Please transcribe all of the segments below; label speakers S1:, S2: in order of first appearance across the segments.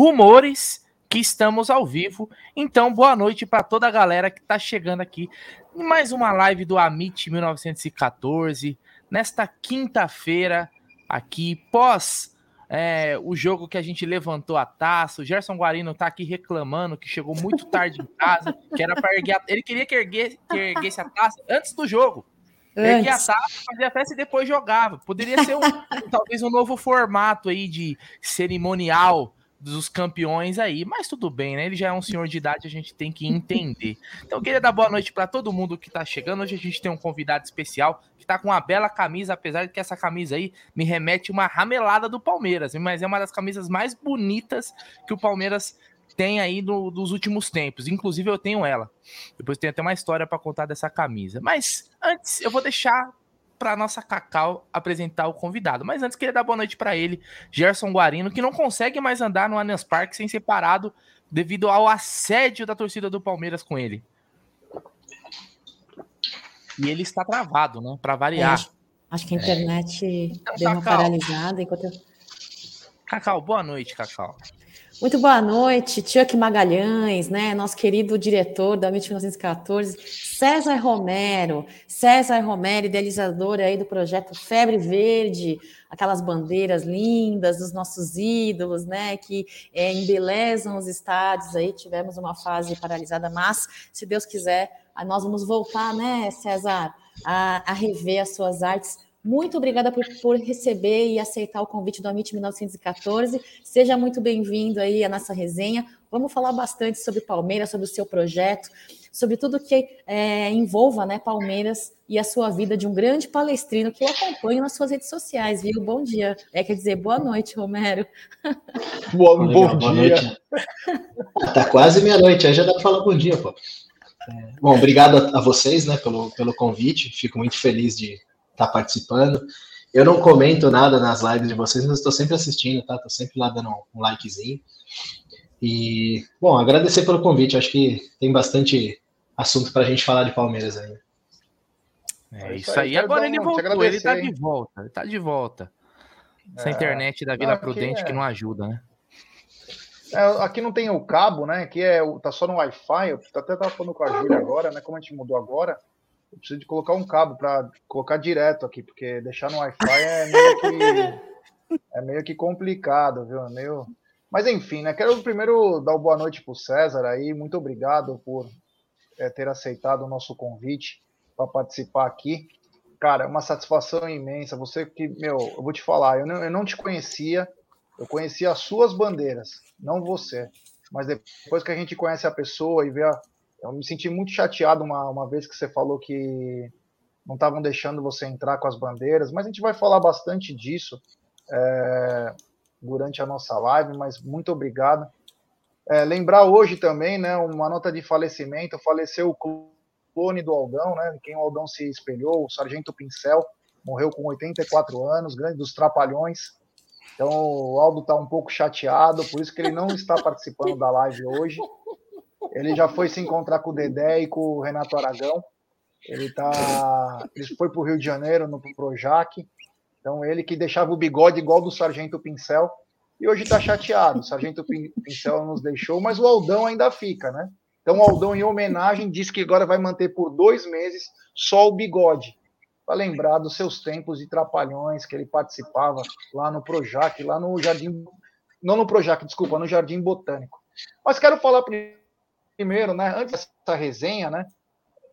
S1: Rumores que estamos ao vivo. Então, boa noite para toda a galera que está chegando aqui em mais uma live do Amit 1914. Nesta quinta-feira, aqui, pós é, o jogo que a gente levantou a taça. O Gerson Guarino tá aqui reclamando que chegou muito tarde em casa, que era para erguer. A... Ele queria que, erguer, que erguesse a taça antes do jogo. Erguia a taça, fazia festa e depois jogava. Poderia ser um, talvez um novo formato aí de cerimonial dos campeões aí, mas tudo bem, né? Ele já é um senhor de idade, a gente tem que entender. Então, eu queria dar boa noite para todo mundo que tá chegando. Hoje a gente tem um convidado especial que tá com uma bela camisa, apesar de que essa camisa aí me remete uma ramelada do Palmeiras, mas é uma das camisas mais bonitas que o Palmeiras tem aí no, dos últimos tempos. Inclusive, eu tenho ela. Depois tem até uma história para contar dessa camisa. Mas antes, eu vou deixar para nossa Cacau apresentar o convidado. Mas antes, queria dar boa noite para ele, Gerson Guarino, que não consegue mais andar no Allianz Parque sem ser parado devido ao assédio da torcida do Palmeiras com ele. E ele está travado, né? Para variar.
S2: É, acho que a internet é. deu uma paralisada enquanto eu...
S1: Cacau, boa noite, Cacau.
S2: Muito boa noite, Chuck Magalhães, né? Nosso querido diretor da MIT 1914, César Romero, César Romero, idealizador aí do projeto Febre Verde, aquelas bandeiras lindas dos nossos ídolos, né? Que é, embelezam os estádios aí. Tivemos uma fase paralisada, mas se Deus quiser, nós vamos voltar, né, César, a, a rever as suas artes muito obrigada por, por, receber e aceitar o convite do Amit 1914. Seja muito bem-vindo aí à nossa resenha. Vamos falar bastante sobre Palmeiras, sobre o seu projeto, sobre tudo que é, envolva né, Palmeiras e a sua vida de um grande palestrino que eu acompanho nas suas redes sociais, viu? Bom dia. É, quer dizer, boa noite, Romero.
S3: Boa, bom, bom dia. Noite. Tá quase meia-noite, aí já dá para falar bom dia, pô. Bom, obrigado a, a vocês né, pelo, pelo convite. Fico muito feliz de tá participando. Eu não comento nada nas lives de vocês, mas estou sempre assistindo, tá? Tô sempre lá dando um likezinho. E, bom, agradecer pelo convite. Acho que tem bastante assunto para a gente falar de Palmeiras ainda.
S1: É isso aí. Agora ele voltou, ele tá de volta. Ele tá de volta. Essa é, internet da Vila Prudente é... que não ajuda, né?
S4: É, aqui não tem o cabo, né? Aqui é, tá só no Wi-Fi. Eu até tava falando com a Júlia agora, né? Como a gente mudou agora. Eu preciso de colocar um cabo para colocar direto aqui, porque deixar no Wi-Fi é meio que é meio que complicado, viu? É meio... Mas enfim, né? Quero primeiro dar uma boa noite para o César aí. Muito obrigado por é, ter aceitado o nosso convite para participar aqui. Cara, é uma satisfação imensa. Você que, meu, eu vou te falar, eu não, eu não te conhecia, eu conhecia as suas bandeiras, não você. Mas depois que a gente conhece a pessoa e vê a, eu me senti muito chateado uma, uma vez que você falou que não estavam deixando você entrar com as bandeiras, mas a gente vai falar bastante disso é, durante a nossa live, mas muito obrigado. É, lembrar hoje também, né, uma nota de falecimento, faleceu o clone do Aldão, né, quem o Aldão se espelhou, o Sargento Pincel, morreu com 84 anos, grande dos Trapalhões. Então o Aldo está um pouco chateado, por isso que ele não está participando da live hoje. Ele já foi se encontrar com o Dedé e com o Renato Aragão. Ele tá, ele foi para o Rio de Janeiro no Projac. Então ele que deixava o bigode igual do Sargento Pincel e hoje está chateado. O Sargento Pincel nos deixou, mas o Aldão ainda fica, né? Então o Aldão, em homenagem, disse que agora vai manter por dois meses só o bigode, para lembrar dos seus tempos de trapalhões que ele participava lá no Projac, lá no Jardim. Não no Projac, desculpa, no Jardim Botânico. Mas quero falar primeiro, né? Antes dessa resenha, né?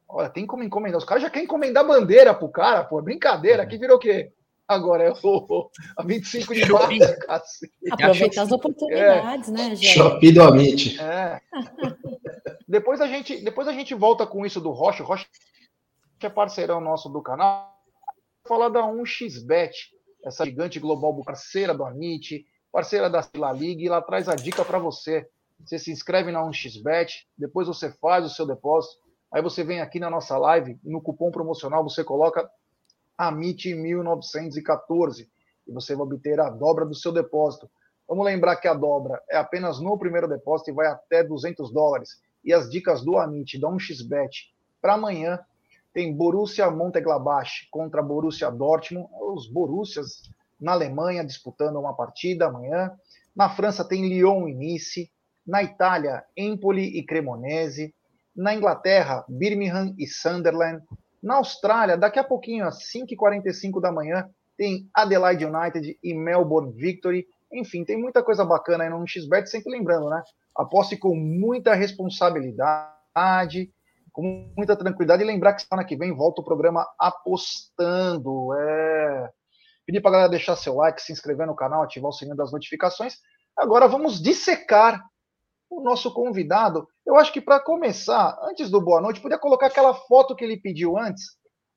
S4: Olha, tem como encomendar. Os caras já querem encomendar bandeira pro cara, pô. Brincadeira. Aqui virou o quê? Agora é o, a 25 de março,
S2: Aproveitar as oportunidades, é. né,
S3: gente? Shopping do Amit.
S4: É. depois, a gente, depois a gente volta com isso do Rocha. O Rocha é parceirão nosso do canal. Vou falar da 1xBet, essa gigante global parceira do Amit, parceira da La Liga, e lá traz a dica para você. Você se inscreve na 1xBet, depois você faz o seu depósito, aí você vem aqui na nossa live e no cupom promocional você coloca AMIT1914 e você vai obter a dobra do seu depósito. Vamos lembrar que a dobra é apenas no primeiro depósito e vai até 200 dólares. E as dicas do Amit, da 1xBet, para amanhã, tem Borussia Mönchengladbach contra Borussia Dortmund, os Borussias na Alemanha disputando uma partida amanhã. Na França tem Lyon e Nice. Na Itália, Empoli e Cremonese. Na Inglaterra, Birmingham e Sunderland. Na Austrália, daqui a pouquinho, às 5h45 da manhã, tem Adelaide United e Melbourne Victory. Enfim, tem muita coisa bacana aí no XBet, sempre lembrando, né? Aposte com muita responsabilidade, com muita tranquilidade e lembrar que semana que vem volta o programa Apostando. É... Pedir para galera deixar seu like, se inscrever no canal, ativar o sininho das notificações. Agora vamos dissecar o nosso convidado. Eu acho que para começar, antes do boa noite, podia colocar aquela foto que ele pediu antes,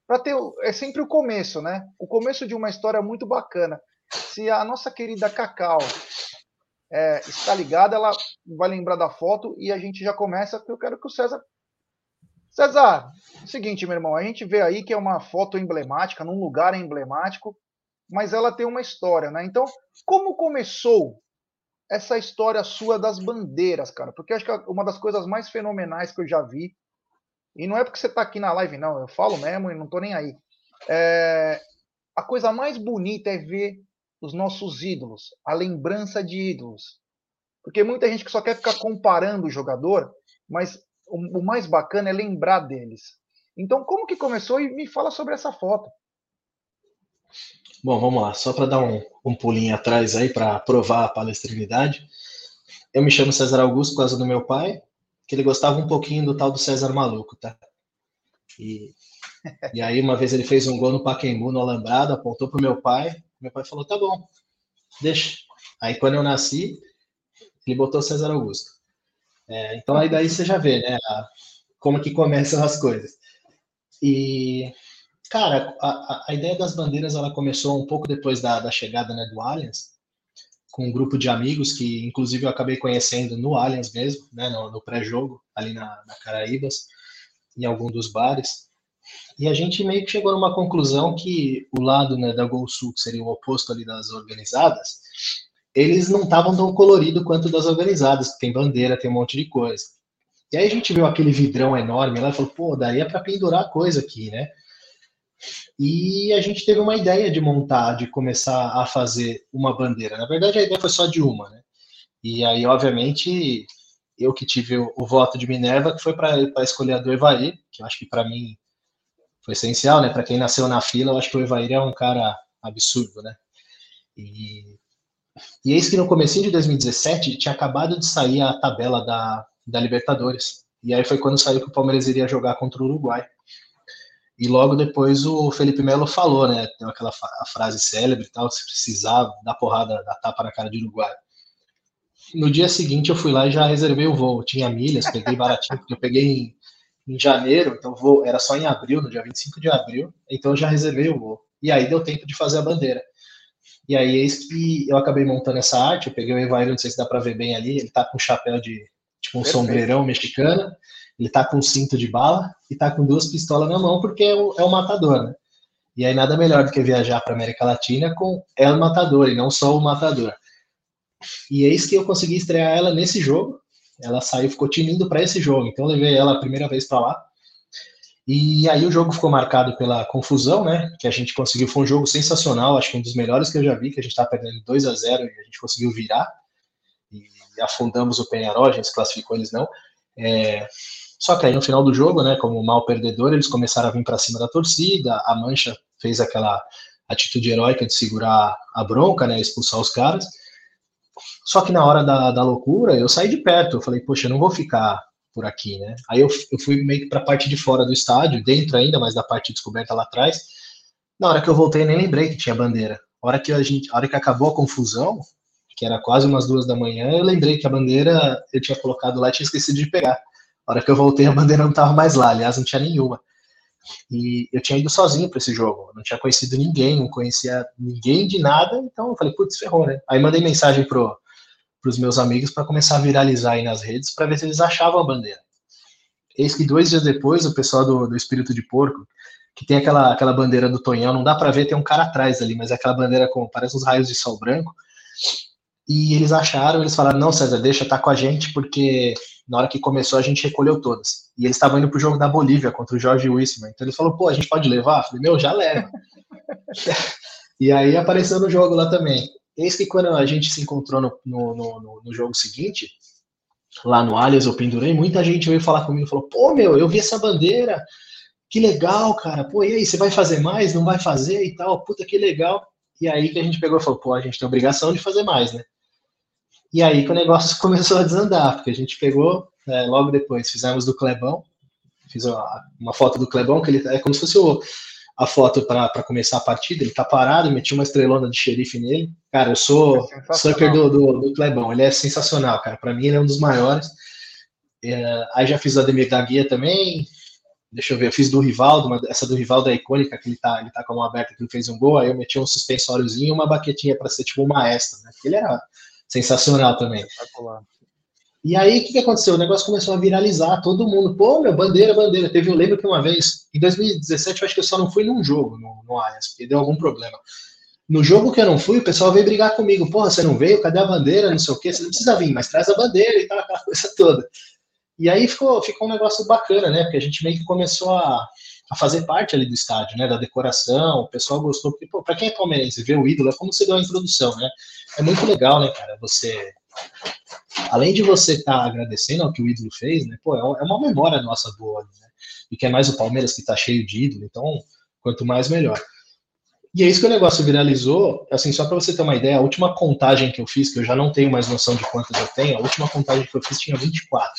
S4: para ter é sempre o começo, né? O começo de uma história muito bacana. Se a nossa querida Cacau é, está ligada, ela vai lembrar da foto e a gente já começa, porque eu quero que o César. César, é seguinte, meu irmão, a gente vê aí que é uma foto emblemática, num lugar emblemático, mas ela tem uma história, né? Então, como começou essa história sua das bandeiras, cara? Porque acho que é uma das coisas mais fenomenais que eu já vi, e não é porque você está aqui na live, não, eu falo mesmo e não estou nem aí. É, a coisa mais bonita é ver os nossos ídolos, a lembrança de ídolos. Porque muita gente que só quer ficar comparando o jogador, mas o, o mais bacana é lembrar deles. Então, como que começou? E me fala sobre essa foto.
S3: Bom, vamos lá. Só para dar um, um pulinho atrás aí, para provar a palestrinidade. Eu me chamo César Augusto por causa do meu pai, que ele gostava um pouquinho do tal do César Maluco, tá? E, e aí, uma vez ele fez um gol no Pacaembu, no Alambrado, apontou pro meu pai, meu pai falou: tá bom, deixa. Aí quando eu nasci, ele botou César Augusto. É, então aí daí você já vê, né? Como que começam as coisas. E, cara, a, a, ideia das bandeiras ela começou um pouco depois da, da chegada né, do Allianz, com um grupo de amigos que, inclusive, eu acabei conhecendo no Allianz mesmo, né, no, no pré-jogo, ali na, na Caraíbas, em algum dos bares. E a gente meio que chegou numa conclusão que o lado né, da Gol Sul, que seria o oposto ali das organizadas, eles não estavam tão coloridos quanto das organizadas, tem bandeira, tem um monte de coisa. E aí a gente viu aquele vidrão enorme lá e falou, pô, daria para pendurar coisa aqui, né? E a gente teve uma ideia de montar, de começar a fazer uma bandeira. Na verdade, a ideia foi só de uma, né? E aí, obviamente, eu que tive o, o voto de Minerva, que foi para escolher a do Evaí, que eu acho que para mim foi essencial, né? Para quem nasceu na fila, eu acho que o Evair é um cara absurdo, né? E, e eis que no começo de 2017 tinha acabado de sair a tabela da, da Libertadores. E aí foi quando saiu que o Palmeiras iria jogar contra o Uruguai. E logo depois o Felipe Melo falou, né? Tem aquela frase célebre e tal, se precisar dar porrada, dar tapa na cara de Uruguai. No dia seguinte eu fui lá e já reservei o voo. Tinha milhas, peguei baratinho, porque eu peguei em em janeiro, então vou, era só em abril, no dia 25 de abril, então eu já reservei o voo. E aí deu tempo de fazer a bandeira. E aí eis que eu acabei montando essa arte, eu peguei o Evair, não sei se dá para ver bem ali, ele tá com um chapéu de, tipo um Perfeito. sombreirão mexicano, ele tá com um cinto de bala e tá com duas pistolas na mão, porque é o, é o matador, né? E aí nada melhor do que viajar para América Latina com El Matador, e não só o Matador. E eis que eu consegui estrear ela nesse jogo, ela saiu, ficou tinindo para esse jogo. Então eu levei ela a primeira vez para lá. E aí o jogo ficou marcado pela confusão, né? Que a gente conseguiu, foi um jogo sensacional, acho que um dos melhores que eu já vi, que a gente estava perdendo 2 a 0 e a gente conseguiu virar. E afundamos o Penharol, a gente classificou eles não. É, só que aí no final do jogo, né, como mal perdedor, eles começaram a vir para cima da torcida, a Mancha fez aquela atitude heróica de segurar a bronca, né, expulsar os caras. Só que na hora da, da loucura, eu saí de perto. Eu falei, poxa, eu não vou ficar por aqui, né? Aí eu, eu fui meio que para a parte de fora do estádio, dentro ainda, mas da parte descoberta lá atrás. Na hora que eu voltei, nem lembrei que tinha bandeira. A hora que a gente, a hora que acabou a confusão, que era quase umas duas da manhã, eu lembrei que a bandeira eu tinha colocado lá e tinha esquecido de pegar. A hora que eu voltei, a bandeira não estava mais lá, aliás, não tinha nenhuma. E eu tinha ido sozinho para esse jogo, não tinha conhecido ninguém, não conhecia ninguém de nada, então eu falei, putz, ferrou, né? Aí mandei mensagem pro, pros meus amigos para começar a viralizar aí nas redes para ver se eles achavam a bandeira. Eis que dois dias depois, o pessoal do, do Espírito de Porco, que tem aquela, aquela bandeira do Tonhão, não dá para ver, tem um cara atrás ali, mas é aquela bandeira com, parece uns raios de sol branco, e eles acharam, eles falaram, não, César, deixa, tá com a gente, porque na hora que começou a gente recolheu todas. E eles estavam indo pro jogo da Bolívia contra o Jorge Wissman. Então ele falou, pô, a gente pode levar? Eu falei, meu, já leva. e aí apareceu no jogo lá também. Eis que quando a gente se encontrou no, no, no, no jogo seguinte, lá no Alias, eu pendurei, muita gente veio falar comigo e falou: pô, meu, eu vi essa bandeira, que legal, cara, pô, e aí, você vai fazer mais? Não vai fazer e tal? Puta, que legal. E aí que a gente pegou e falou: pô, a gente tem obrigação de fazer mais, né? E aí que o negócio começou a desandar, porque a gente pegou, é, logo depois, fizemos do Clebão, fiz uma, uma foto do Clebão, que ele é como se fosse o a foto para começar a partida, ele tá parado, meti uma estrelona de xerife nele. Cara, eu sou é sucker do, do, do Clebão, ele é sensacional, cara. Para mim, ele é um dos maiores. É, aí já fiz a Ademir da Guia também. Deixa eu ver, eu fiz do Rivaldo, uma, essa do Rivaldo é icônica, que ele tá, ele tá com a mão aberta, que ele fez um gol. Aí eu meti um suspensóriozinho e uma baquetinha para ser tipo um maestro, né? Porque ele era sensacional também. E aí, o que, que aconteceu? O negócio começou a viralizar, todo mundo, pô, meu, bandeira, bandeira. Teve, eu lembro que uma vez, em 2017, eu acho que eu só não fui num jogo no, no Allianz, porque deu algum problema. No jogo que eu não fui, o pessoal veio brigar comigo. Porra, você não veio? Cadê a bandeira? Não sei o quê. Você não precisa vir, mas traz a bandeira e tal, aquela coisa toda. E aí ficou, ficou um negócio bacana, né? Porque a gente meio que começou a, a fazer parte ali do estádio, né? Da decoração. O pessoal gostou. Porque, pô, pra quem é palmeirense, ver o ídolo é como você deu a introdução, né? É muito legal, né, cara? Você além de você estar tá agradecendo ao que o ídolo fez, né? Pô, é, é uma memória nossa boa, né? E que é mais o Palmeiras que está cheio de ídolo, então quanto mais melhor. E é isso que o negócio viralizou, assim, só para você ter uma ideia, a última contagem que eu fiz, que eu já não tenho mais noção de quantas eu tenho, a última contagem que eu fiz tinha 24.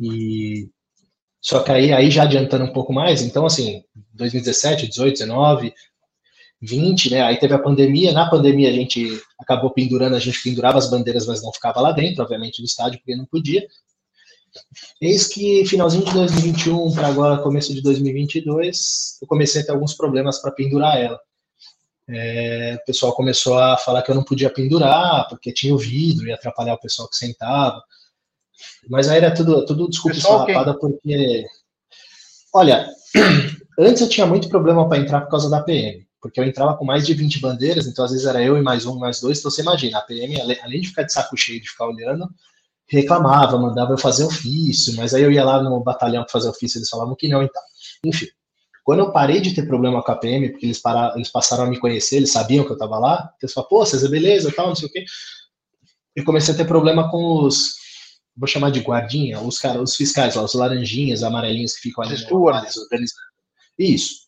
S3: E só que aí, aí já adiantando um pouco mais, então assim, 2017, 18, 19, 20, né? Aí teve a pandemia. Na pandemia a gente acabou pendurando, a gente pendurava as bandeiras, mas não ficava lá dentro, obviamente, do estádio, porque não podia. Eis que finalzinho de 2021 para agora, começo de 2022, eu comecei a ter alguns problemas para pendurar ela. É, o pessoal começou a falar que eu não podia pendurar, porque tinha o vidro e atrapalhar o pessoal que sentava. Mas aí era tudo, tudo desculpa esfarrapada, porque. Olha, antes eu tinha muito problema para entrar por causa da PM porque eu entrava com mais de 20 bandeiras, então às vezes era eu e mais um, mais dois, então você imagina, a PM, além de ficar de saco cheio, de ficar olhando, reclamava, mandava eu fazer ofício, mas aí eu ia lá no batalhão para fazer ofício, eles falavam que não e tal. Enfim, quando eu parei de ter problema com a PM, porque eles, pararam, eles passaram a me conhecer, eles sabiam que eu estava lá, eles falaram, pô, César, beleza, tal, não sei o quê. Eu comecei a ter problema com os, vou chamar de guardinha, os caras, os fiscais lá, os laranjinhas, amarelinhos que ficam ali, organizando. Isso.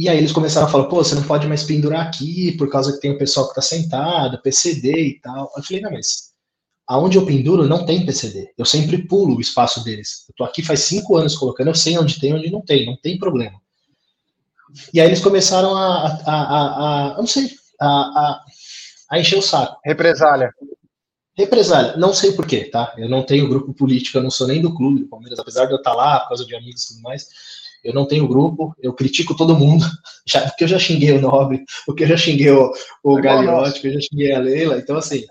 S3: E aí eles começaram a falar, pô, você não pode mais pendurar aqui por causa que tem o pessoal que está sentado, PCD e tal. Eu falei, não, mas aonde eu penduro não tem PCD. Eu sempre pulo o espaço deles. Eu tô aqui faz cinco anos colocando, eu sei onde tem, onde não tem, não tem problema. E aí eles começaram a, a, a, a não sei, a, a, a, encher o saco.
S4: Represália.
S3: Represália, não sei porquê, tá? Eu não tenho grupo político, eu não sou nem do clube do Palmeiras, apesar de eu estar lá por causa de amigos e tudo mais eu não tenho grupo, eu critico todo mundo, já, porque eu já xinguei o Nobre, porque eu já xinguei o, o é Gagliotti, porque eu já xinguei a Leila, então assim,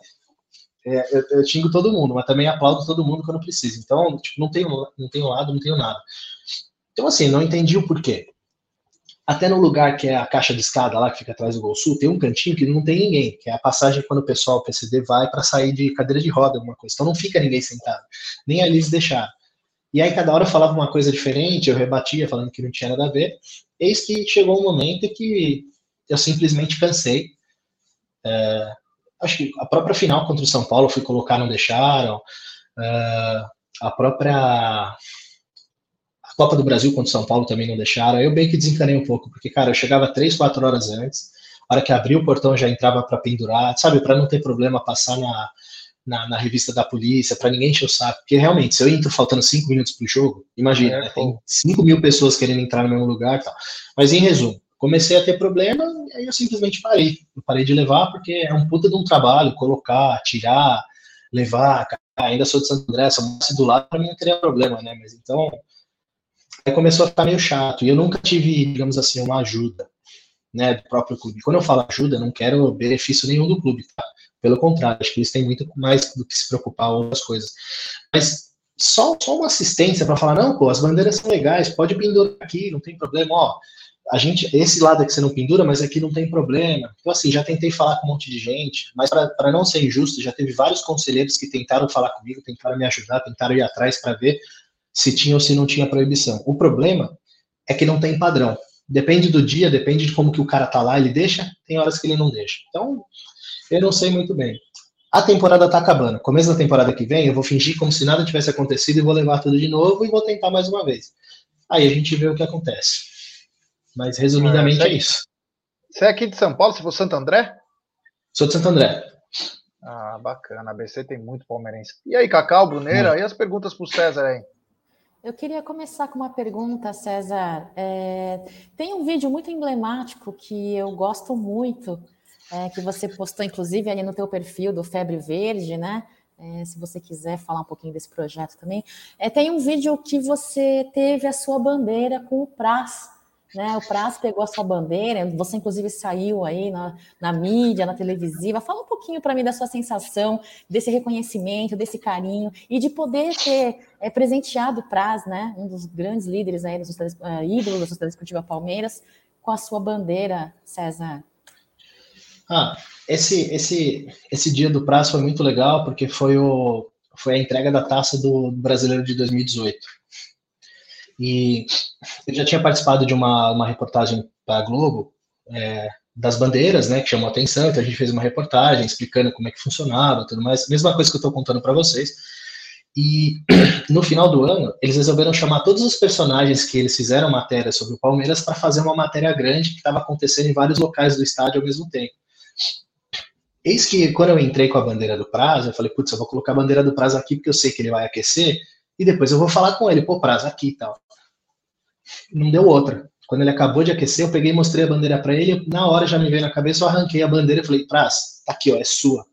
S3: é, eu, eu, xingo todo mundo, mas também aplaudo todo mundo quando preciso. Então, tipo, não tenho, não tenho lado, não tenho nada. Então, assim, não entendi o porquê. Até no lugar que é a caixa de escada lá, que fica atrás do Gol Sul, tem um cantinho que não tem ninguém, que é a passagem quando o pessoal, o PCD, vai para sair de cadeira de roda, alguma coisa. Então não fica ninguém sentado. Nem ali eles deixaram. E aí cada hora eu falava uma coisa diferente, eu rebatia falando que não tinha nada a ver. Eis que chegou um momento que eu simplesmente cansei. É, acho que a própria final contra o São Paulo fui colocar, não deixaram. É, a própria a Copa do Brasil contra o São Paulo também não deixaram. Eu bem que desencanei um pouco, porque, cara, eu chegava três, quatro horas antes, a hora que abriu o portão já entrava para pendurar, sabe, para não ter problema passar na, na, na revista da polícia, para ninguém encher o saco. Porque realmente, se eu entro faltando cinco minutos pro jogo, imagina, é, né, tem cinco mil pessoas querendo entrar no mesmo lugar e tal. Mas em resumo, comecei a ter problema e aí eu simplesmente parei. Eu parei de levar porque é um puta de um trabalho, colocar, tirar, levar, ainda sou de Santo André, se eu do lado, para mim não teria problema, né? Mas então, aí começou a ficar meio chato. E eu nunca tive, digamos assim, uma ajuda, né, do próprio clube. Quando eu falo ajuda, não quero benefício nenhum do clube, tá? Pelo contrário, acho que eles têm muito mais do que se preocupar com outras coisas. Mas só, só uma assistência para falar, não, pô, as bandeiras são legais, pode pendurar aqui, não tem problema, ó. A gente, esse lado aqui você não pendura, mas aqui não tem problema. Então, assim, já tentei falar com um monte de gente, mas para não ser injusto, já teve vários conselheiros que tentaram falar comigo, tentaram me ajudar, tentaram ir atrás para ver se tinha ou se não tinha proibição. O problema é que não tem padrão. depende do dia, depende de como que o cara tá lá, ele deixa, tem horas que ele não deixa. Então, eu não sei muito bem. A temporada tá acabando. Começo da temporada que vem, eu vou fingir como se nada tivesse acontecido e vou levar tudo de novo e vou tentar mais uma vez. Aí a gente vê o que acontece. Mas resumidamente é, é isso.
S4: Você é aqui de São Paulo, se for Santo André?
S3: Sou de Santo André.
S4: Ah, bacana. A BC tem muito palmeirense. E aí, Cacau, Bruneira, hum. e as perguntas para o César aí?
S2: Eu queria começar com uma pergunta, César. É, tem um vídeo muito emblemático que eu gosto muito, é, que você postou, inclusive, ali no teu perfil do Febre Verde, né? É, se você quiser falar um pouquinho desse projeto também. É, tem um vídeo que você teve a sua bandeira com o Praz, né? O Praz pegou a sua bandeira, você inclusive saiu aí na, na mídia, na televisiva. Fala um pouquinho para mim da sua sensação, desse reconhecimento, desse carinho e de poder ter é, presenteado o Praz, né? Um dos grandes líderes aí, dos uh, ídolos da Sociedade Esportiva Palmeiras, com a sua bandeira, César.
S3: Ah, esse, esse, esse dia do Praz foi muito legal porque foi, o, foi a entrega da taça do Brasileiro de 2018. E eu já tinha participado de uma, uma reportagem para a Globo é, das bandeiras, né, que chamou atenção, então a gente fez uma reportagem explicando como é que funcionava, tudo mais, mesma coisa que eu estou contando para vocês. E no final do ano, eles resolveram chamar todos os personagens que eles fizeram matéria sobre o Palmeiras para fazer uma matéria grande que estava acontecendo em vários locais do estádio ao mesmo tempo. Eis que quando eu entrei com a bandeira do prazo, eu falei, putz, eu vou colocar a bandeira do prazo aqui porque eu sei que ele vai aquecer e depois eu vou falar com ele, pô, prazo aqui e tal não deu outra. Quando ele acabou de aquecer, eu peguei e mostrei a bandeira para ele, na hora já me veio na cabeça, eu arranquei a bandeira e falei, Praz, tá aqui, ó, é sua.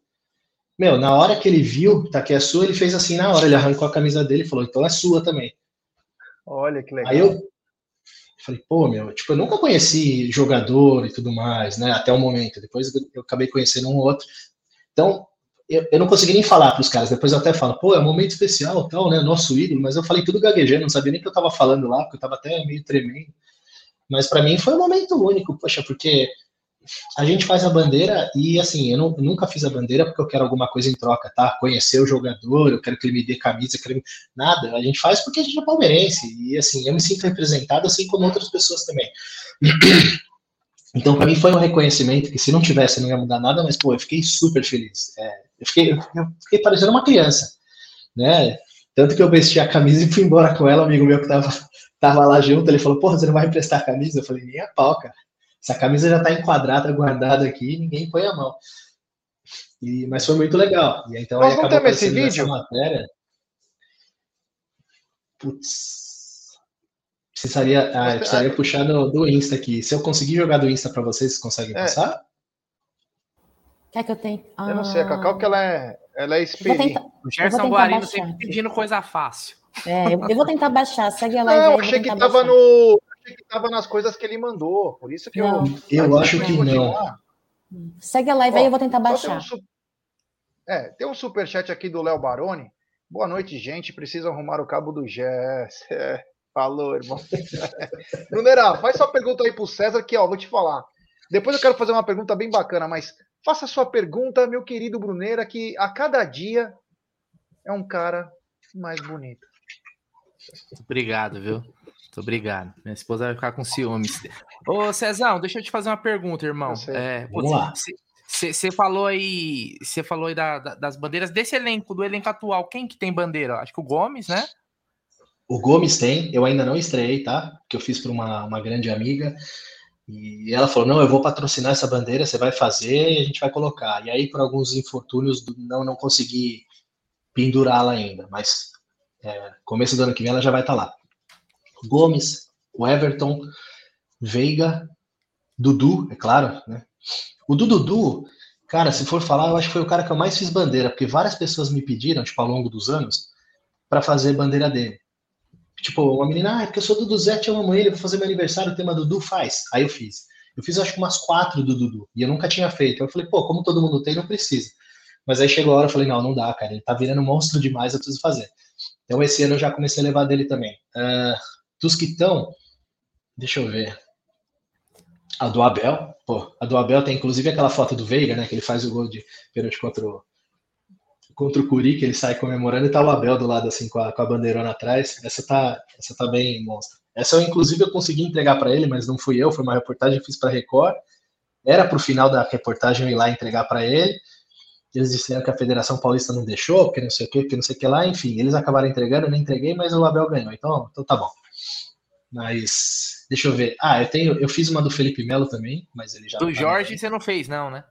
S3: Meu, na hora que ele viu, tá aqui, é sua, ele fez assim na hora, ele arrancou a camisa dele e falou, então é sua também.
S4: Olha que legal.
S3: Aí eu falei, pô, meu, tipo, eu nunca conheci jogador e tudo mais, né, até o momento. Depois eu acabei conhecendo um outro. Então, eu, eu não consegui nem falar para os caras. Depois eu até falo, pô, é um momento especial, tal, né? Nosso ídolo, mas eu falei tudo gaguejando, não sabia nem que eu estava falando lá, porque eu estava até meio tremendo. Mas para mim foi um momento único, poxa, porque a gente faz a bandeira e assim, eu, não, eu, nunca fiz a bandeira porque eu quero alguma coisa em troca, tá? Conhecer o jogador, eu quero que ele me dê camisa, quero... nada. A gente faz porque a gente é palmeirense e assim, eu me sinto representado assim como outras pessoas também. Então, para mim foi um reconhecimento que se não tivesse não ia mudar nada, mas pô, eu fiquei super feliz. É, eu, fiquei, eu fiquei parecendo uma criança, né? Tanto que eu vesti a camisa e fui embora com ela, um amigo meu que tava, tava lá junto, ele falou, porra, você não vai emprestar a camisa? Eu falei, nem a pau, cara. Essa camisa já tá enquadrada, guardada aqui, ninguém põe a mão. E, mas foi muito legal. E então
S4: Nós aí não temos esse vídeo?
S3: Matéria. Putz, Precisaria, ah, precisaria puxar do, do Insta aqui. Se eu conseguir jogar do Insta para vocês, vocês conseguem é. passar?
S2: Quer que eu tenha?
S4: Ah. Eu não sei, a Cacau que ela é, ela é experiente.
S1: O Gerson Guarino sempre pedindo coisa fácil.
S2: É, eu, eu, vou tentar baixar. Segue a live não,
S4: aí. Achei que tava no. Achei que tava nas coisas que ele mandou. Por isso que
S3: não. eu. Eu acho que não.
S2: Segue a live Ó, aí, eu vou tentar baixar.
S4: Tem um, é, tem um superchat aqui do Léo Baroni. Boa noite, gente. Precisa arrumar o cabo do Gess. É. Falou, irmão. Brunera, faz sua pergunta aí pro César, que ó, vou te falar. Depois eu quero fazer uma pergunta bem bacana, mas faça sua pergunta, meu querido Brunera, que a cada dia é um cara mais bonito.
S1: Obrigado, viu? Muito obrigado. Minha esposa vai ficar com ciúmes. Ô, Cezão, deixa eu te fazer uma pergunta, irmão. É, Você falou aí, você falou aí da, da, das bandeiras desse elenco, do elenco atual. Quem que tem bandeira? Acho que o Gomes, né?
S3: O Gomes tem, eu ainda não estreiei, tá? Que eu fiz para uma, uma grande amiga. E ela falou: não, eu vou patrocinar essa bandeira, você vai fazer e a gente vai colocar. E aí, por alguns infortúnios, não, não consegui pendurá-la ainda, mas é, começo do ano que vem ela já vai estar tá lá. Gomes, o Everton, Veiga, Dudu, é claro, né? O Dudu, cara, se for falar, eu acho que foi o cara que eu mais fiz bandeira, porque várias pessoas me pediram, tipo, ao longo dos anos, para fazer bandeira dele. Tipo, uma menina, ah, é porque eu sou do Zé, te amo ele, vou fazer meu aniversário, o tema Dudu faz. Aí eu fiz. Eu fiz acho que umas quatro do Dudu, e eu nunca tinha feito. Eu falei, pô, como todo mundo tem, não precisa. Mas aí chegou a hora, eu falei, não, não dá, cara, ele tá virando monstro demais, eu preciso fazer. Então esse ano eu já comecei a levar dele também. Uh, dos que estão, deixa eu ver. A do Abel, pô, a do Abel tem inclusive aquela foto do Veiga, né, que ele faz o gol de pênalti contra o, contra o Curi, que ele sai comemorando, e tá o Abel do lado, assim, com a, com a bandeirona atrás. Essa tá, essa tá bem monstra. Essa eu, inclusive, eu consegui entregar para ele, mas não fui eu, foi uma reportagem que fiz para Record. Era para o final da reportagem eu ir lá entregar para ele. Eles disseram que a Federação Paulista não deixou, porque não sei o que, porque não sei o que lá, enfim, eles acabaram entregando, eu não entreguei, mas o Abel ganhou. Então, então tá bom. Mas deixa eu ver. Ah, eu tenho, eu fiz uma do Felipe Melo também, mas ele já.
S1: Do Jorge você não fez, não, né?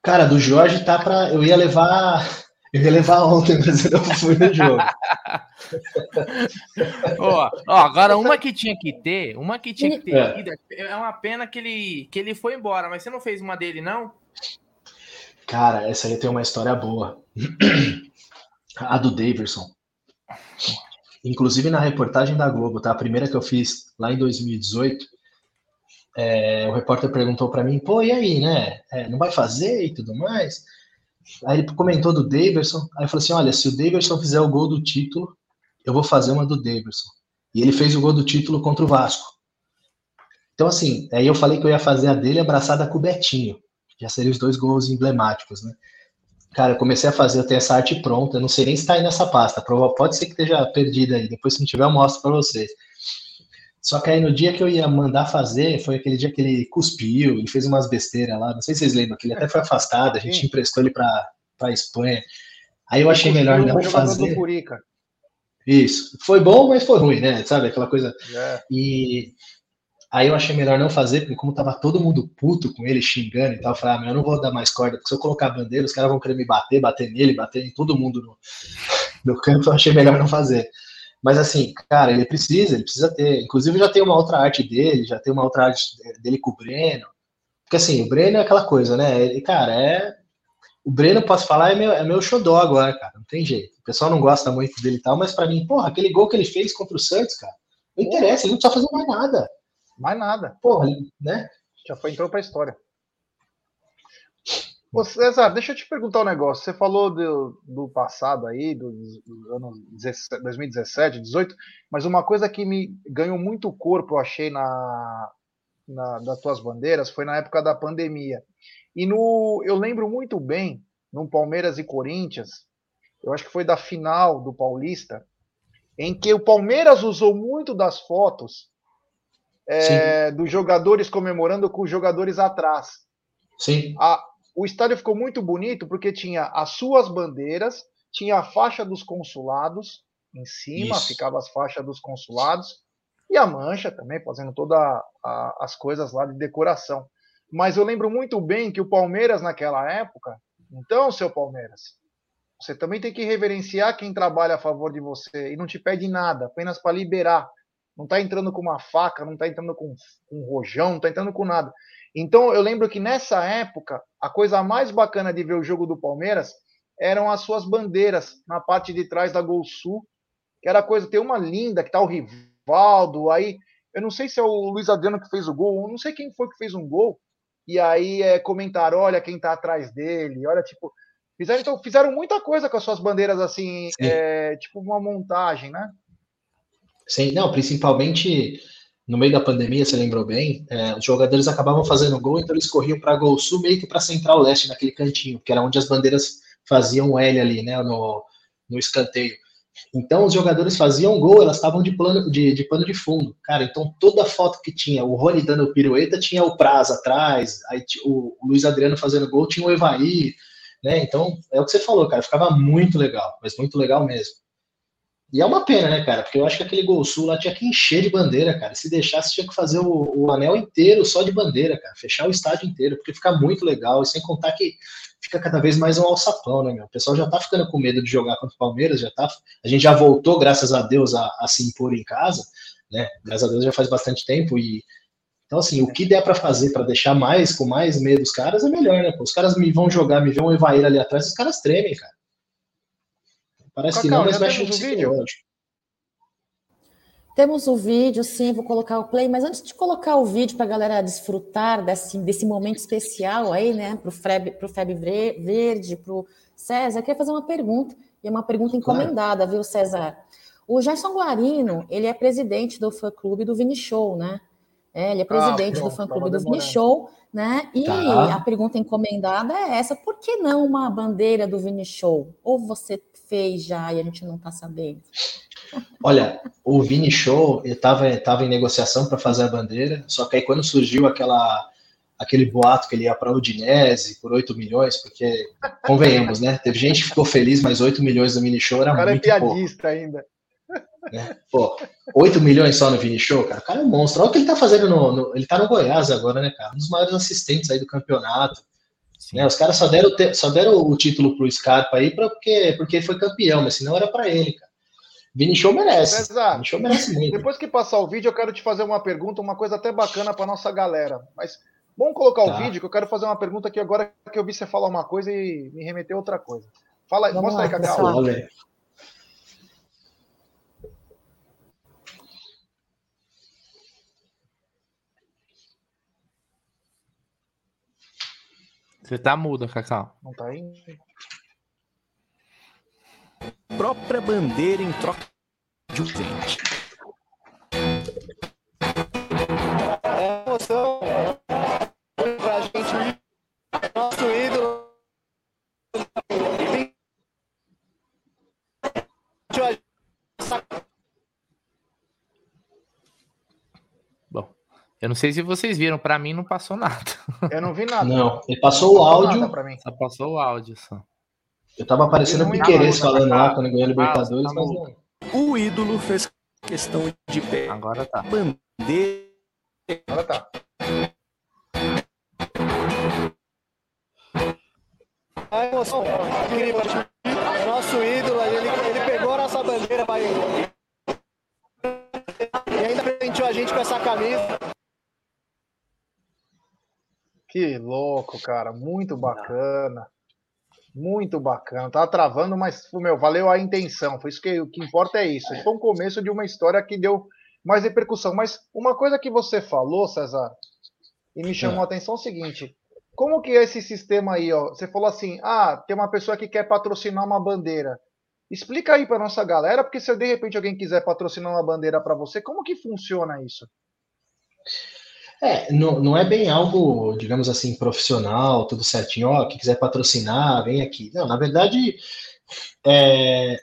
S3: Cara, do Jorge tá para eu ia levar eu ia levar ontem, mas eu não fui no jogo.
S1: ó, ó, agora uma que tinha que ter, uma que tinha que ter é. é uma pena que ele, que ele foi embora, mas você não fez uma dele, não?
S3: Cara, essa aí tem uma história boa. A do Daverson. Inclusive na reportagem da Globo, tá? A primeira que eu fiz lá em 2018, é, o repórter perguntou para mim, pô, e aí, né? É, não vai fazer e tudo mais? Aí ele comentou do Daverson, aí eu falei assim, olha, se o Daverson fizer o gol do título, eu vou fazer uma do Daverson. E ele fez o gol do título contra o Vasco. Então, assim, aí eu falei que eu ia fazer a dele abraçada com o Betinho. Já seriam os dois gols emblemáticos, né? Cara, eu comecei a fazer, eu tenho essa arte pronta, eu não sei nem se tá aí nessa pasta, pode ser que esteja perdida aí, depois se não tiver eu mostro para vocês. Só que aí no dia que eu ia mandar fazer, foi aquele dia que ele cuspiu, ele fez umas besteiras lá, não sei se vocês lembram, que ele até foi afastado, a gente emprestou ele para a Espanha. Aí eu achei melhor não fazer. Isso. Foi bom, mas foi ruim, né? Sabe, aquela coisa. É. E aí eu achei melhor não fazer, porque como tava todo mundo puto com ele, xingando e tal, eu falei, ah, mas eu não vou dar mais corda, porque se eu colocar a bandeira, os caras vão querer me bater, bater nele, bater em todo mundo no, no campo, eu achei melhor não fazer. Mas assim, cara, ele precisa, ele precisa ter. Inclusive já tem uma outra arte dele, já tem uma outra arte dele com o Breno. Porque assim, o Breno é aquela coisa, né? Ele, cara, é. O Breno, posso falar, é meu, é meu xodó agora, cara. Não tem jeito. O pessoal não gosta muito dele e tal, mas para mim, porra, aquele gol que ele fez contra o Santos, cara, não interessa, ele não precisa fazer mais nada.
S4: Mais nada.
S3: Porra, né?
S4: Já foi entrou pra história. Ô César, deixa eu te perguntar um negócio. Você falou do, do passado aí, dos do anos 2017, 18, mas uma coisa que me ganhou muito corpo, eu achei na, na das tuas bandeiras, foi na época da pandemia. E no, eu lembro muito bem, no Palmeiras e Corinthians, eu acho que foi da final do Paulista, em que o Palmeiras usou muito das fotos é, dos jogadores comemorando com os jogadores atrás.
S3: Sim.
S4: A, o estádio ficou muito bonito porque tinha as suas bandeiras, tinha a faixa dos consulados em cima, Isso. ficava as faixas dos consulados e a mancha também, fazendo todas as coisas lá de decoração. Mas eu lembro muito bem que o Palmeiras naquela época, então, seu Palmeiras, você também tem que reverenciar quem trabalha a favor de você e não te pede nada, apenas para liberar. Não está entrando com uma faca, não está entrando com um rojão, não está entrando com nada. Então eu lembro que nessa época, a coisa mais bacana de ver o jogo do Palmeiras eram as suas bandeiras na parte de trás da Gol Sul, que era coisa, tem uma linda que tá o Rivaldo, aí eu não sei se é o Luiz Adriano que fez o gol, não sei quem foi que fez um gol, e aí é, comentaram, olha quem tá atrás dele, olha, tipo, fizeram, então, fizeram muita coisa com as suas bandeiras, assim, é, tipo uma montagem, né?
S3: Sim, não, principalmente no meio da pandemia, você lembrou bem, é, os jogadores acabavam fazendo gol, então eles corriam para Gol Sul, meio que para Central Leste, naquele cantinho, que era onde as bandeiras faziam L ali, né, no, no escanteio. Então os jogadores faziam gol, elas estavam de, plano, de, de pano de fundo. Cara, então toda foto que tinha, o Rony dando pirueta, tinha o Prazo atrás, aí o, o Luiz Adriano fazendo gol, tinha o Evaí, né? Então, é o que você falou, cara, ficava muito legal, mas muito legal mesmo. E é uma pena, né, cara? Porque eu acho que aquele Gol Sul lá tinha que encher de bandeira, cara. Se deixasse, tinha que fazer o, o, anel inteiro só de bandeira, cara. Fechar o estádio inteiro, porque fica muito legal. E sem contar que fica cada vez mais um alçapão, né, meu? O pessoal já tá ficando com medo de jogar contra o Palmeiras, já tá. A gente já voltou, graças a Deus, a, a se impor em casa, né? Graças a Deus já faz bastante tempo e. Então, assim, o que der para fazer para deixar mais, com mais medo os caras, é melhor, né? Pô, os caras me vão jogar, me vão Evair ali atrás, os caras tremem, cara. Parece Cacau, que não, mas mexe no psicológico.
S2: Temos o vídeo, sim, vou colocar o play, mas antes de colocar o vídeo para a galera desfrutar desse, desse momento especial aí, né, para o Feb, pro Feb Verde, para o César, eu queria fazer uma pergunta, e é uma pergunta encomendada, viu, César? O Gerson Guarino, ele é presidente do fã-clube do Vini Show, né? É, ele é ah, presidente ah, do fã-clube do Vini Show, né? E tá. a pergunta encomendada é essa: por que não uma bandeira do Vini Show? Ou você fez já e a gente não está sabendo?
S3: Olha, o Vini Show estava tava em negociação para fazer a bandeira, só que aí quando surgiu aquela aquele boato que ele ia para a Udinese por 8 milhões, porque, convenhamos, né? Teve gente que ficou feliz, mas 8 milhões do Vini Show era o cara é muito é piadista pouco. ainda. Né? Pô, 8 milhões só no Vini Show, cara, o cara é um monstro. Olha o que ele tá fazendo no, no, Ele tá no Goiás agora, né, cara? Um dos maiores assistentes aí do campeonato. Né? Os caras só deram, só deram o título pro Scarpa aí pra, porque, porque ele foi campeão, mas senão era para ele, cara. Vini Show merece. Exato. Vini
S4: Show merece muito. Depois que passar o vídeo, eu quero te fazer uma pergunta, uma coisa até bacana para nossa galera. Mas vamos colocar tá. o vídeo, que eu quero fazer uma pergunta aqui agora que eu vi você falar uma coisa e me remeter a outra coisa. Fala, vamos mostra lá, aí, Cacau.
S1: Você tá mudo, Cacau.
S4: Não tá aí?
S5: Própria bandeira em troca de um presente.
S4: É emoção pra
S1: Eu não sei se vocês viram, para mim não passou nada.
S4: Eu não vi nada.
S3: Não, ele passou o áudio.
S1: Mim. Só passou o áudio só.
S3: Eu tava aparecendo o Piqueires falando lá quando ganhou a Libertadores, tá mas não.
S5: O ídolo fez questão de pé.
S1: Agora tá.
S4: Bandeira. Agora tá. A emoção incrível. Nosso ídolo, ele, ele pegou a nossa bandeira ele. E ainda presenteou a gente com essa camisa. Que louco, cara. Muito bacana. Muito bacana. Tava travando, mas, meu, valeu a intenção. Foi isso que o que importa é isso. Foi um começo de uma história que deu mais repercussão. Mas uma coisa que você falou, César, e me chamou é. a atenção é o seguinte: como que é esse sistema aí, ó? Você falou assim: ah, tem uma pessoa que quer patrocinar uma bandeira. Explica aí para nossa galera, porque se de repente alguém quiser patrocinar uma bandeira para você, como que funciona isso?
S3: É, não, não é bem algo, digamos assim, profissional, tudo certinho, ó, que quiser patrocinar, vem aqui. Não, na verdade, é,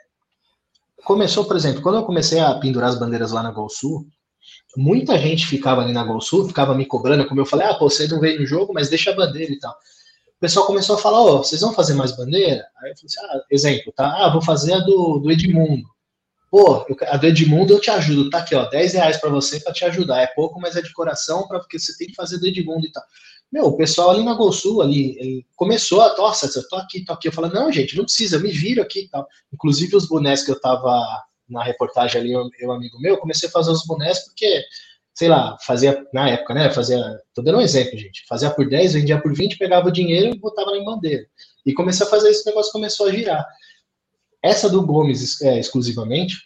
S3: começou, por exemplo, quando eu comecei a pendurar as bandeiras lá na Gol Sul, muita gente ficava ali na Gol Sul, ficava me cobrando, como eu falei, ah, pô, você não veio no jogo, mas deixa a bandeira e tal. O pessoal começou a falar, ó, oh, vocês vão fazer mais bandeira? Aí eu falei assim, ah, exemplo, tá? Ah, vou fazer a do, do Edmundo. Pô, a do Edmundo eu te ajudo, tá aqui, ó, 10 reais pra você pra te ajudar. É pouco, mas é de coração, pra, porque você tem que fazer do Edmundo e tal. Meu, o pessoal ali na Gol ali, começou a, nossa, eu tô aqui, tô aqui. Eu falei, não, gente, não precisa, me vira aqui e tal. Inclusive os bonés que eu tava na reportagem ali, eu, eu amigo meu, comecei a fazer os bonés porque, sei lá, fazia, na época, né, fazia, tô dando um exemplo, gente, fazia por 10, vendia por 20, pegava o dinheiro e botava na bandeira. E comecei a fazer esse negócio, começou a girar. Essa do Gomes é, exclusivamente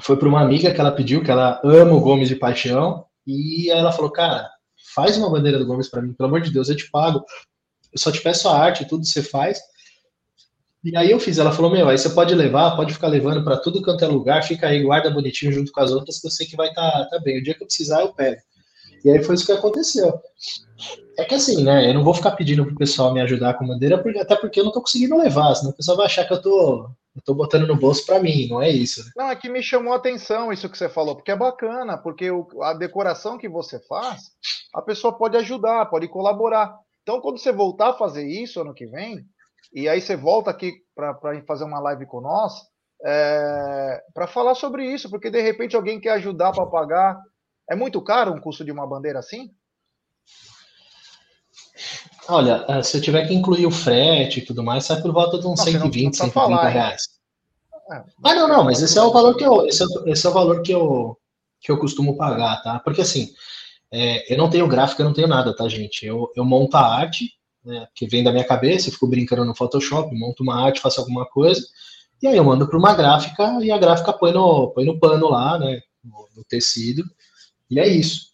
S3: foi para uma amiga que ela pediu, que ela ama o Gomes de paixão, e ela falou: Cara, faz uma bandeira do Gomes para mim, pelo amor de Deus, eu te pago, eu só te peço a arte, tudo você faz. E aí eu fiz, ela falou: Meu, aí você pode levar, pode ficar levando para tudo quanto é lugar, fica aí, guarda bonitinho junto com as outras, que eu sei que vai estar tá, tá bem. O dia que eu precisar, eu pego. E aí foi isso que aconteceu. É que assim, né? Eu não vou ficar pedindo pro pessoal me ajudar com bandeira, porque, até porque eu não tô conseguindo levar, senão o pessoal vai achar que eu tô, eu tô botando no bolso para mim, não é isso. Né?
S4: Não, é que me chamou a atenção isso que você falou, porque é bacana, porque o, a decoração que você faz, a pessoa pode ajudar, pode colaborar. Então, quando você voltar a fazer isso ano que vem, e aí você volta aqui para fazer uma live com nós, é, para falar sobre isso, porque de repente alguém quer ajudar para pagar é muito caro um custo de uma bandeira assim?
S3: Olha, eh, se eu tiver que incluir o frete e tudo mais, sai por volta de uns não, 120, não 130 falar, reais. É, ah, não, não, mas esse é o valor que eu, esse é, esse é o valor que eu, que eu costumo pagar, tá? Porque assim, é, eu não tenho gráfico, eu não tenho nada, tá, gente? Eu, eu monto a arte, né, que vem da minha cabeça, eu fico brincando no Photoshop, monto uma arte, faço alguma coisa, e aí eu mando para uma gráfica e a gráfica põe no, põe no pano lá, né, no, no tecido, e é isso.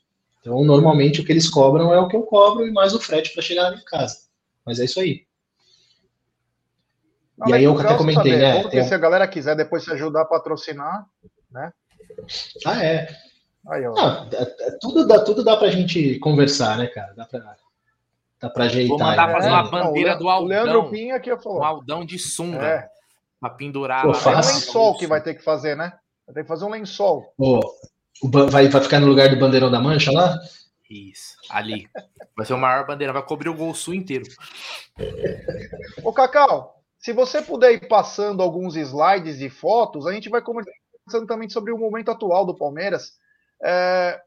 S3: Então, normalmente o que eles cobram é o que eu cobro e mais o frete para chegar na minha casa. Mas é isso aí.
S4: Não, e aí eu até comentei, saber, né? Tem... Se a galera quiser depois se ajudar a patrocinar, né?
S3: Ah, é. Aí, Não, é, é, tudo, dá, tudo dá pra gente conversar, né, cara? Dá pra, dá pra ajeitar. Vou
S1: mandar fazer uma bandeira Não, do Aldão. O
S4: Leandro Pinha aqui
S1: falou. Um Aldão de sunga. É. Pra pendurar.
S4: Pô, lá. É o lençol que vai ter que fazer, né? Vai ter que fazer um lençol.
S3: Oh, vai, vai ficar no lugar do bandeirão da mancha lá?
S1: Isso, ali. Vai ser o maior bandeirão, vai cobrir o Gol Sul inteiro.
S4: Ô, Cacau, se você puder ir passando alguns slides e fotos, a gente vai conversando também sobre o momento atual do Palmeiras. É...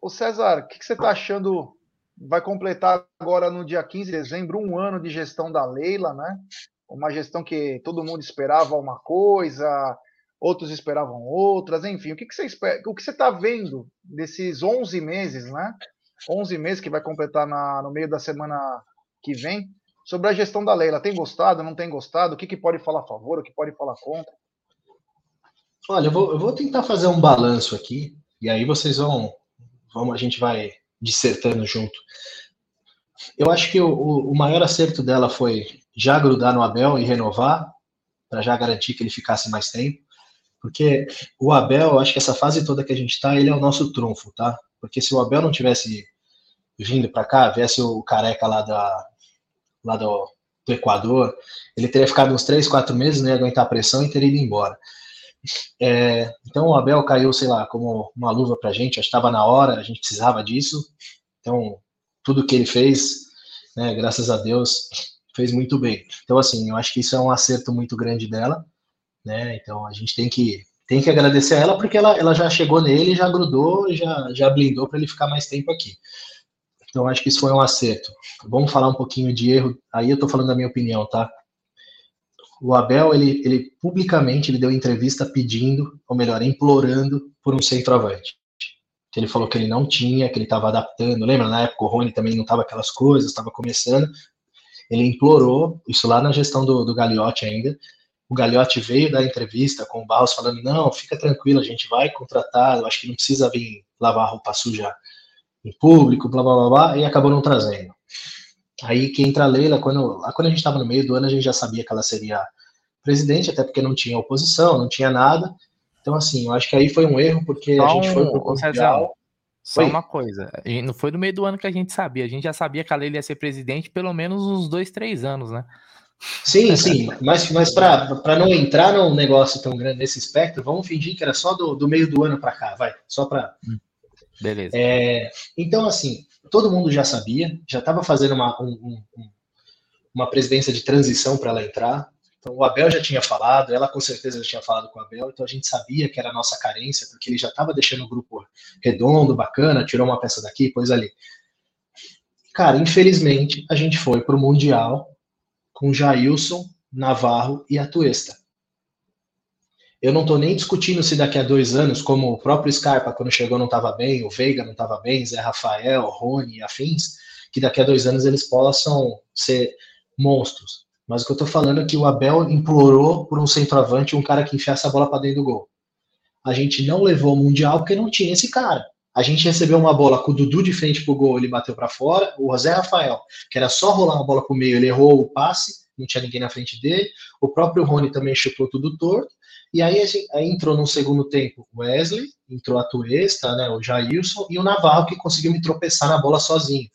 S4: Ô César, o que, que você está achando? Vai completar agora no dia 15 de dezembro um ano de gestão da Leila, né? Uma gestão que todo mundo esperava uma coisa, outros esperavam outras, enfim. O que, que você espera? O que você está vendo desses 11 meses, né? 11 meses que vai completar na, no meio da semana que vem, sobre a gestão da Leila. Tem gostado, não tem gostado? O que, que pode falar a favor, o que pode falar contra?
S3: Olha, eu vou, eu vou tentar fazer um balanço aqui, e aí vocês vão, vamos, a gente vai dissertando junto. Eu acho que o, o maior acerto dela foi já grudar no Abel e renovar, para já garantir que ele ficasse mais tempo. Porque o Abel, acho que essa fase toda que a gente está, ele é o nosso trunfo, tá? Porque se o Abel não tivesse vindo para cá, viesse o careca lá, da, lá do, do Equador, ele teria ficado uns três, quatro meses, não ia aguentar a pressão e teria ido embora. É, então o Abel caiu, sei lá, como uma luva pra gente, acho que estava na hora, a gente precisava disso. Então, tudo que ele fez, né, graças a Deus, fez muito bem. Então, assim, eu acho que isso é um acerto muito grande dela né? Então a gente tem que tem que agradecer a ela porque ela, ela já chegou nele, já grudou, já já blindou para ele ficar mais tempo aqui. Então acho que isso foi um acerto. Vamos falar um pouquinho de erro. Aí eu estou falando da minha opinião, tá? O Abel, ele, ele publicamente ele deu entrevista pedindo, ou melhor, implorando por um centroavante. Ele falou que ele não tinha, que ele estava adaptando. Lembra na época o Rony também não estava aquelas coisas, estava começando. Ele implorou, isso lá na gestão do, do Gagliotti ainda, o Gagliotti veio dar entrevista com o Barros falando, não, fica tranquilo, a gente vai contratar, eu acho que não precisa vir lavar roupa suja em público, blá, blá, blá, blá, e acabou não trazendo. Aí que entra a Leila, quando, lá quando a gente estava no meio do ano, a gente já sabia que ela seria presidente, até porque não tinha oposição, não tinha nada. Então, assim, eu acho que aí foi um erro, porque
S1: Só
S3: a gente foi
S1: pro Mundial. Só uma coisa, não foi no meio do ano que a gente sabia, a gente já sabia que a Leila ia ser presidente pelo menos uns dois, três anos, né?
S3: Sim, sim, mas, mas para não entrar num negócio tão grande nesse espectro, vamos fingir que era só do, do meio do ano para cá, vai, só para.
S1: Hum, beleza.
S3: É, então, assim, todo mundo já sabia, já estava fazendo uma, um, um, uma presidência de transição para ela entrar. Então, o Abel já tinha falado, ela com certeza já tinha falado com o Abel, então a gente sabia que era a nossa carência, porque ele já estava deixando o grupo redondo, bacana, tirou uma peça daqui, pôs ali. Cara, infelizmente, a gente foi para o Mundial com Jailson, Navarro e Atuesta. Eu não estou nem discutindo se daqui a dois anos, como o próprio Scarpa, quando chegou, não estava bem, o Veiga não estava bem, Zé Rafael, Rony e afins, que daqui a dois anos eles possam ser monstros. Mas o que eu estou falando é que o Abel implorou por um centroavante, um cara que enfiasse a bola para dentro do gol. A gente não levou o Mundial porque não tinha esse cara. A gente recebeu uma bola com o Dudu de frente pro gol, ele bateu para fora. O José Rafael, que era só rolar uma bola pro meio, ele errou o passe, não tinha ninguém na frente dele. O próprio Rony também chutou tudo torto. E aí, aí entrou no segundo tempo o Wesley, entrou a Tuesta, né, o Jailson e o Navarro, que conseguiu me tropeçar na bola sozinho.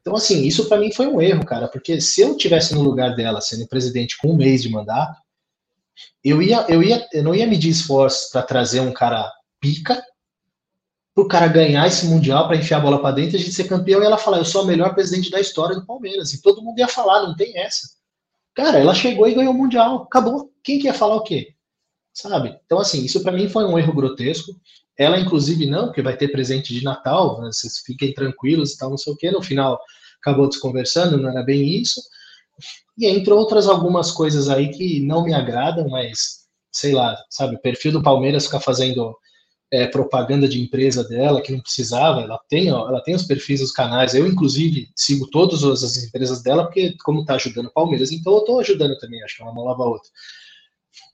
S3: Então, assim, isso para mim foi um erro, cara, porque se eu tivesse no lugar dela, sendo presidente com um mês de mandato, eu ia, eu ia, eu não ia medir esforços para trazer um cara pica, o cara ganhar esse Mundial, para enfiar a bola para dentro, a gente ser campeão e ela falar, eu sou a melhor presidente da história do Palmeiras. E todo mundo ia falar, não tem essa. Cara, ela chegou e ganhou o Mundial, acabou. Quem que ia falar o quê? Sabe? Então, assim, isso para mim foi um erro grotesco. Ela, inclusive, não, porque vai ter presente de Natal, né? vocês fiquem tranquilos e tal, não sei o quê. No final, acabou desconversando, não era bem isso. E entre outras algumas coisas aí que não me agradam, mas sei lá, sabe, o perfil do Palmeiras ficar fazendo é, propaganda de empresa dela que não precisava. Ela tem, ó, ela tem os perfis dos canais. Eu, inclusive, sigo todas as empresas dela, porque, como está ajudando o Palmeiras, então eu estou ajudando também. Acho que uma mão lava a outra.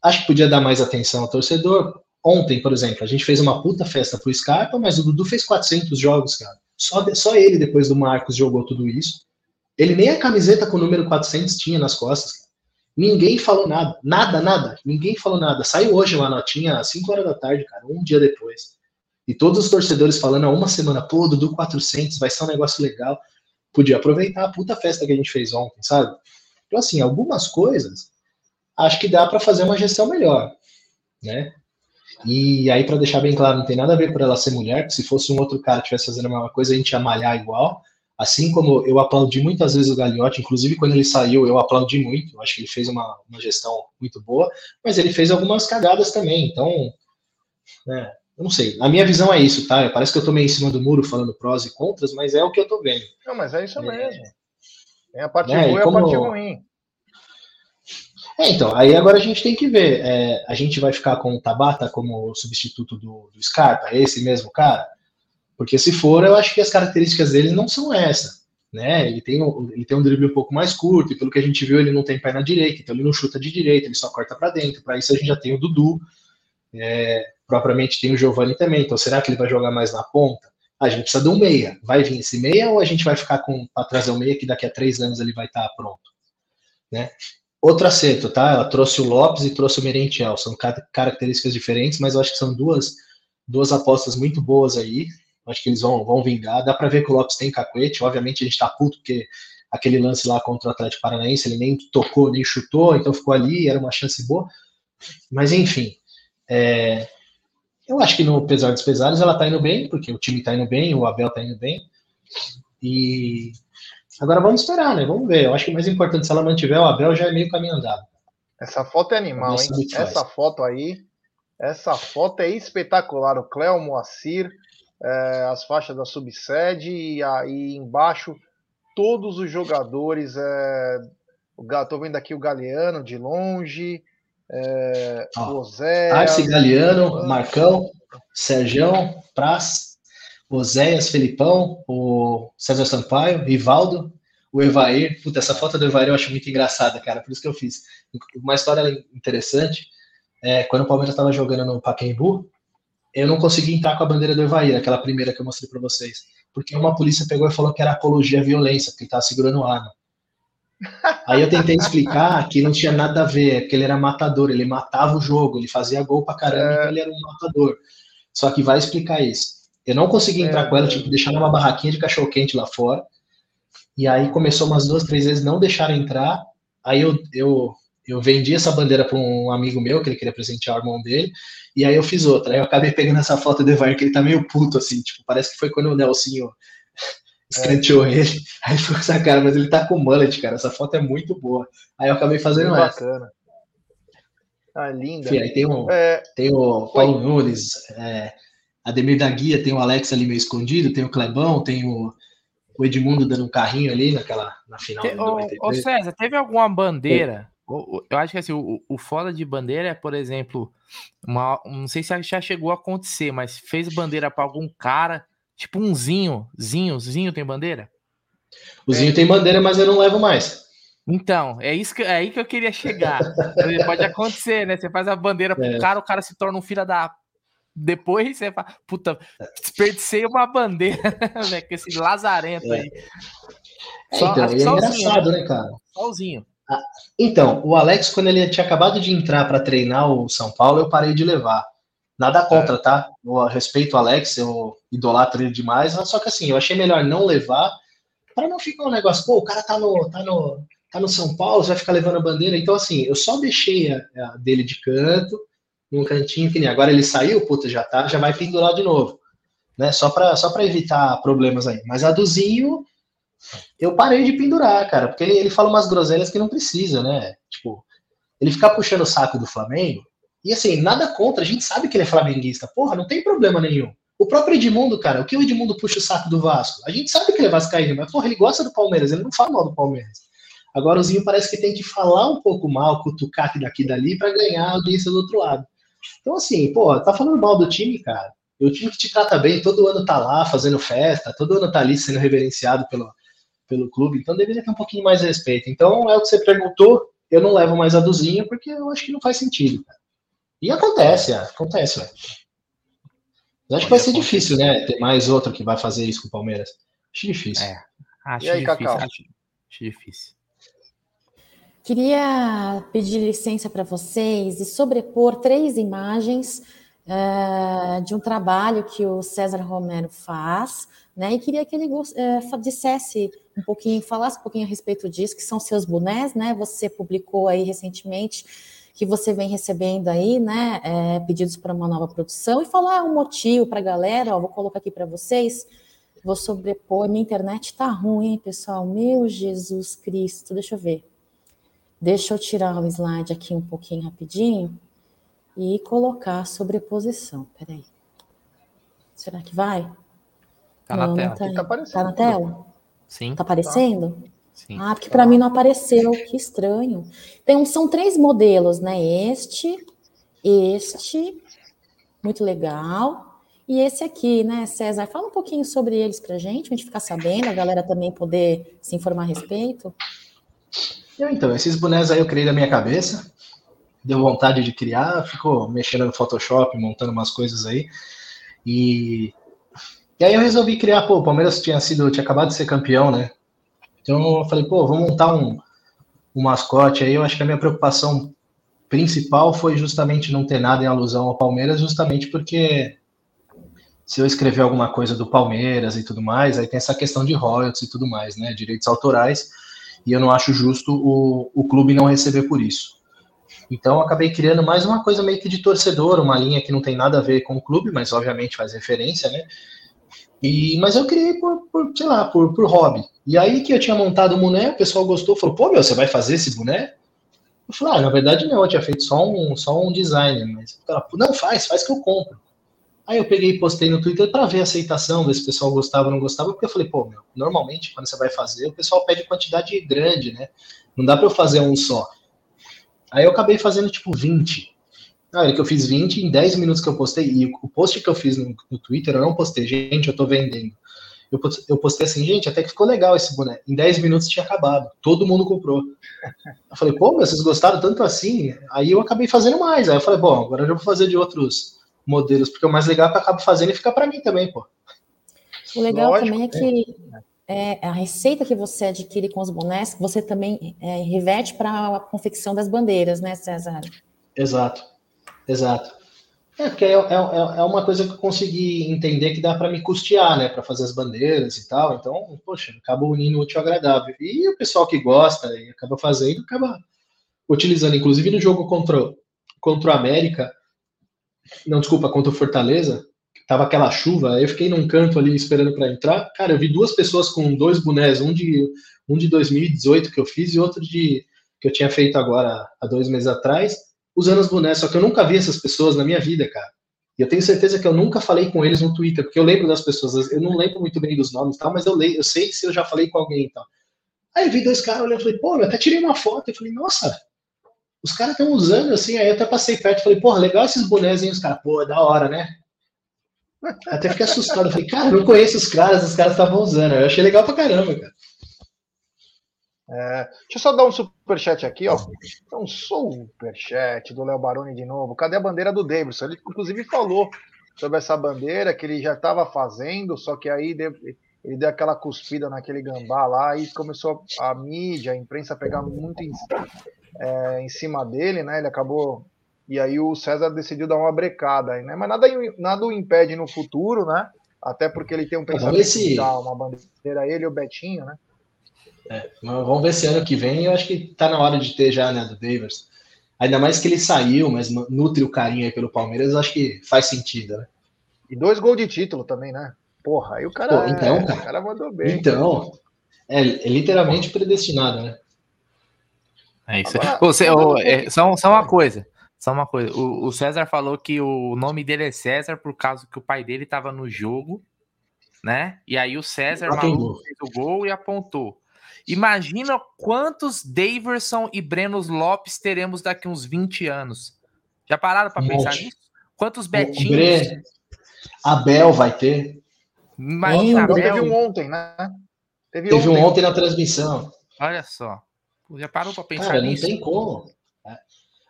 S3: Acho que podia dar mais atenção ao torcedor. Ontem, por exemplo, a gente fez uma puta festa pro Scarpa, mas o Dudu fez 400 jogos, cara. Só, só ele, depois do Marcos, jogou tudo isso. Ele nem a camiseta com o número 400 tinha nas costas. Ninguém falou nada, nada, nada. Ninguém falou nada. Saiu hoje uma notinha às 5 horas da tarde, cara, um dia depois. E todos os torcedores falando há uma semana, pô, Dudu 400, vai ser um negócio legal. Podia aproveitar a puta festa que a gente fez ontem, sabe? Então, assim, algumas coisas acho que dá para fazer uma gestão melhor, né? E aí, para deixar bem claro, não tem nada a ver por ela ser mulher, porque se fosse um outro cara que estivesse fazendo a mesma coisa, a gente ia malhar igual. Assim como eu aplaudi muitas vezes o Gagliotti, inclusive quando ele saiu, eu aplaudi muito, eu acho que ele fez uma, uma gestão muito boa, mas ele fez algumas cagadas também, então, né, eu não sei, a minha visão é isso, tá? Parece que eu tô meio em cima do muro falando prós e contras, mas é o que eu tô vendo.
S4: Não, mas é isso é, mesmo. Tem a parte é, boa e como... a parte ruim.
S3: É, então, aí agora a gente tem que ver. É, a gente vai ficar com o Tabata como substituto do, do Scarpa, é esse mesmo cara? Porque se for, eu acho que as características dele não são essa. Né? Ele, tem um, ele tem um drible um pouco mais curto, e pelo que a gente viu, ele não tem perna direita, então ele não chuta de direita, ele só corta para dentro. Para isso a gente já tem o Dudu, é, propriamente tem o Giovanni também. Então será que ele vai jogar mais na ponta? A gente precisa de um meia. Vai vir esse meia ou a gente vai ficar com para trazer o meia que daqui a três anos ele vai estar tá pronto? Né? Outro acerto, tá? Ela trouxe o Lopes e trouxe o Merentiel. São características diferentes, mas eu acho que são duas, duas apostas muito boas aí. Acho que eles vão, vão vingar. Dá para ver que o Lopes tem cacuete. Obviamente a gente tá puto porque aquele lance lá contra o Atlético Paranaense, ele nem tocou, nem chutou, então ficou ali, era uma chance boa. Mas enfim, é, eu acho que no pesar dos pesares ela tá indo bem, porque o time tá indo bem, o Abel tá indo bem. E agora vamos esperar, né? Vamos ver. Eu acho que o mais importante, se ela mantiver o Abel, já é meio caminho andado.
S4: Essa foto é animal, hein? Essa foto aí, essa foto é espetacular. O Cléo Moacir, é, as faixas da subsede e aí embaixo todos os jogadores. É, o, vendo aqui o Galeano de longe, é,
S3: o Zé. Arce Galeano, Marcão, Sergião, Praz, Oséias, Felipão, o César Sampaio, Rivaldo, o Evair. Puta, essa foto do Evair eu acho muito engraçada, cara, por isso que eu fiz. Uma história interessante, é, quando o Palmeiras estava jogando no Pacaembu, eu não consegui entrar com a bandeira do Evair, aquela primeira que eu mostrei para vocês. Porque uma polícia pegou e falou que era apologia à violência, porque ele estava segurando arma. Aí eu tentei explicar que não tinha nada a ver, que ele era matador, ele matava o jogo, ele fazia gol pra caramba, é... então ele era um matador. Só que vai explicar isso. Eu não consegui entrar é, com ela, tive que deixar numa barraquinha de cachorro quente lá fora. E aí começou umas duas, três vezes, não deixaram entrar. Aí eu, eu, eu vendi essa bandeira para um amigo meu, que ele queria presentear o irmão dele. E aí eu fiz outra. Aí eu acabei pegando essa foto do Evair, que ele tá meio puto, assim, tipo, parece que foi quando o Nelsinho escanteou é. ele. Aí ficou com essa cara, mas ele tá com mullet, cara. Essa foto é muito boa. Aí eu acabei fazendo muito essa. Bacana.
S4: Ah, linda. Enfim,
S3: aí tem o, é... tem o Paulo Nunes, é, Ademir da Guia, tem o Alex ali meio escondido, tem o Clebão, tem o, o Edmundo dando um carrinho ali naquela, na final. Te,
S1: ô, ô, César, teve alguma bandeira eu acho que assim, o, o foda de bandeira é, por exemplo, uma, não sei se já chegou a acontecer, mas fez bandeira para algum cara, tipo um Zinho. Zinho, Zinho tem bandeira?
S3: O Zinho é. tem bandeira, mas eu não levo mais.
S1: Então, é isso que, é aí que eu queria chegar. Pode acontecer, né? Você faz a bandeira pro é. cara, o cara se torna um filho da. Depois você fala, puta, desperdicei uma bandeira, né? Com esse lazarento
S3: é. aí. Só, então, é engraçado, né, cara?
S1: Sozinho.
S3: Ah, então, o Alex, quando ele tinha acabado de entrar para treinar o São Paulo, eu parei de levar. Nada contra, é. tá? Eu respeito o Alex, eu idolatro ele demais, só que assim, eu achei melhor não levar, para não ficar um negócio, pô, o cara tá no, tá no, tá no São Paulo, vai ficar levando a bandeira. Então, assim, eu só deixei a, a dele de canto, num cantinho, que nem agora ele saiu, puta, já tá, já vai pendurar de novo. Né? Só para só evitar problemas aí. Mas a do Zinho, eu parei de pendurar, cara, porque ele, ele fala umas groselhas que não precisa, né? Tipo, ele ficar puxando o saco do Flamengo, e assim, nada contra, a gente sabe que ele é flamenguista, porra, não tem problema nenhum. O próprio Edmundo, cara, o que o Edmundo puxa o saco do Vasco? A gente sabe que ele é vascaíno, mas porra, ele gosta do Palmeiras, ele não fala mal do Palmeiras. Agora o Zinho parece que tem que falar um pouco mal, cutucar aqui daqui dali para ganhar a audiência do outro lado. Então assim, porra, tá falando mal do time, cara. O time que te trata bem, todo ano tá lá fazendo festa, todo ano tá ali sendo reverenciado pelo, pelo clube, então deveria ter um pouquinho mais de respeito. Então é o que você perguntou, eu não levo mais a Duzinha porque eu acho que não faz sentido. Cara. E acontece, é, acontece. Eu acho que vai ser difícil, né? Ter mais outro que vai fazer isso com o Palmeiras. Acho difícil. É,
S1: acho aí, difícil. Acho, acho, difícil.
S2: Queria pedir licença para vocês e sobrepor três imagens uh, de um trabalho que o César Romero faz, né? E queria que ele uh, dissesse um pouquinho, falasse um pouquinho a respeito disso, que são seus bonés, né? Você publicou aí recentemente que você vem recebendo aí, né? É, pedidos para uma nova produção e falar um motivo para a galera. Ó, vou colocar aqui para vocês. Vou sobrepor. Minha internet tá ruim, pessoal? Meu Jesus Cristo. Deixa eu ver. Deixa eu tirar o slide aqui um pouquinho rapidinho e colocar a sobreposição. Peraí. Será que vai?
S1: Tá na tela.
S2: Tá,
S4: Tá aparecendo.
S2: tá na tela?
S1: Sim.
S2: Tá aparecendo?
S1: sim.
S2: Ah, porque para mim não apareceu, que estranho. Então, são três modelos, né? Este, este, muito legal, e esse aqui, né, César? Fala um pouquinho sobre eles pra gente, pra gente ficar sabendo, a galera também poder se informar a respeito.
S3: Eu, Então, esses bonés aí eu criei da minha cabeça. Deu vontade de criar, ficou mexendo no Photoshop, montando umas coisas aí. E, e aí eu resolvi criar, pô, o Palmeiras tinha sido, tinha acabado de ser campeão, né? Então eu falei, pô, vou montar um, um mascote aí. Eu acho que a minha preocupação principal foi justamente não ter nada em alusão ao Palmeiras, justamente porque se eu escrever alguma coisa do Palmeiras e tudo mais, aí tem essa questão de royalties e tudo mais, né? Direitos autorais e eu não acho justo o, o clube não receber por isso. Então, acabei criando mais uma coisa meio que de torcedor, uma linha que não tem nada a ver com o clube, mas obviamente faz referência, né? E, mas eu criei por, por sei lá, por, por hobby. E aí que eu tinha montado o boné, o pessoal gostou, falou, pô, meu, você vai fazer esse boné? Eu falei, ah, na verdade não, eu tinha feito só um, só um design, mas o cara, não, faz, faz que eu compro. Aí eu peguei e postei no Twitter para ver a aceitação, ver se o pessoal gostava ou não gostava, porque eu falei, pô, meu, normalmente quando você vai fazer, o pessoal pede quantidade grande, né? Não dá para eu fazer um só. Aí eu acabei fazendo tipo 20. Na hora que eu fiz 20, em 10 minutos que eu postei, e o post que eu fiz no, no Twitter, eu não postei, gente, eu tô vendendo. Eu, eu postei assim, gente, até que ficou legal esse boné. Em 10 minutos tinha acabado. Todo mundo comprou. Eu falei, pô, vocês gostaram tanto assim? Aí eu acabei fazendo mais. Aí eu falei, bom, agora eu já vou fazer de outros modelos, porque o mais legal é que eu acabo fazendo e fica para mim também, pô.
S2: O legal
S4: Lógico,
S2: também é que é, a receita que você adquire com os bonés, você também é, reverte para a confecção das bandeiras, né, César?
S3: Exato, exato. É, porque é, é, é uma coisa que eu consegui entender que dá para me custear, né, para fazer as bandeiras e tal. Então, poxa, acaba unindo o útil ao agradável. E o pessoal que gosta e acaba fazendo, acaba utilizando. Inclusive no jogo contra, contra o América, não, desculpa, contra o Fortaleza, tava aquela chuva, eu fiquei num canto ali esperando para entrar. Cara, eu vi duas pessoas com dois bonés, um de, um de 2018 que eu fiz e outro de que eu tinha feito agora há dois meses atrás usando os bonés, só que eu nunca vi essas pessoas na minha vida, cara. E eu tenho certeza que eu nunca falei com eles no Twitter, porque eu lembro das pessoas, eu não lembro muito bem dos nomes e tal, mas eu, leio, eu sei se eu já falei com alguém tal. Aí eu vi dois caras olhando falei, pô, eu até tirei uma foto. Eu falei, nossa, os caras estão usando assim. Aí eu até passei perto e falei, porra, legal esses bonés, hein? Os caras, pô, é da hora, né? Até fiquei assustado. Falei, cara, eu não conheço os caras, os caras estavam usando. Eu achei legal pra caramba, cara.
S4: É, deixa eu só dar um superchat aqui, ó. Um superchat do Léo Baroni de novo. Cadê a bandeira do Davidson? Ele, inclusive, falou sobre essa bandeira que ele já estava fazendo, só que aí deu- ele deu aquela cuspida naquele gambá lá e começou a mídia, a imprensa a pegar muito em, é, em cima dele, né? Ele acabou. E aí o César decidiu dar uma brecada aí, né? Mas nada, nada o impede no futuro, né? Até porque ele tem um
S3: Vamos
S4: pensamento
S3: ver se-
S4: de dar uma bandeira, ele e o Betinho, né?
S3: Mas Vamos ver se ano que vem, eu acho que tá na hora de ter já, né, do Davis. Ainda mais que ele saiu, mas nutre o carinho aí pelo Palmeiras, eu acho que faz sentido, né?
S4: E dois gols de título também, né? Porra, aí o cara,
S3: Pô, então,
S4: é,
S3: cara.
S4: o cara mandou bem.
S3: Então, é, é literalmente predestinado, né?
S1: É isso.
S4: Agora-
S1: Ô, Cê-
S4: agora
S1: ô,
S4: um
S1: é, só, só uma coisa. Só uma coisa. O, o César falou que o nome dele é César por causa que o pai dele estava no jogo, né? E aí o César maluco, fez o gol e apontou. Imagina quantos Daverson e Brenos Lopes teremos daqui uns 20 anos. Já pararam para
S3: Um
S1: pensar
S3: monte.
S1: nisso? Quantos Betinhos?
S3: Bre- Abel vai ter.
S1: Imagina, Abel.
S4: teve um ontem, né? Teve,
S3: Teve um
S4: ontem.
S3: ontem na transmissão.
S1: Olha só. Já parou para pensar
S3: Cara, não
S1: nisso?
S3: tem como.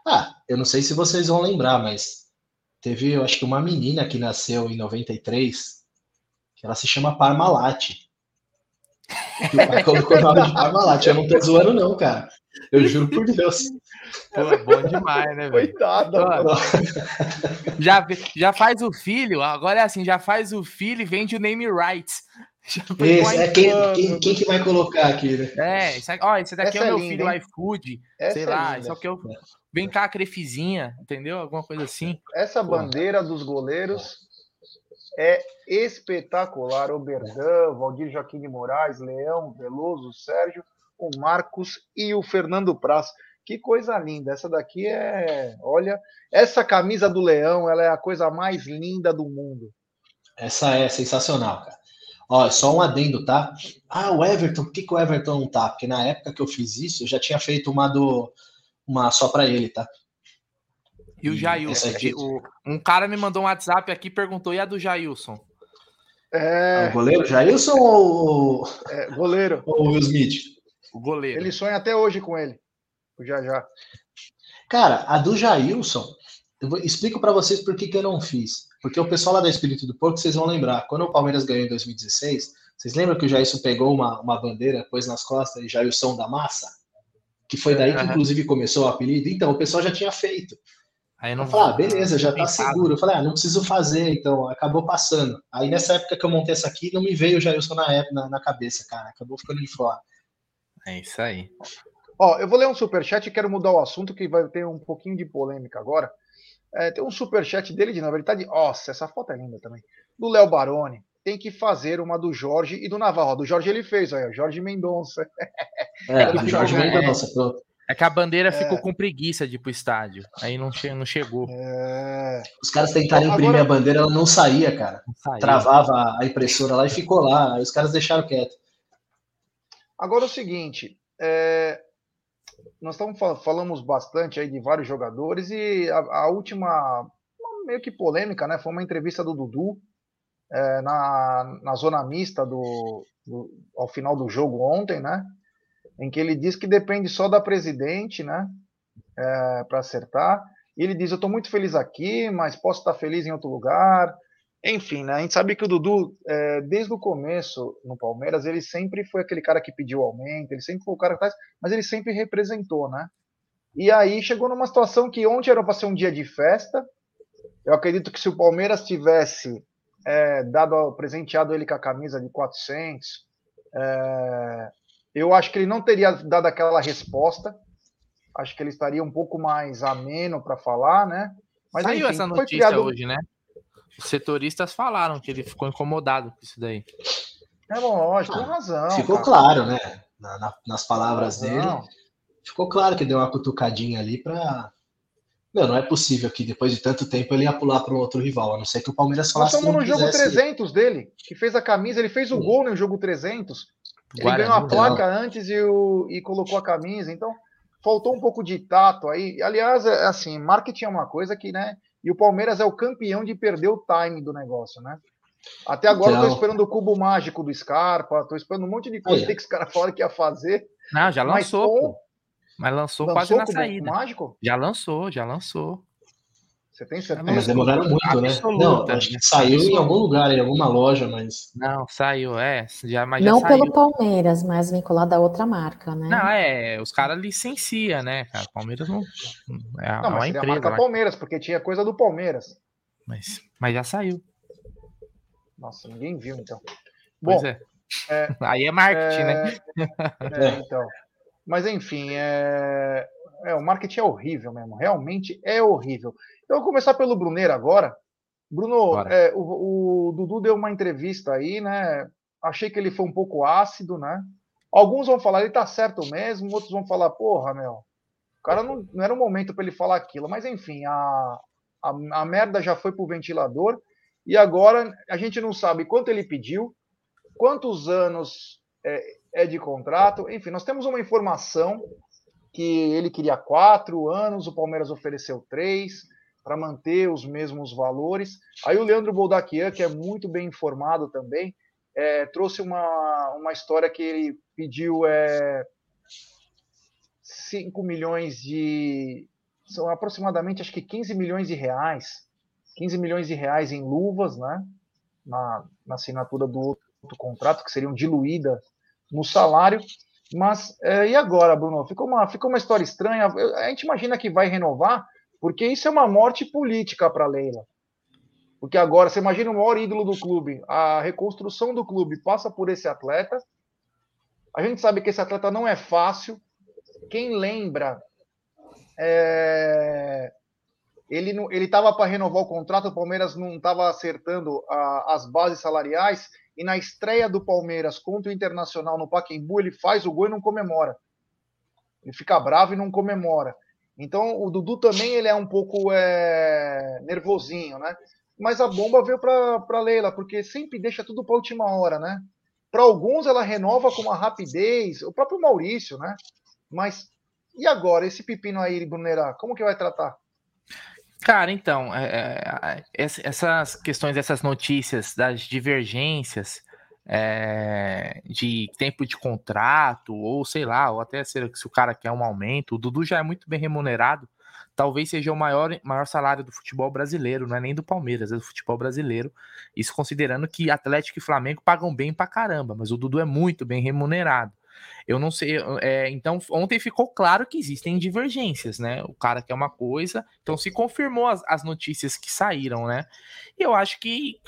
S3: Ah, eu não sei se vocês vão lembrar, mas teve, eu acho que uma menina que nasceu em 93, que ela se chama Parmalat. Que o pai colocou o nome de Parmalat. Eu não tô zoando, não, cara. Eu juro por Deus.
S1: Pô, é bom demais, né, velho?
S4: Coitado.
S1: Mano,
S4: mano.
S1: já, já faz o filho, agora é assim, já faz o filho e vende o name rights.
S3: Esse, é quem, quem, quem, que vai colocar aqui, né?
S1: É, esse, ó, esse daqui Essa é o meu é filho, o iFood, sei é lá, só que eu... Vem cá, Crefizinha, entendeu? Alguma coisa assim.
S4: Essa bandeira dos goleiros é espetacular. O Berdan, Valdir Joaquim de Moraes, Leão, Veloso, Sérgio, o Marcos e o Fernando Praz. Que coisa linda. Essa daqui é. Olha, essa camisa do Leão, ela é a coisa mais linda do mundo.
S3: Essa é sensacional, cara. Ó, só um adendo, tá? Ah, o Everton, por que, que o Everton não tá? Porque na época que eu fiz isso, eu já tinha feito uma do. Uma só para ele, tá?
S1: E o Jailson. O, um cara me mandou um WhatsApp aqui e perguntou: e a do Jailson?
S3: É... O goleiro Jailson ou.
S4: É, goleiro.
S3: Ou o Will Smith?
S1: O goleiro.
S4: Ele sonha até hoje com ele. Já já.
S3: Cara, a do Jailson, eu vou, explico para vocês por que, que eu não fiz. Porque o pessoal lá da Espírito do Porco, vocês vão lembrar, quando o Palmeiras ganhou em 2016, vocês lembram que o Jailson pegou uma, uma bandeira, pôs nas costas e Jailson da Massa? Que foi daí que, inclusive, começou o apelido. Então, o pessoal já tinha feito. Aí não eu falei, ah, beleza, já tá seguro. Eu falei, ah, não preciso fazer, então acabou passando. Aí nessa época que eu montei essa aqui, não me veio o Jailson na, época, na, na cabeça, cara. Acabou ficando de fora.
S1: É isso aí.
S4: Ó, eu vou ler um superchat e quero mudar o assunto, que vai ter um pouquinho de polêmica agora. É, tem um superchat dele de novo. Ele tá de. Nossa, essa foto é linda também. Do Léo Baroni. Tem que fazer uma do Jorge e do Navarro. Do Jorge ele fez, olha, Jorge Mendonça.
S3: É, do Jorge Mendonça, pronto.
S1: É que a bandeira é. ficou com preguiça de ir pro estádio. Aí não, che não chegou. É.
S3: Os caras tentaram imprimir Agora... a bandeira, ela não saía, cara. Não saía. Travava a impressora lá e ficou lá. Aí os caras deixaram quieto.
S4: Agora é o seguinte, é... nós estamos falamos bastante aí de vários jogadores e a, a, última meio que polêmica, né? Foi uma entrevista do Dudu é, na, na zona mista do, do, ao final do jogo ontem, né? em que ele diz que depende só da presidente, né, é, para acertar. E ele diz: Eu estou muito feliz aqui, mas posso estar feliz em outro lugar. Enfim, né, a gente sabe que o Dudu, é, desde o começo no Palmeiras, ele sempre foi aquele cara que pediu aumento, ele sempre foi o cara que faz, mas ele sempre representou, né? E aí chegou numa situação que ontem era para ser um dia de festa. Eu acredito que se o Palmeiras tivesse é, dado presenteado ele com a camisa de 400, é, eu acho que ele não teria dado aquela resposta. Acho que ele estaria um pouco mais ameno para falar, né?
S1: Mas, Saiu enfim, essa notícia criado... hoje, né? Os setoristas falaram que ele ficou incomodado com isso daí.
S4: É bom, lógico, tem razão.
S3: Ficou cara. claro, né? Na, na, nas palavras dele. Ficou claro que deu uma cutucadinha ali para. Meu, não é possível que depois de tanto tempo ele ia pular para um outro rival, a não ser que o Palmeiras falasse.
S4: Nós estamos no jogo 300 dele, que fez a camisa, ele fez o gol no jogo 300. Ele Guarani, ganhou a placa não. antes e, o, e colocou a camisa, então faltou um pouco de tato aí. Aliás, é assim, marketing é uma coisa que, né? E o Palmeiras é o campeão de perder o time do negócio, né? Até agora então... eu tô então. esperando o cubo mágico do Scarpa, tô esperando um monte de coisa que os caras falaram que ia fazer.
S1: Não, já lançou. Mas, mas lançou, lançou quase na saída. Mágico? Já lançou, já lançou.
S4: Você tem certeza? É,
S3: mas demoraram muito, né? Não, acho que saiu em algum lugar, em alguma loja, mas.
S1: Não, saiu, é. Já, mas
S2: não
S1: já
S2: pelo Palmeiras, mas vinculado a outra marca, né?
S1: Não, é. Os caras licenciam, né, cara? Palmeiras não.
S4: É não, uma empresa. A marca mas... Palmeiras, porque tinha coisa do Palmeiras.
S1: Mas, mas já saiu.
S4: Nossa, ninguém viu, então.
S1: Bom, pois é. é Aí é marketing, é... né?
S4: É, então. Mas enfim, é... é, o marketing é horrível mesmo. Realmente é horrível. Eu vou começar pelo Bruneiro agora. Bruno, é, o, o, Dudu deu uma entrevista aí, né? Achei que ele foi um pouco ácido, né? Alguns vão falar, ele tá certo mesmo, outros vão falar, porra, meu, o cara não, não era o momento para ele falar aquilo. Mas enfim, a, a, a merda já foi pro ventilador e agora a gente não sabe quanto ele pediu, quantos anos é, é de contrato. Enfim, nós temos uma informação que ele queria quatro anos, o Palmeiras ofereceu três para manter os mesmos valores. Aí o Leandro Boldaquian, que é muito bem informado também, é, trouxe uma, uma história que ele pediu é, 5 milhões de. São aproximadamente acho que 15 milhões de reais. 15 milhões de reais em luvas, né? Na, na assinatura do outro contrato, que seriam diluídas no salário. Mas é, e agora, Bruno? Ficou uma, ficou uma história estranha. A gente imagina que vai renovar, porque isso é uma morte política para Leila. Porque agora, você imagina o maior ídolo do clube, a reconstrução do clube passa por esse atleta. A gente sabe que esse atleta não é fácil. Quem lembra, é... ele estava para renovar o contrato, o Palmeiras não estava acertando a, as bases salariais, e na estreia do Palmeiras contra o Internacional no Pacaembu, ele faz o gol e não comemora. Ele fica bravo e não comemora. Então, o Dudu também ele é um pouco é, nervosinho, né? Mas a bomba veio para Leila, porque sempre deixa tudo para última hora, né? Para alguns ela renova com uma rapidez, o próprio Maurício, né? Mas e agora, esse pepino aí, Brunerá, como que vai tratar?
S1: Cara, então, é, é, essas questões, essas notícias das divergências é, de tempo de contrato, ou sei lá, ou até se, se, o cara quer um aumento, o Dudu já é muito bem remunerado, talvez seja o maior, maior salário do futebol brasileiro, não é nem do Palmeiras, é do futebol brasileiro. Isso considerando que Atlético e Flamengo pagam bem pra caramba, mas o Dudu é muito bem remunerado. Eu não sei. É, então, ontem ficou claro que existem divergências, né? O cara quer uma coisa, então se confirmou as, as notícias que saíram, né? E eu acho que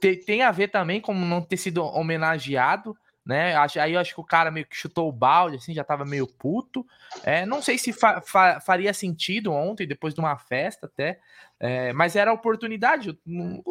S1: te, tem a ver também com não ter sido homenageado né? Aí eu acho que o cara meio que chutou o balde, assim, já tava meio puto. É, não sei se fa fa faria sentido ontem, depois de uma festa até, é, mas era a oportunidade.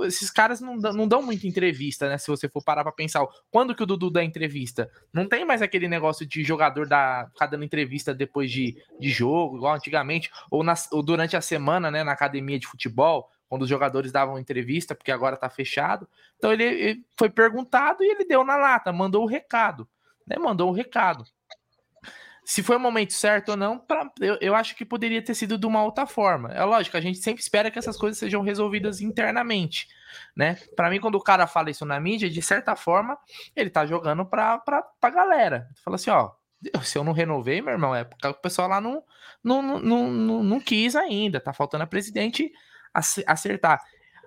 S1: Esses caras não, não dão muita entrevista, né? Se você for parar pra pensar, quando que o Dudu dá entrevista? Não tem mais aquele negócio de jogador da, ficar dando entrevista depois de, de jogo, igual antigamente, ou, na, ou durante a semana, né, na academia de futebol quando os jogadores davam entrevista, porque agora tá fechado. Então ele, ele foi perguntado e ele deu na lata, mandou o recado, né? Mandou o recado. Se foi o momento certo ou não, pra, eu, eu acho que poderia ter sido de uma outra forma. É lógico, a gente sempre espera que essas coisas sejam resolvidas internamente, né? Para mim, quando o cara fala isso na mídia, de certa forma, ele tá jogando pra, pra, pra galera. Fala assim, ó, se eu não renovei, meu irmão, é porque o pessoal lá não, não, não, não, não quis ainda, tá faltando a presidente acertar.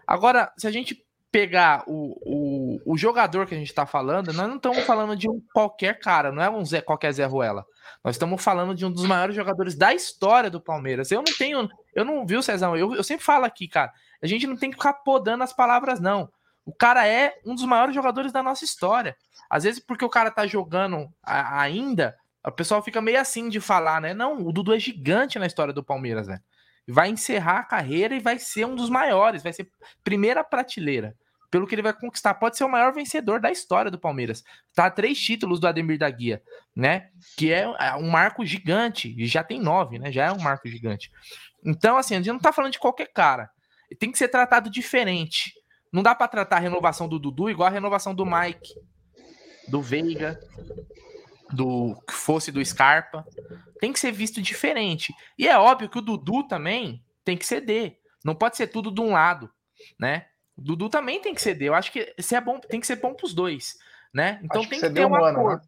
S1: Agora, se a gente pegar o, o, o jogador que a gente está falando, nós não estamos falando de um qualquer cara, não é um Zé, qualquer Zé Ruela. Nós estamos falando de um dos maiores jogadores da história do Palmeiras. Eu não tenho, eu não vi o Cezão, eu, eu sempre falo aqui, cara, a gente não tem que ficar podando as palavras, não. O cara é um dos maiores jogadores da nossa história. Às vezes, porque o cara tá jogando a, ainda, o pessoal fica meio assim de falar, né? Não, o Dudu é gigante na história do Palmeiras, velho vai encerrar a carreira e vai ser um dos maiores, vai ser primeira prateleira. Pelo que ele vai conquistar, pode ser o maior vencedor da história do Palmeiras. Tá três títulos do Ademir da Guia, né? Que é, é um marco gigante, e já tem nove, né? Já é um marco gigante. Então, assim, a gente não tá falando de qualquer cara. Tem que ser tratado diferente. Não dá para tratar a renovação do Dudu igual a renovação do Mike, do Veiga, do que fosse do Scarpa, tem que ser visto diferente. E é óbvio que o Dudu também tem que ceder. Não pode ser tudo de um lado, né? O Dudu também tem que ceder. Eu acho que se é bom, tem que ser bom para os dois, né? Então acho tem que, que ter um acordo.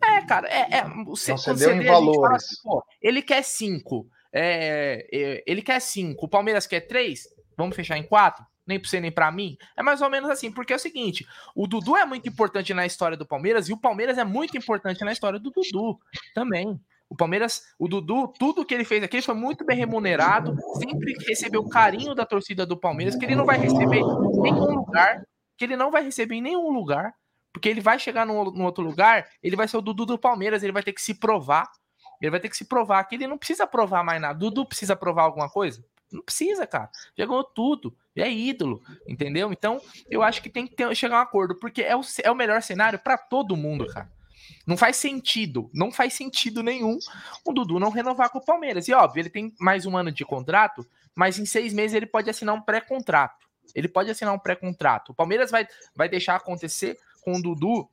S1: Né? É, cara, é, é
S4: você, não cedeu em valores. Assim, pô,
S1: ele quer cinco, é, é, ele quer cinco, o Palmeiras quer três, vamos fechar em quatro? nem para você nem para mim. É mais ou menos assim, porque é o seguinte: o Dudu é muito importante na história do Palmeiras e o Palmeiras é muito importante na história do Dudu também. O Palmeiras, o Dudu, tudo que ele fez aqui foi muito bem remunerado, sempre recebeu o carinho da torcida do Palmeiras, que ele não vai receber em nenhum lugar, que ele não vai receber em nenhum lugar, porque ele vai chegar no, no outro lugar, ele vai ser o Dudu do Palmeiras, ele vai ter que se provar, ele vai ter que se provar que ele não precisa provar mais nada. Dudu precisa provar alguma coisa? Não precisa, cara. Ganhou tudo. É ídolo, entendeu? Então, eu acho que tem que ter, chegar a um acordo, porque é o, é o melhor cenário para todo mundo, cara. Não faz sentido, não faz sentido nenhum o Dudu não renovar com o Palmeiras. E óbvio, ele tem mais um ano de contrato, mas em seis meses ele pode assinar um pré-contrato. Ele pode assinar um pré-contrato. O Palmeiras vai, vai deixar acontecer com o Dudu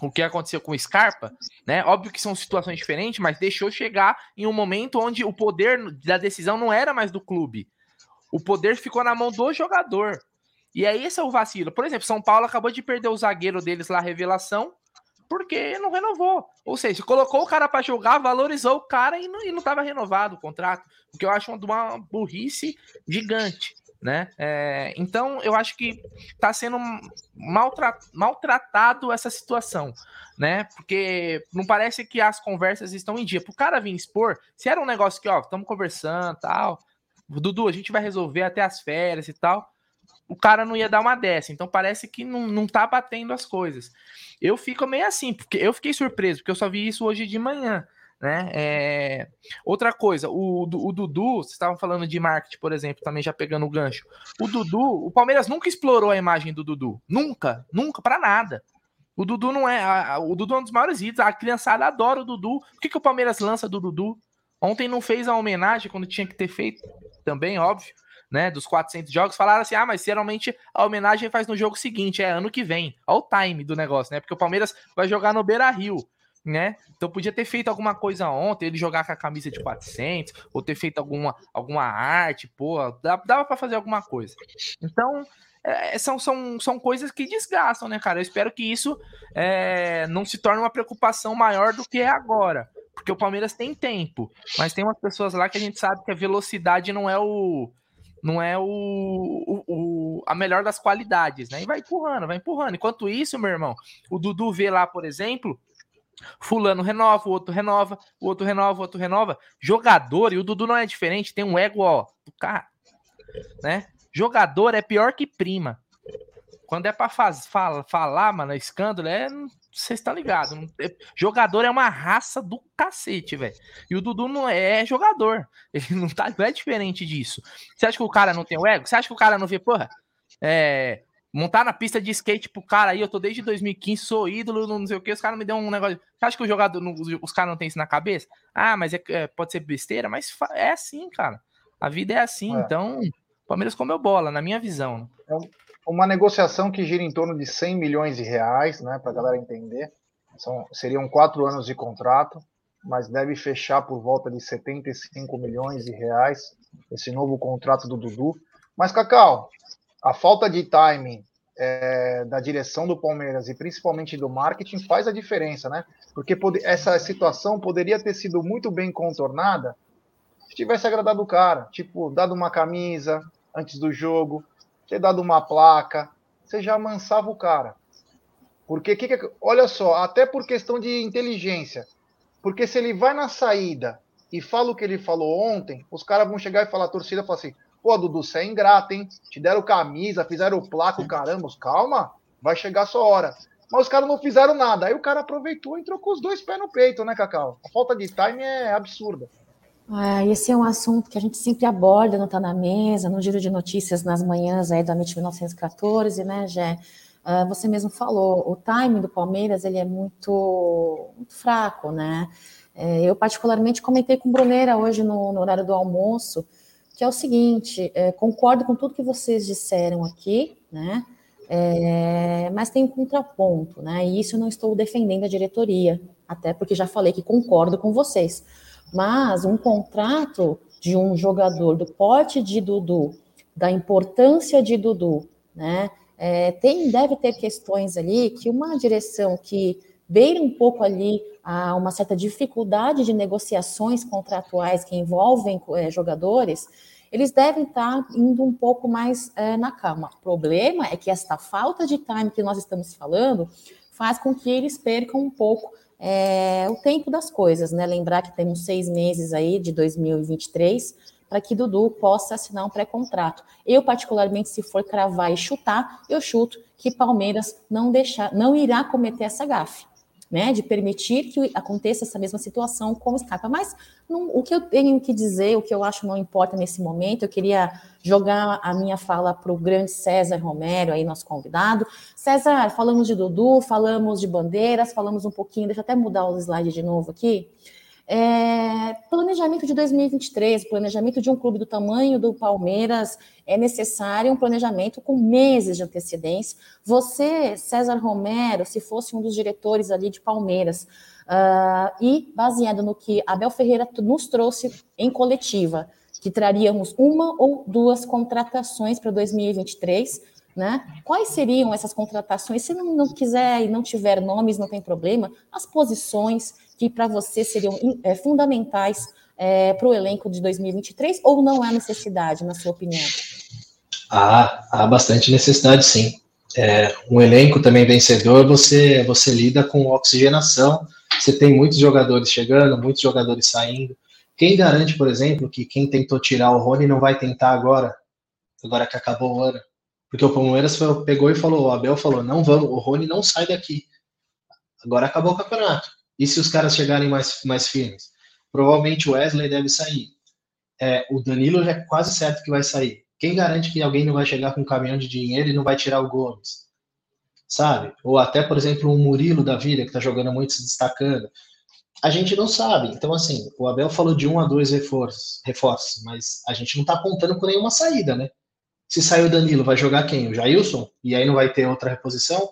S1: o que aconteceu com o Scarpa, né? Óbvio que são situações diferentes, mas deixou chegar em um momento onde o poder da decisão não era mais do clube. O poder ficou na mão do jogador. E aí esse é o vacilo. Por exemplo, São Paulo acabou de perder o zagueiro deles lá, revelação, porque não renovou. Ou seja, colocou o cara para jogar, valorizou o cara e não, e não tava renovado o contrato. O que eu acho uma burrice gigante né? É, então eu acho que está sendo maltra maltratado essa situação, né? Porque não parece que as conversas estão em dia. Para o cara vir expor, se era um negócio que, ó, estamos conversando tal, Dudu, a gente vai resolver até as férias e tal. O cara não ia dar uma dessa. Então parece que não, não tá batendo as coisas. Eu fico meio assim, porque eu fiquei surpreso, porque eu só vi isso hoje de manhã. Né? É... Outra coisa, o, o Dudu, vocês estavam falando de marketing, por exemplo, também já pegando o gancho. O Dudu, o Palmeiras nunca explorou a imagem do Dudu. Nunca, nunca, para nada. O Dudu não é. A, o Dudu é um dos maiores hits. A criançada adora o Dudu. Por que, que o Palmeiras lança do Dudu? Ontem não fez a homenagem quando tinha que ter feito, também, óbvio, né? Dos 400 jogos. Falaram assim: ah, mas geralmente a homenagem faz no jogo seguinte, é ano que vem. Olha o time do negócio, né? Porque o Palmeiras vai jogar no Beira Rio né? Então podia ter feito alguma coisa ontem, ele jogar com a camisa de 400, ou ter feito alguma, alguma arte, pô, dava para fazer alguma coisa. Então, é, são, são, são coisas que desgastam, né, cara? Eu espero que isso é, não se torne uma preocupação maior do que é agora. Porque o Palmeiras tem tempo, mas tem umas pessoas lá que a gente sabe que a velocidade não é o. Não é o, o, o a melhor das qualidades, né? E vai empurrando, vai empurrando. Enquanto isso, meu irmão, o Dudu vê lá, por exemplo, Fulano renova, o outro renova, o outro renova, o outro renova. Jogador, e o Dudu não é diferente, tem um ego, ó, do cara, né? Jogador é pior que prima. Quando é pra faz, fala, falar, mano, escândalo, é. Vocês estão ligados. É, jogador é uma raça do cacete, velho. E o Dudu não é, jogador. Ele não, tá, não é diferente disso. Você acha que o cara não tem o ego? Você acha que o cara não vê, porra? É, montar na pista de skate pro cara aí, eu tô desde 2015, sou ídolo, não sei o que, os caras me dão um negócio. Você acha que o jogador, os caras não tem isso na cabeça? Ah, mas é, é, pode ser besteira, mas é assim, cara. A vida é assim, é. então Palmeiras comeu bola, na minha visão.
S4: É uma negociação que gira em torno de 100 milhões de reais, né, para a galera entender. São, seriam quatro anos de contrato, mas deve fechar por volta de 75 milhões de reais esse novo contrato do Dudu. Mas, Cacau, a falta de timing é, da direção do Palmeiras e principalmente do marketing faz a diferença, né? Porque pode, essa situação poderia ter sido muito bem contornada se tivesse agradado o cara, tipo, dado uma camisa, antes do jogo, ter dado uma placa, você já amansava o cara. Porque, que que, olha só, até por questão de inteligência. Porque se ele vai na saída e fala o que ele falou ontem, os caras vão chegar e falar, a torcida fala assim, pô, Dudu, você é ingrato, hein? Te deram camisa, fizeram placa, caramba, calma, vai chegar a sua hora. Mas os caras não fizeram nada. Aí o cara aproveitou e entrou com os dois pés no peito, né, Cacau? A falta de time é absurda.
S2: Ah, esse é um assunto que a gente sempre aborda, não está na mesa, no giro de notícias nas manhãs aí do Amit 1914, né, Gé? Uh, você mesmo falou, o timing do Palmeiras ele é muito, muito fraco, né? É, eu particularmente comentei com o Bruneira hoje no, no, horário do almoço, que é o seguinte, é, concordo com tudo que vocês disseram aqui, né? É, mas tem um contraponto, né? E isso eu não estou defendendo a diretoria, até porque já falei que concordo com vocês. Mas um contrato de um jogador do porte de Dudu, da importância de Dudu, né? É, tem, deve ter questões ali que uma direção que beira um pouco ali a uma certa dificuldade de negociações contratuais que envolvem é, jogadores, eles devem estar indo um pouco mais é, na calma. O problema é que esta falta de time que nós estamos falando faz com que eles percam um pouco é, o tempo das coisas, né? Lembrar que temos seis meses aí de 2023 para que Dudu possa assinar um pré-contrato. Eu, particularmente, se for cravar e chutar, eu chuto que Palmeiras não deixar, não irá cometer essa gafe né, de permitir que aconteça essa mesma situação com o Scarpa. Mas não, o que eu tenho que dizer, o que eu acho não importa nesse momento, eu queria jogar a minha fala para o grande César Romero, aí nosso convidado. César, falamos de Dudu, falamos de bandeiras, falamos um pouquinho, deixa eu até mudar o slide de novo aqui. É, planejamento de 2023, planejamento de um clube do tamanho do Palmeiras, é necessário um planejamento com meses de antecedência. Você, César Romero, se fosse um dos diretores ali de Palmeiras, uh, e baseado no que Abel Ferreira nos trouxe em coletiva, que traríamos uma ou duas contratações para 2023, né? Quais seriam essas contratações? Se não, não quiser e não tiver nomes, não tem problema, as posições que para você seriam é, fundamentais é, para o elenco de 2023 ou não há necessidade, na sua opinião?
S3: Há, há bastante necessidade, sim. É, um elenco também vencedor, você, você lida com oxigenação, você tem muitos jogadores chegando, muitos jogadores saindo. Quem garante, por exemplo, que quem tentou tirar o Rony não vai tentar agora, agora que acabou o ano? Porque o Palmeiras pegou e falou, o Abel falou, não vamos, o Rony não sai daqui. Agora acabou o campeonato. E se os caras chegarem mais, mais firmes? Provavelmente o Wesley deve sair. É, o Danilo já é quase certo que vai sair. Quem garante que alguém não vai chegar com um caminhão de dinheiro e não vai tirar o Gomes? Sabe? Ou até, por exemplo, um Murilo da vida, que tá jogando muito, se destacando. A gente não sabe. Então, assim, o Abel falou de um a dois reforços, reforços mas a gente não tá apontando por nenhuma saída, né? Se sair o Danilo, vai jogar quem? O Jailson? E aí não vai ter outra reposição?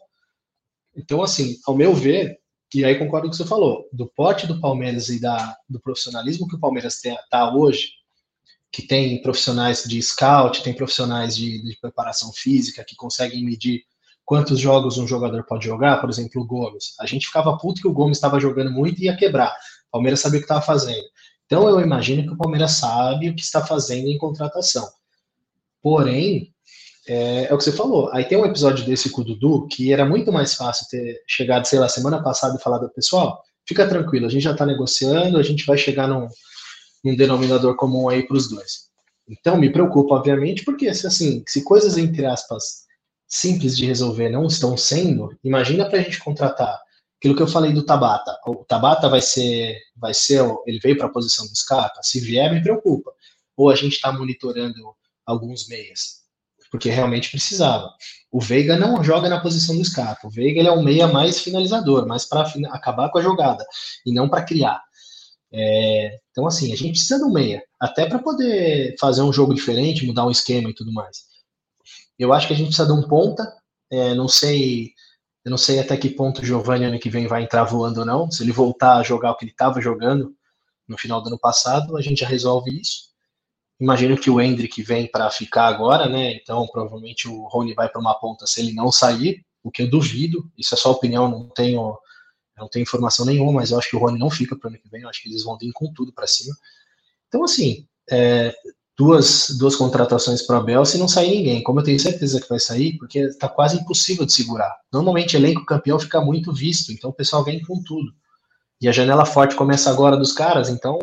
S3: Então, assim, ao meu ver, e aí concordo com o que você falou, do porte do Palmeiras e da, do profissionalismo que o Palmeiras está hoje, que tem profissionais de scout, tem profissionais de, de, preparação física que conseguem medir quantos jogos um jogador pode jogar, por exemplo, o Gomes. A gente ficava puto que o Gomes estava jogando muito e ia quebrar. O Palmeiras sabia o que estava fazendo. Então eu imagino que o Palmeiras sabe o que está fazendo em contratação. Porém, é, é, o que você falou. Aí tem um episódio desse com o Dudu que era muito mais fácil ter chegado, sei lá, semana passada e falado, pessoal, fica tranquilo, a gente já está negociando, a gente vai chegar num, num denominador comum aí para os dois. Então me preocupa, obviamente, porque se assim, se coisas entre aspas simples de resolver não estão sendo, imagina para a gente contratar aquilo que eu falei do Tabata. O Tabata vai ser, vai ser, ele veio para a posição do Scarpa. Se vier, me preocupa. Ou a gente está monitorando alguns meias, porque realmente precisava. O Veiga não joga na posição do Scarpa. O Veiga ele é um meia mais finalizador, mais para acabar com a jogada e não para criar. É, então, assim, a gente precisa um meia, até para poder fazer um jogo diferente, mudar um esquema e tudo mais. Eu acho que a gente precisa de um ponta. É, não sei, eu não sei até que ponto o Giovanni ano que vem vai entrar voando ou não. Se ele voltar a jogar o que ele estava jogando no final do ano passado, a gente já resolve isso. Imagino que o Hendrick vem para ficar agora, né? Então provavelmente o Rony vai para uma ponta se ele não sair, o que eu duvido. Isso é só opinião, não tenho, não tenho informação nenhuma, mas eu acho que o Rony não fica para ano que vem. Eu acho que eles vão vir com tudo para cima. Então assim, é, duas duas contratações para Abel se não sair ninguém. Como eu tenho certeza que vai sair, porque está quase impossível de segurar. Normalmente elenco campeão fica muito visto, então o pessoal vem com tudo. E a janela forte começa agora dos caras, então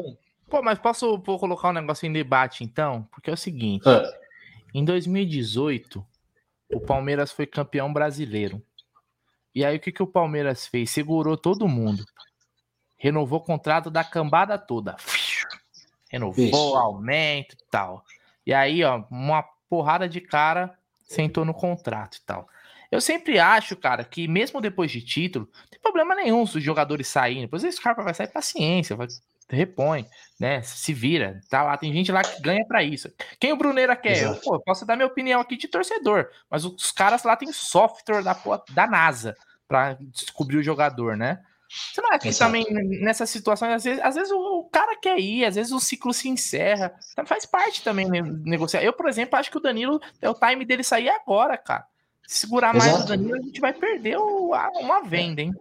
S1: Pô, mas posso vou colocar um negócio em debate então? Porque é o seguinte: é. em 2018, o Palmeiras foi campeão brasileiro. E aí o que, que o Palmeiras fez? Segurou todo mundo. Renovou o contrato da cambada toda. Renovou, Isso. aumento e tal. E aí, ó, uma porrada de cara sentou no contrato e tal. Eu sempre acho, cara, que mesmo depois de título, não tem problema nenhum se os jogadores saírem. Depois esse cara vai sair paciência, vai repõe, né? Se vira, tá lá. Tem gente lá que ganha para isso. Quem o Bruneira quer? Eu, pô, posso dar minha opinião aqui de torcedor, mas os caras lá tem software da, da NASA para descobrir o jogador, né? Você não acha que também nessa situação, às vezes, às vezes o, cara quer ir, às vezes o ciclo se encerra. Então faz parte também negociar. Eu, por exemplo, acho que o Danilo é o time dele sair agora, cara. Se segurar Exato. mais o Danilo, a gente vai perder uma venda, hein?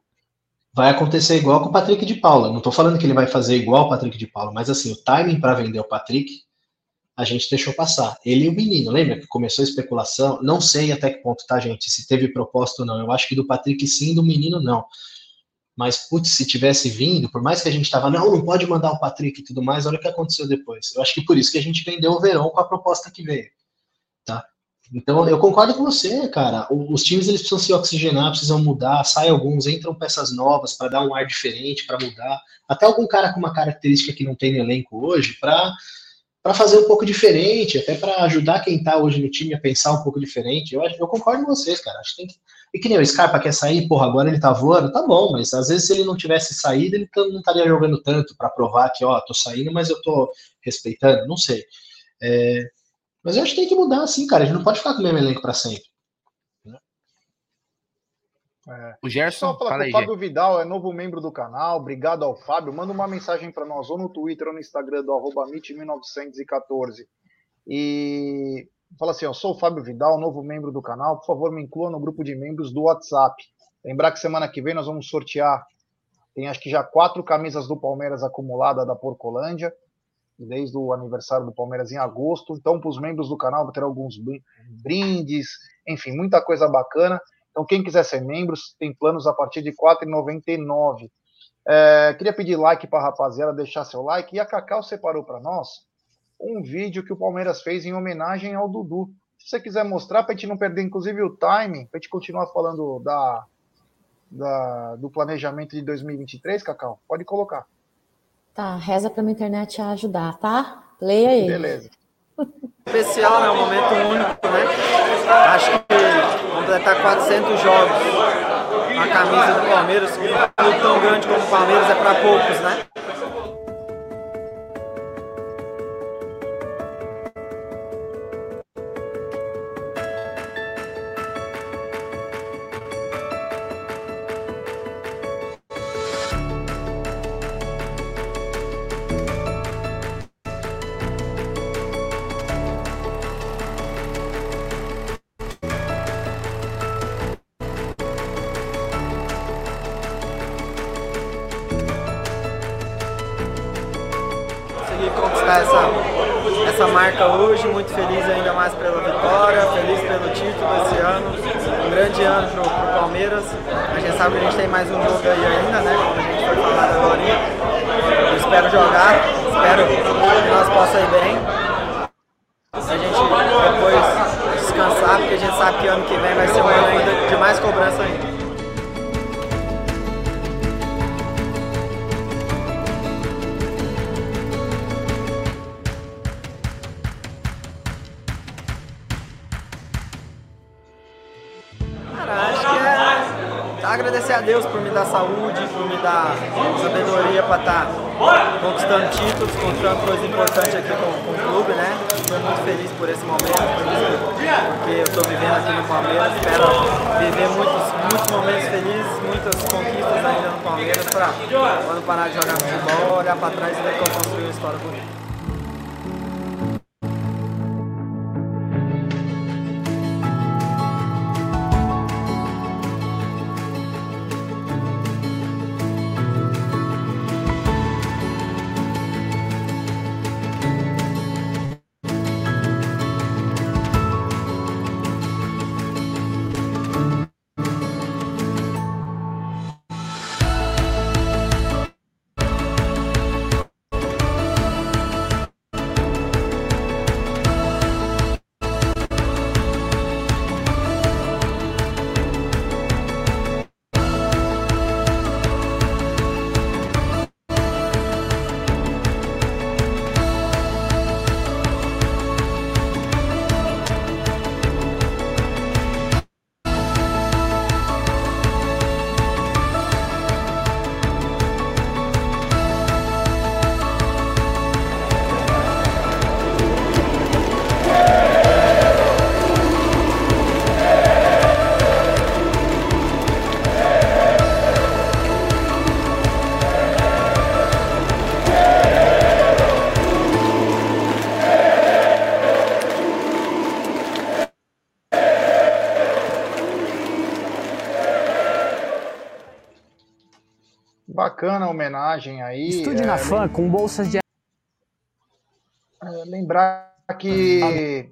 S3: Vai acontecer igual com o Patrick de Paula. Não estou falando que ele vai fazer igual o Patrick de Paula, mas assim, o timing para vender o Patrick, a gente deixou passar. Ele e o menino, lembra que começou a especulação? Não sei até que ponto, tá, gente? Se teve proposta ou não. Eu acho que do Patrick sim, do menino não. Mas, putz, se tivesse vindo, por mais que a gente tava, não, não pode mandar o Patrick e tudo mais, olha o que aconteceu depois. Eu acho que por isso que a gente vendeu o Verão com a proposta que veio. Tá? Então, eu concordo com você, cara. Os times eles precisam se oxigenar, precisam mudar. Sai alguns, entram peças novas para dar um ar diferente, para mudar. Até algum cara com uma característica que não tem no elenco hoje, para para fazer um pouco diferente, até para ajudar quem está hoje no time a pensar um pouco diferente. Eu, eu concordo com vocês, cara. Acho que tem que. E que nem o Scarpa quer sair, porra, agora ele tá voando, tá bom, mas às vezes se ele não tivesse saído, ele não estaria jogando tanto para provar que, ó, tô saindo, mas eu tô respeitando, não sei. É, mas eu acho que tem que mudar assim, cara. A gente não pode ficar com o mesmo elenco para sempre.
S4: É. O Gerson, Só falar que o Fábio Vidal é novo membro do canal. Obrigado ao Fábio. Manda uma mensagem para nós ou no Twitter ou no Instagram do arroba 1914 E fala assim: Eu sou o Fábio Vidal, novo membro do canal. Por favor, me inclua no grupo de membros do WhatsApp. Lembrar que semana que vem nós vamos sortear. Tem acho que já quatro camisas do Palmeiras acumulada da Porcolândia desde o aniversário do Palmeiras em agosto. Então, para os membros do canal, vai ter alguns brindes, enfim, muita coisa bacana. Então, quem quiser ser membro, tem planos a partir de R$ 4,99. É, queria pedir like para a rapaziada, deixar seu like. E a Cacau separou para nós um vídeo que o Palmeiras fez em homenagem ao Dudu. Se você quiser mostrar, para a gente não perder, inclusive, o time, para a gente continuar falando da, da, do planejamento de 2023, Cacau, pode colocar.
S2: Tá, reza para minha internet ajudar, tá? Leia aí.
S4: Beleza.
S6: Especial, né? Um momento único, né? Acho que vamos completar 400 jogos a camisa do Palmeiras. Um clube tão grande como o Palmeiras é para poucos, né?
S4: Bacana a homenagem aí.
S7: Estude é, na FAM com bolsas de.
S4: É, lembrar que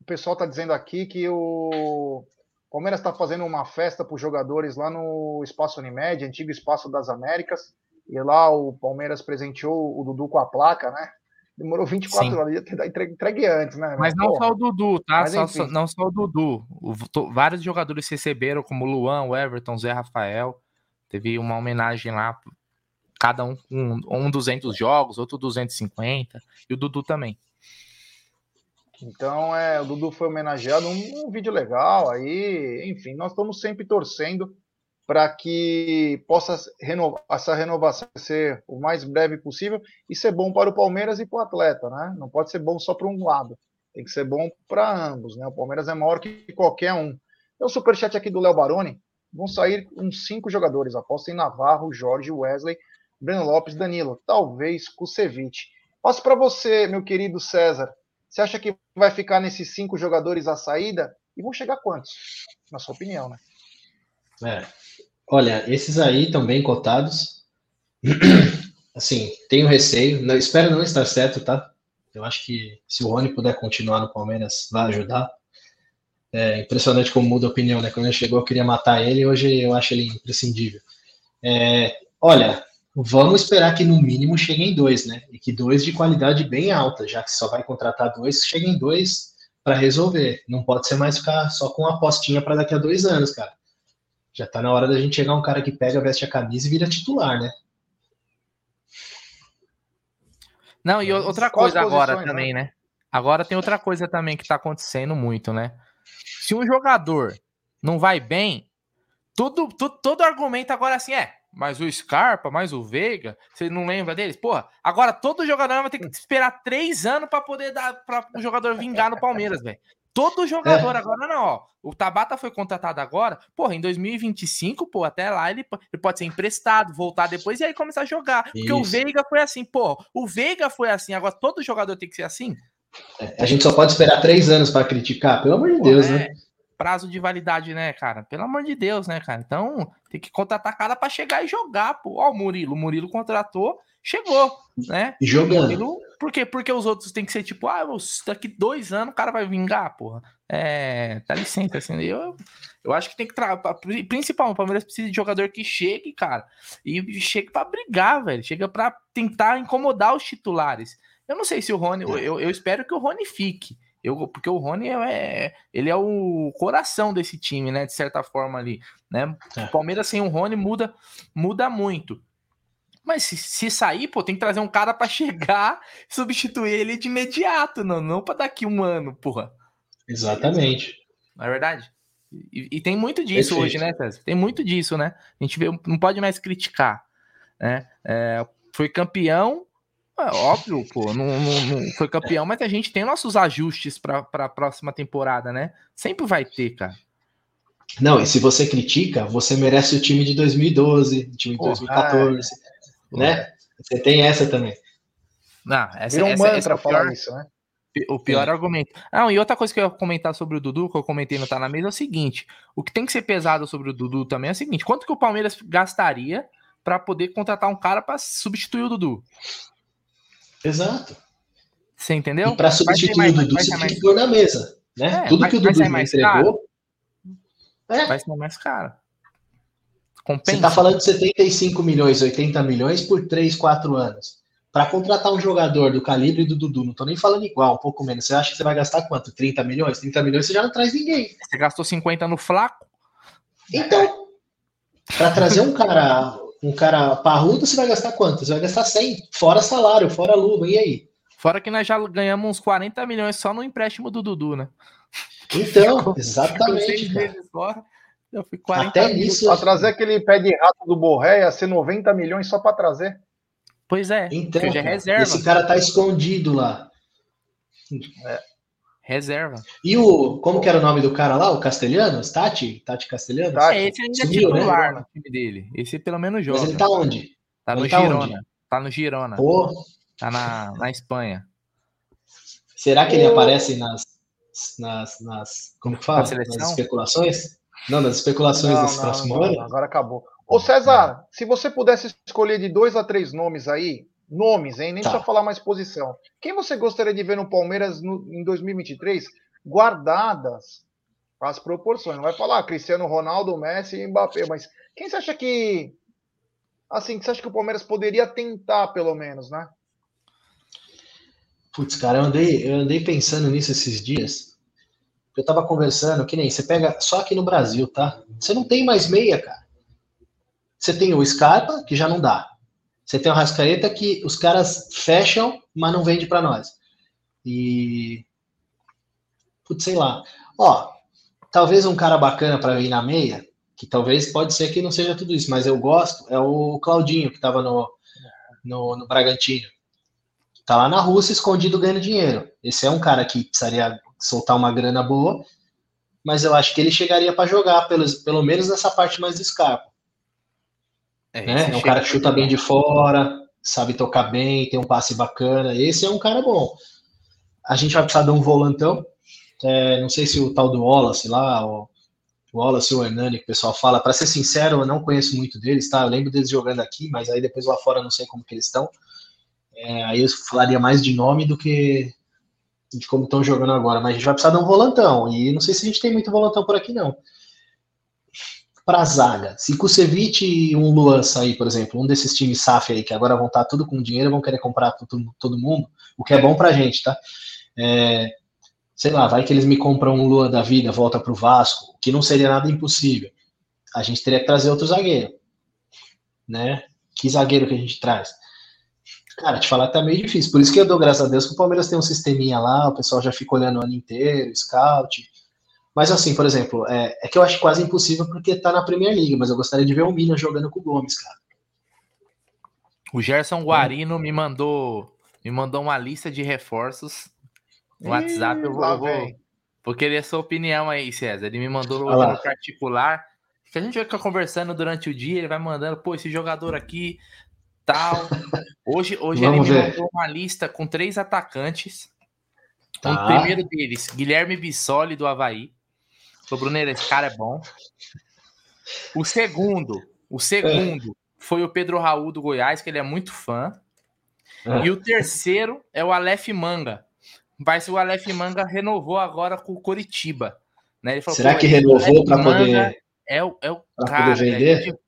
S4: o pessoal está dizendo aqui que o Palmeiras está fazendo uma festa para os jogadores lá no Espaço Unimed, antigo Espaço das Américas. E lá o Palmeiras presenteou o Dudu com a placa, né? Demorou 24 Sim. horas, ia ter entregue, antes, né?
S1: Mas não Porra. só o Dudu, tá? Só, só, não só o Dudu. O, to, vários jogadores receberam, como o Luan, o Everton, Zé Rafael. Teve uma homenagem lá cada um um, um 200 jogos, outro 250, e o Dudu também.
S4: Então, é, o Dudu foi homenageado, um, um vídeo legal aí, enfim, nós estamos sempre torcendo para que possa renovar, essa renovação ser o mais breve possível e ser bom para o Palmeiras e para o atleta, né? Não pode ser bom só para um lado, tem que ser bom para ambos, né? O Palmeiras é maior que qualquer um. Tem o superchat aqui do Léo Baroni, vão sair uns cinco jogadores, aposta em Navarro, Jorge, Wesley, Breno Lopes, Danilo, talvez Kusevich. Passo para você, meu querido César. Você acha que vai ficar nesses cinco jogadores à saída? E vão chegar quantos? Na sua opinião, né?
S3: É. Olha, esses aí bem cotados. Assim, tenho receio. Não, espero não estar certo, tá? Eu acho que se o Rony puder continuar no Palmeiras, vai ajudar. É impressionante como muda a opinião, né? Quando ele chegou, eu queria matar ele, hoje eu acho ele imprescindível. É, olha, Vamos esperar que no mínimo cheguem dois, né? E que dois de qualidade bem alta, já que só vai contratar dois, cheguem dois para resolver. Não pode ser mais ficar só com uma apostinha para daqui a dois anos, cara. Já tá na hora da gente chegar um cara que pega, veste a camisa e vira titular, né?
S1: Não, e outra coisa agora também, né? né? Agora tem outra coisa também que tá acontecendo muito, né? Se um jogador não vai bem, tudo, tudo, todo argumento agora assim é, mas o Scarpa, mais o Veiga, você não lembra deles? Porra, agora todo jogador vai ter que esperar três anos para poder dar para o jogador vingar no Palmeiras, velho. Todo jogador, é. agora não, ó. O Tabata foi contratado agora, porra, em 2025, pô, até lá ele, ele pode ser emprestado, voltar depois e aí começar a jogar. Porque Isso. o Veiga foi assim, pô, o Veiga foi assim, agora todo jogador tem que ser assim?
S3: É, a gente só pode esperar três anos para criticar, pelo amor de Deus, é. né?
S1: Prazo de validade, né, cara? Pelo amor de Deus, né, cara? Então, tem que contratar cara para chegar e jogar, pô. Ó, o Murilo, o Murilo contratou, chegou, né?
S3: E jogando.
S1: Murilo, por quê? Porque os outros tem que ser tipo, ah, daqui dois anos o cara vai vingar, porra. É, dá licença, assim, eu, eu acho que tem que trabalhar, principalmente o Palmeiras precisa de jogador que chegue, cara, e chegue para brigar, velho, chega para tentar incomodar os titulares. Eu não sei se o Rony, eu, eu espero que o Rony fique, eu, porque o Rony é, ele é o coração desse time, né? De certa forma ali, né? É. O Palmeiras sem o Rony muda, muda muito. Mas se, se sair, pô, tem que trazer um cara para chegar substituir ele de imediato, não, não para daqui um ano, porra.
S3: Exatamente.
S1: Não é verdade? E, e tem muito disso Perfeito. hoje, né, César? Tem muito disso, né? A gente vê, não pode mais criticar, né? É, foi campeão é óbvio, pô, não, não, não, foi campeão, mas a gente tem nossos ajustes para a próxima temporada, né? Sempre vai ter, cara.
S3: Não, e se você critica, você merece o time de 2012, o time de 2014, ah, né? Você tem essa também.
S1: Não, essa, Virou um essa, essa é falar pior, isso, né? O pior é. argumento. Ah, e outra coisa que eu ia comentar sobre o Dudu, que eu comentei no Tá na Mesa, é o seguinte: o que tem que ser pesado sobre o Dudu também é o seguinte: quanto que o Palmeiras gastaria para poder contratar um cara para substituir o Dudu?
S3: Exato.
S1: Você entendeu?
S3: Para substituir mais, o Dudu, você tem que pôr na mesa. Né? É, Tudo que o Dudu entregou.
S1: É. Vai ser mais caro.
S3: Compensa. Você está falando de 75 milhões, 80 milhões por 3, 4 anos. Para contratar um jogador do calibre do Dudu, não estou nem falando igual, um pouco menos. Você acha que você vai gastar quanto? 30 milhões? 30 milhões você já não traz ninguém.
S1: Você gastou 50 no Flaco?
S3: Então, para trazer um cara um cara parrudo, você vai gastar quanto? Você vai gastar 100, fora salário, fora luva, e aí?
S1: Fora que nós já ganhamos uns 40 milhões só no empréstimo do Dudu, né?
S3: Então, exatamente.
S4: Fora, eu fui 40 Até isso. Para trazer aquele pé de rato do Borré ia ser 90 milhões só para trazer.
S1: Pois é.
S3: Então, é reserva. esse cara tá escondido lá.
S1: É. Reserva.
S3: E o. Como que era o nome do cara lá? O Castelhano? Tati? Tati Castelhano?
S1: Tati. É, esse ainda é titular né? no time dele. Esse pelo menos joga.
S3: Mas ele tá onde?
S1: Tá no tá Girona. Onde? Tá no Girona. Pô. Tá na, na Espanha.
S3: Será que ele aparece nas, nas, nas. Como que fala? Nas especulações? Não, nas especulações não, desse não, próximo não, ano?
S4: Agora acabou. Ô César, se você pudesse escolher de dois a três nomes aí, Nomes, hein? Nem tá. precisa falar mais posição. Quem você gostaria de ver no Palmeiras no, em 2023? Guardadas as proporções. Não vai falar Cristiano Ronaldo, Messi e Mbappé, mas quem você acha que. Assim, que você acha que o Palmeiras poderia tentar, pelo menos, né?
S3: Putz, cara, eu andei, eu andei pensando nisso esses dias. Eu tava conversando, que nem você pega só aqui no Brasil, tá? Você não tem mais meia, cara. Você tem o Scarpa, que já não dá. Você tem o Rascaeta que os caras fecham, mas não vende para nós. E. Putz, sei lá. Ó, talvez um cara bacana para vir na meia, que talvez pode ser que não seja tudo isso, mas eu gosto, é o Claudinho, que estava no, no, no Bragantino. Tá lá na Rússia escondido ganhando dinheiro. Esse é um cara que precisaria soltar uma grana boa, mas eu acho que ele chegaria para jogar, pelo, pelo menos nessa parte mais do Scarpa. É, né? é um cara que chuta bem de fora, sabe tocar bem, tem um passe bacana. Esse é um cara bom. A gente vai precisar de um volantão. É, não sei se o tal do Wallace lá, o, Wallace ou o Hernani, que o pessoal fala. Para ser sincero, eu não conheço muito deles, tá? Eu lembro deles jogando aqui, mas aí depois lá fora eu não sei como que eles estão. É, aí eu falaria mais de nome do que de como estão jogando agora. Mas a gente vai precisar de um volantão. E não sei se a gente tem muito volantão por aqui, não para a zaga. Se Kusevich e um Luan sair, por exemplo, um desses times SAF aí, que agora vão estar tudo com dinheiro, vão querer comprar todo, todo mundo, o que é bom para a gente, tá? É, sei lá, vai que eles me compram um Lua da vida, volta para o Vasco, que não seria nada impossível. A gente teria que trazer outro zagueiro, né? Que zagueiro que a gente traz? Cara, te falar tá meio difícil. Por isso que eu dou graças a Deus que o Palmeiras tem um sisteminha lá, o pessoal já fica olhando o ano inteiro, scout. Mas assim, por exemplo, é, é que eu acho quase impossível porque tá na Premier League, mas eu gostaria de ver o Milan jogando com o Gomes, cara.
S1: O Gerson Guarino me mandou me mandou uma lista de reforços no WhatsApp. Eu vou, vou, vou, querer a sua opinião aí, César. Ele me mandou no, no particular. Que a gente vai ficar conversando durante o dia, ele vai mandando, pô, esse jogador aqui tal. Hoje, hoje ele me ver. mandou uma lista com três atacantes. Tá. O primeiro deles, Guilherme Bissoli, do Havaí. O Bruneiro, esse cara é bom. O segundo, o segundo foi o Pedro Raul do Goiás, que ele é muito fã. É. E o terceiro é o Aleph Manga. Mas o Aleph Manga renovou agora com o Coritiba. Né?
S3: Ele falou, Será que renovou para poder.
S1: É o, é o cara. Poder vender?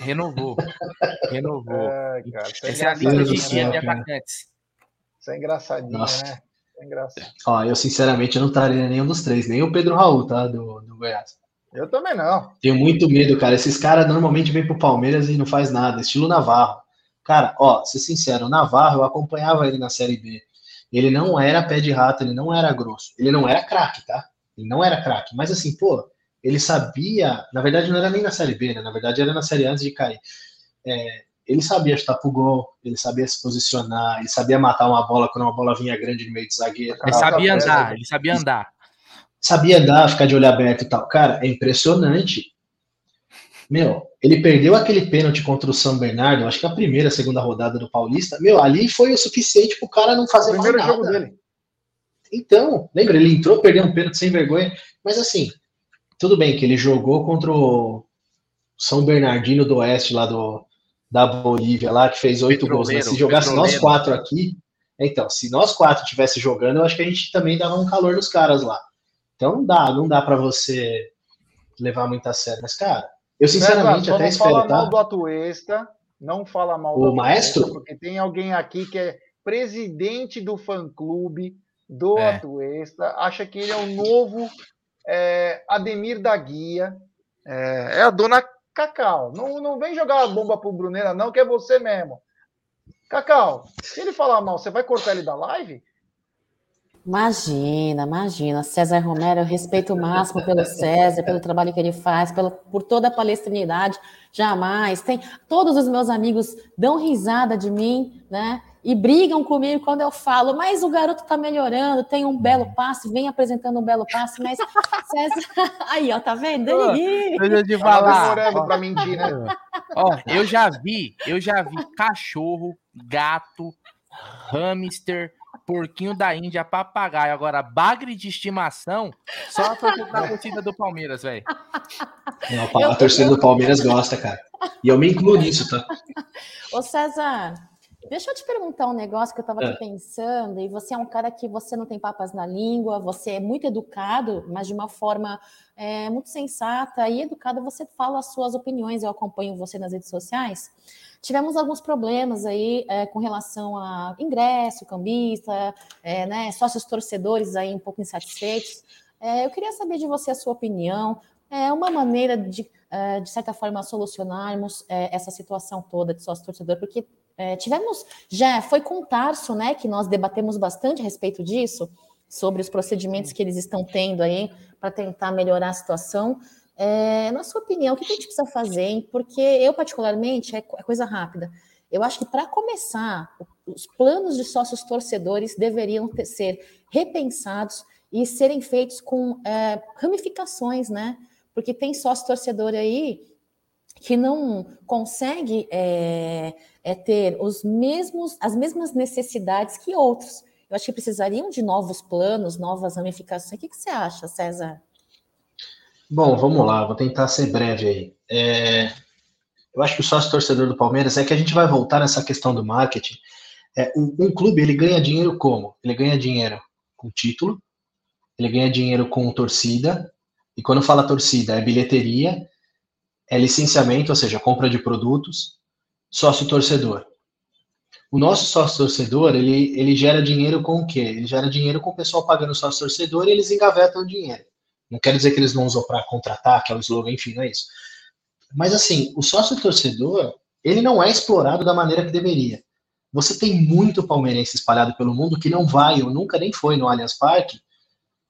S1: Renovou. Renovou. É, cara, é Essa é a lista de, de atacantes.
S4: Isso é engraçadinho, Nossa. né? Engraçado.
S3: Ó, eu sinceramente não estaria nenhum dos três, nem o Pedro Raul, tá? Do, do Goiás.
S4: Eu também não.
S3: Tenho muito medo, cara. Esses caras normalmente vêm pro Palmeiras e não faz nada, estilo Navarro. Cara, ó, ser sincero, o Navarro, eu acompanhava ele na Série B. Ele não era pé de rato, ele não era grosso. Ele não era craque, tá? Ele não era craque. Mas assim, pô, ele sabia, na verdade não era nem na Série B, né? Na verdade era na Série antes de cair. É, ele sabia chutar pro gol, ele sabia se posicionar, ele sabia matar uma bola quando uma bola vinha grande no meio de zagueiro.
S1: Ele sabia andar, ele sabia andar.
S3: Sabia andar, ficar de olho aberto e tal. Cara, é impressionante. Meu, ele perdeu aquele pênalti contra o São Bernardo, acho que a primeira, segunda rodada do Paulista. Meu, ali foi o suficiente pro cara não fazer o primeiro jogo dele. Então, lembra, ele entrou, perdeu um pênalti sem vergonha, mas assim, tudo bem que ele jogou contra o São Bernardino do Oeste, lá do, da Bolívia, lá, que fez oito gols. Mas se jogasse nós quatro aqui, então, se nós quatro tivesse jogando, eu acho que a gente também dava um calor nos caras lá. Então não dá, não dá para você levar muito a sério. Mas, cara, eu sinceramente até espero.
S4: Não fala mal do Atuesta, não fala mal
S3: o do maestro,
S4: Atuesta, porque tem alguém aqui que é presidente do fã-clube do é. Atuesta, acha que ele é o novo é, Ademir da Guia, é, é, a dona Cacau. Não, não vem jogar a bomba pro Bruneira, não, que é você mesmo. Cacau, se ele falar mal, você vai cortar ele da live?
S2: Imagina, imagina. César Romero, eu respeito o máximo pelo César, pelo trabalho que ele faz, pelo, por toda a palestrinidade. Jamais. Tem, todos os meus amigos dão risada de mim, né? E brigam comigo quando eu falo, mas o garoto tá melhorando, tem um belo passe, vem apresentando um belo passe, mas César... aí, ó, tá vendo?
S1: Deixa eu te falar. Tá pra mentir, né? Ó, eu já vi, eu já vi cachorro, gato, hamster, porquinho da Índia, papagaio. Agora, bagre de estimação, só a torcida do Palmeiras, velho.
S3: A torcida do Palmeiras gosta, cara. E eu me incluo nisso, tá?
S2: Ô, César, Deixa eu te perguntar um negócio que eu estava é. aqui pensando, e você é um cara que você não tem papas na língua, você é muito educado, mas de uma forma é, muito sensata e educada, você fala as suas opiniões, eu acompanho você nas redes sociais. Tivemos alguns problemas aí é, com relação a ingresso, cambista, é, né, sócios torcedores aí um pouco insatisfeitos. Eu queria saber de você a sua opinião, é uma maneira de, de certa forma, solucionarmos essa situação toda de sócio torcedor, porque é, tivemos, já foi com o Tarso, né, que nós debatemos bastante a respeito disso, sobre os procedimentos que eles estão tendo aí para tentar melhorar a situação. É, na sua opinião, o que a gente precisa fazer? Hein? Porque eu, particularmente, é, é coisa rápida. Eu acho que para começar, os planos de sócios torcedores deveriam ter, ser repensados e serem feitos com é, ramificações, né? Porque tem sócio torcedor aí que não consegue é, é ter os mesmos, as mesmas necessidades que outros. Eu acho que precisariam de novos planos, novas ramificações. O que, você acha, César?
S3: Bom, vamos lá, vou tentar ser breve aí. É, eu acho que o sócio torcedor do Palmeiras é que a gente vai voltar nessa questão do marketing. É, um, um clube ele ganha dinheiro como? Ele ganha dinheiro com título, ele ganha dinheiro com torcida, e quando fala torcida é bilheteria, é licenciamento, ou seja, compra de produtos, sócio torcedor. O nosso sócio torcedor, ele, ele gera dinheiro com o quê? Ele gera dinheiro com o pessoal pagando sócio torcedor e eles engavetam o dinheiro. Não quer dizer que eles não usam para contratar, que é o slogan, enfim, não é isso. Mas assim, o sócio torcedor, ele não é explorado da maneira que deveria. Você tem muito palmeirense espalhado pelo mundo que não vai ou nunca nem foi no Allianz Parque,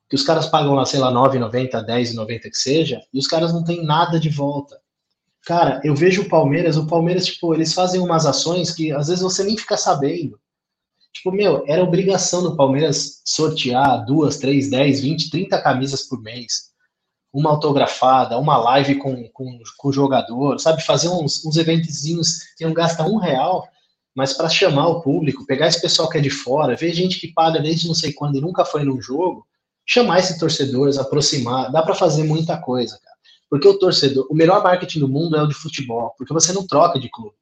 S3: que os caras pagam lá, sei lá, 9,90, 10,90 que seja, e os caras não têm nada de volta. Cara, eu vejo o Palmeiras, o Palmeiras, tipo, eles fazem umas ações que às vezes você nem fica sabendo. Tipo, meu, era obrigação do Palmeiras sortear duas, três, dez, vinte, trinta camisas por mês. Uma autografada, uma live com, com, com o jogador, sabe? Fazer uns, uns eventozinhos que não gasta um real, mas para chamar o público, pegar esse pessoal que é de fora, ver gente que paga desde não sei quando e nunca foi num jogo, chamar esses torcedores, aproximar, dá para fazer muita coisa, cara. Porque o torcedor, o melhor marketing do mundo é o de futebol, porque você não troca de clube.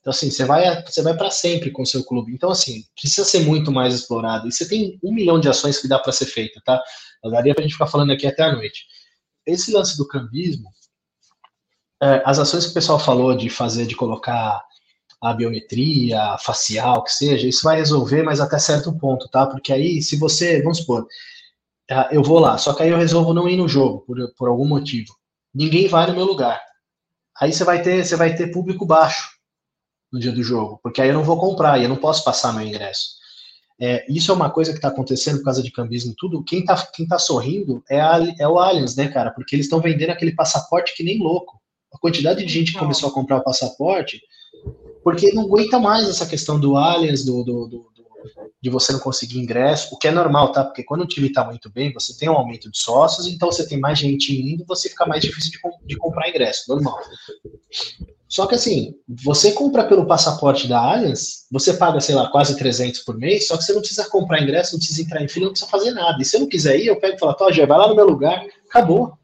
S3: Então, assim, você vai, você vai para sempre com o seu clube. Então, assim, precisa ser muito mais explorado. E você tem um milhão de ações que dá para ser feita, tá? Eu daria para a gente ficar falando aqui até a noite. Esse lance do cambismo, é, as ações que o pessoal falou de fazer, de colocar a biometria, facial, que seja, isso vai resolver, mas até certo ponto, tá? Porque aí, se você, vamos supor, é, eu vou lá, só que aí eu resolvo não ir no jogo, por, por algum motivo. Ninguém vai no meu lugar. Aí você vai ter, você vai ter público baixo no dia do jogo, porque aí eu não vou comprar e eu não posso passar meu ingresso. É, isso é uma coisa que está acontecendo por causa de cambismo tudo. Quem está quem tá sorrindo é, a, é o Allianz, né, cara? Porque eles estão vendendo aquele passaporte que nem louco. A quantidade de gente que começou a comprar o passaporte, porque não aguenta mais essa questão do Allianz, do, do, do de você não conseguir ingresso, o que é normal, tá? Porque quando o time está muito bem, você tem um aumento de sócios, então você tem mais gente indo, você fica mais difícil de, de comprar ingresso, normal. Só que assim, você compra pelo passaporte da Allianz, você paga, sei lá, quase 300 por mês, só que você não precisa comprar ingresso, não precisa entrar em fila, não precisa fazer nada. E se eu não quiser ir, eu pego e falo, já vai lá no meu lugar, acabou.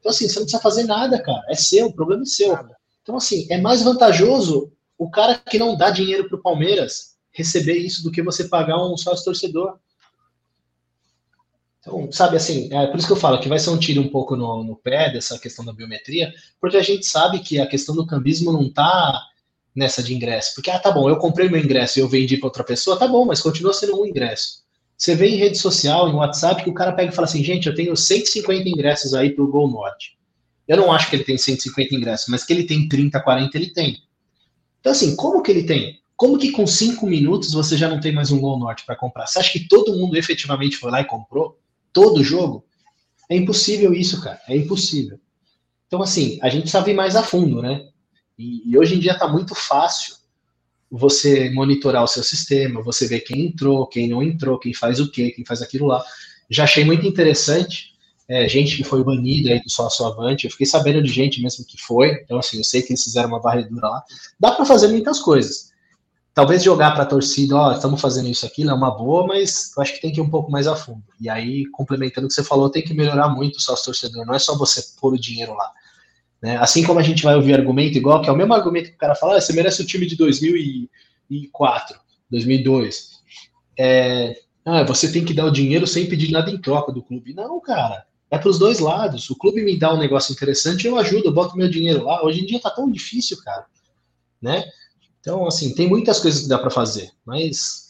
S3: Então assim, você não precisa fazer nada, cara. É seu, o problema é seu. Então assim, é mais vantajoso o cara que não dá dinheiro pro Palmeiras receber isso do que você pagar um sócio torcedor. Então, sabe assim, é por isso que eu falo que vai ser um tiro um pouco no, no pé dessa questão da biometria, porque a gente sabe que a questão do cambismo não está nessa de ingresso. Porque, ah, tá bom, eu comprei meu ingresso e eu vendi para outra pessoa, tá bom, mas continua sendo um ingresso. Você vê em rede social, em WhatsApp, que o cara pega e fala assim, gente, eu tenho 150 ingressos aí para o Gol Norte. Eu não acho que ele tem 150 ingressos, mas que ele tem 30, 40, ele tem. Então, assim, como que ele tem? Como que com cinco minutos você já não tem mais um gol norte para comprar? Você acha que todo mundo efetivamente foi lá e comprou? Todo jogo? É impossível isso, cara. É impossível. Então, assim, a gente sabe mais a fundo, né? E, e hoje em dia está muito fácil você monitorar o seu sistema, você ver quem entrou, quem não entrou, quem faz o quê, quem faz aquilo lá. Já achei muito interessante é, gente que foi banida aí do sócio avante, eu fiquei sabendo de gente mesmo que foi, então assim, eu sei que eles fizeram uma varredura lá. Dá para fazer muitas coisas. Talvez jogar para a torcida, ó, estamos fazendo isso aqui, é uma boa, mas eu acho que tem que ir um pouco mais a fundo. E aí, complementando o que você falou, tem que melhorar muito o sócio torcedor, não é só você pôr o dinheiro lá. Né? Assim como a gente vai ouvir argumento igual, que é o mesmo argumento que o cara fala, ah, você merece o time de 2004, 2002. É, ah, você tem que dar o dinheiro sem pedir nada em troca do clube. Não, cara. É para os dois lados. O clube me dá um negócio interessante, eu ajudo, eu boto meu dinheiro lá. Hoje em dia tá tão difícil, cara. Né? Então, assim, tem muitas coisas que dá para fazer, mas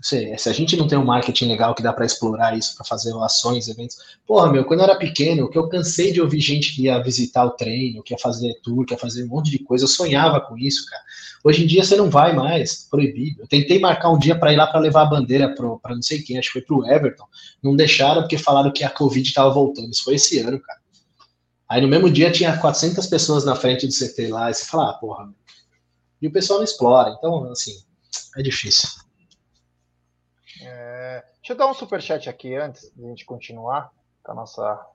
S3: sei, se a gente não tem um marketing legal que dá para explorar isso, para fazer ações, eventos. Porra, meu, quando eu era pequeno, que eu cansei de ouvir gente que ia visitar o treino, que ia fazer tour, que ia fazer um monte de coisa, eu sonhava com isso, cara. Hoje em dia você não vai mais, proibido. Eu tentei marcar um dia para ir lá para levar a bandeira para não sei quem, acho que foi pro Everton. Não deixaram porque falaram que a Covid estava voltando. Isso foi esse ano, cara. Aí no mesmo dia tinha 400 pessoas na frente do CT lá, e você fala, ah, porra, e o pessoal não explora. Então, assim, é difícil.
S4: É, deixa eu dar um superchat aqui antes de a gente continuar com a nossa,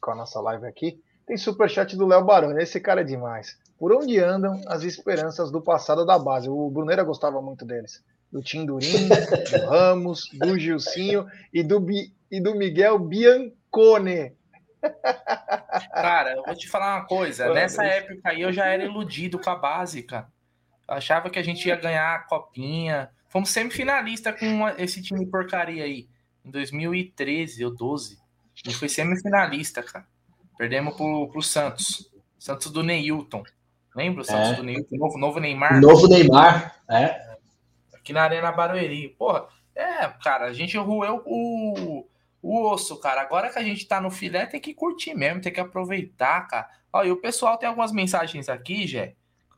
S4: com a nossa live aqui. Tem superchat do Léo Baroni. Esse cara é demais. Por onde andam as esperanças do passado da base? O Brunera gostava muito deles. Do Tindurim, do Ramos, do Gilcinho e do, Bi, e do Miguel Biancone.
S1: Cara, eu vou te falar uma coisa. Nessa época aí eu já era iludido com a base, cara achava que a gente ia ganhar a copinha. Fomos semifinalista com esse time porcaria aí. Em 2013 ou 12. A gente foi semifinalista, cara. Perdemos pro, pro Santos. Santos do Neilton. Lembra o Santos é. do Neilton? Novo, novo Neymar?
S3: Novo Neymar, é.
S1: aqui na Arena Barueri. Porra, é, cara, a gente roeu o, o osso, cara. Agora que a gente tá no filé, tem que curtir mesmo, tem que aproveitar, cara. Ó, e o pessoal tem algumas mensagens aqui, Jé.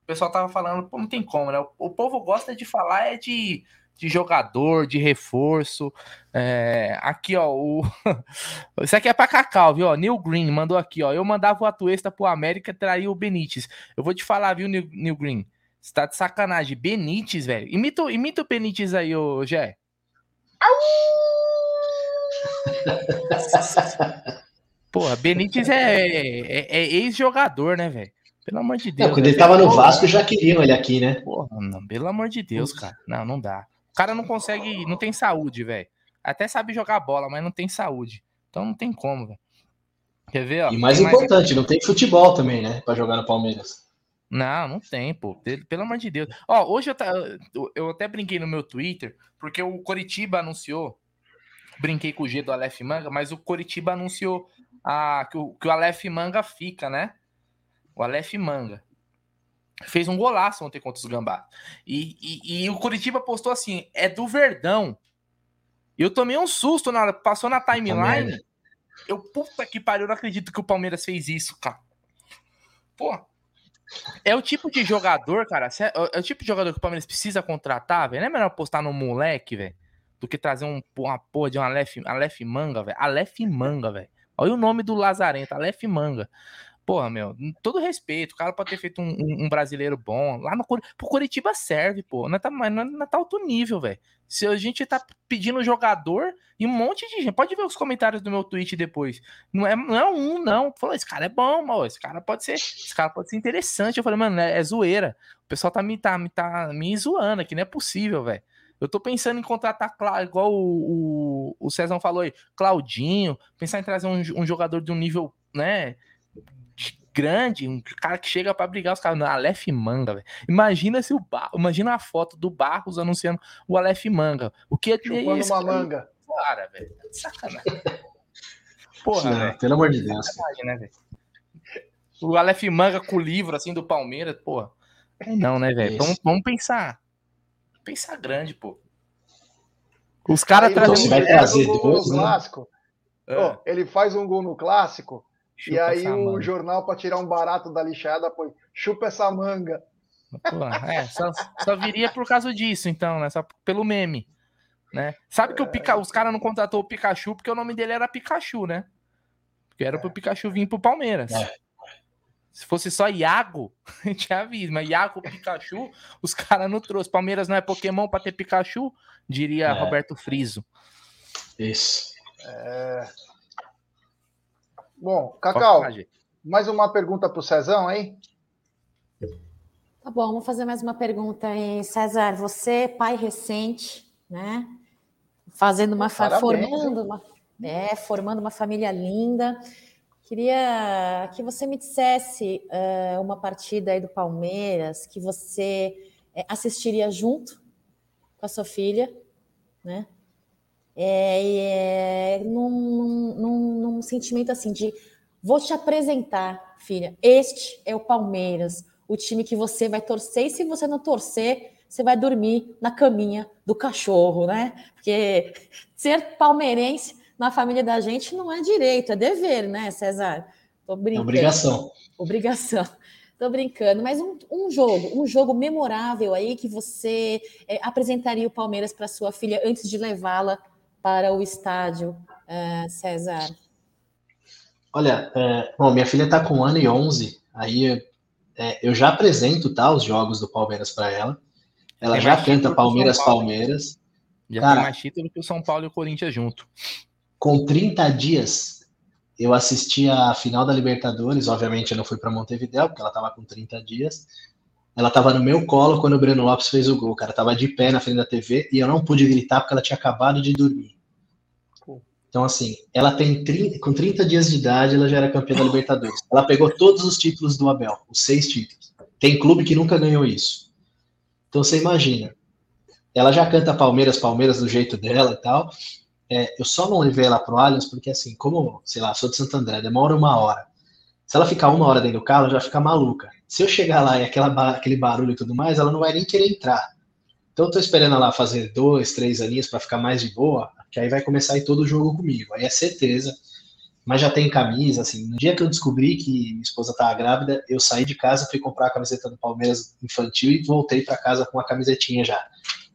S1: O pessoal tava falando, pô, não tem como, né? O, o povo gosta de falar é de, de jogador, de reforço. É, aqui, ó, o... isso aqui é pra Cacau, viu? Neil Green mandou aqui, ó. Eu mandava o Atuesta pro América trair o Benítez. Eu vou te falar, viu, Neil, Neil Green? Você tá de sacanagem. Benítez, velho. Imita, imita o Benítez aí, ô Jé. Porra, Benítez é, é, é ex-jogador, né, velho? Pelo amor de Deus.
S3: Não, quando ele tava no Vasco, já queriam ele aqui, né?
S1: Porra, não, pelo amor de Deus, cara. Não, não dá. O cara não consegue, não tem saúde, velho. Até sabe jogar bola, mas não tem saúde. Então não tem como, velho. Quer ver, ó?
S3: E mais importante, mais... não tem futebol também, né? Pra jogar no Palmeiras.
S1: Não, não tem, pô. Pelo amor de Deus. Ó, hoje eu, tá, eu até brinquei no meu Twitter, porque o Coritiba anunciou. Brinquei com o G do Aleph Manga, mas o Coritiba anunciou a, que, o, que o Aleph Manga fica, né? O Aleph Manga. Fez um golaço ontem contra os Gambá. E, e, e, o Curitiba postou assim: é do Verdão. Eu tomei um susto na passou na timeline. Eu, puta que pariu, eu não acredito que o Palmeiras fez isso, cara. Pô, é o tipo de jogador, cara. É, é o tipo de jogador que o Palmeiras precisa contratar, velho. Não é melhor postar no moleque, velho, do que trazer um, uma porra de uma Aleph, Aleph Manga, velho. Aleph Manga, velho. Olha o nome do Lazarento, Aleph Manga. Porra, meu, todo respeito, o cara pode ter feito um, um, um brasileiro bom. Lá no pro Curitiba serve, pô. Não é, tá, não, é, não é tá alto nível, velho. Se a gente tá pedindo jogador e um monte de gente. Pode ver os comentários do meu tweet depois. Não é, não é um, não. Falou, esse cara é bom, mano. Esse cara pode ser. Esse cara pode ser interessante. Eu falei, mano, é, é zoeira. O pessoal tá me, tá, me, tá me zoando aqui, não é possível, velho. Eu tô pensando em contratar, igual o, o, o Cezão falou aí, Claudinho, pensar em trazer um, um jogador de um nível, né, grande, um cara que chega para brigar os caras. Aleph Manga, velho. Imagina se o Bar... Imagina a foto do Barros anunciando o Aleph Manga. O que é
S4: Chupando uma manga.
S1: Cara, velho. Tá sacanagem. Porra,
S3: Não, pelo amor de Deus. Né,
S1: o Aleph Manga com o livro assim do Palmeiras, porra. Não, né, velho? Vamos, vamos pensar. Pensar grande, pô. Os caras
S3: trazendo. vai trazer depois,
S4: né? clássico. É. Oh, ele faz um gol no clássico Chupa e aí o manga. jornal, para tirar um barato da lixada, põe chupa essa manga.
S1: Pô, é, só, só, viria por causa disso, então, né? Só pelo meme. Né? Sabe que o Pica... os caras não contratou o Pikachu porque o nome dele era Pikachu, né? Porque era é. pro Pikachu vir pro Palmeiras. É. Se fosse só Iago, a gente já mas Iago Pikachu, os caras não trouxeram. Palmeiras não é Pokémon para ter Pikachu, diria é. Roberto Friso.
S3: Isso.
S4: É... Bom, Cacau, mais uma pergunta para o Cezão aí?
S2: Tá bom, vamos fazer mais uma pergunta aí. César, você, pai recente, né? Fazendo uma Parabéns, formando uma, é, formando uma família linda. Queria que você me dissesse uh, uma partida aí do Palmeiras que você uh, assistiria junto com a sua filha, né? É, é, num, num, num sentimento assim de vou te apresentar, filha, este é o Palmeiras, o time que você vai torcer, e se você não torcer, você vai dormir na caminha do cachorro, né? Porque ser palmeirense na família da gente não é direito, é dever, né, César?
S3: Tô brincando. É obrigação.
S2: Obrigação. Tô brincando, mas um, um, jogo, um jogo memorável aí que você é, apresentaria o Palmeiras para sua filha antes de levá-la para o estádio, uh, César?
S3: Olha, é, bom, minha filha está com um ano e onze, aí é, eu já apresento tá, os jogos do Palmeiras para ela. Ela tem já canta Palmeiras, Palmeiras.
S1: Já Cara, tem mais título que o São Paulo e o Corinthians junto.
S3: Com 30 dias, eu assisti a final da Libertadores. Obviamente, eu não fui para Montevideo, porque ela estava com 30 dias. Ela estava no meu colo quando o Breno Lopes fez o gol, cara. Tava de pé na frente da TV e eu não pude gritar porque ela tinha acabado de dormir. Então, assim, ela tem 30, com 30 dias de idade, ela já era campeã da Libertadores. Ela pegou todos os títulos do Abel, os seis títulos. Tem clube que nunca ganhou isso. Então, você imagina. Ela já canta Palmeiras, Palmeiras do jeito dela e tal. É, eu só não levei ela pro Allianz porque, assim, como, sei lá, sou de Santo André, demora uma hora. Se ela ficar uma hora dentro do carro, ela já fica maluca. Se eu chegar lá e aquela, aquele barulho e tudo mais, ela não vai nem querer entrar. Então eu tô esperando ela fazer dois, três aninhos para ficar mais de boa, que aí vai começar a ir todo o jogo comigo. Aí é certeza. Mas já tem camisa, assim. No dia que eu descobri que minha esposa tava grávida, eu saí de casa, fui comprar a camiseta do Palmeiras infantil e voltei para casa com a camisetinha já.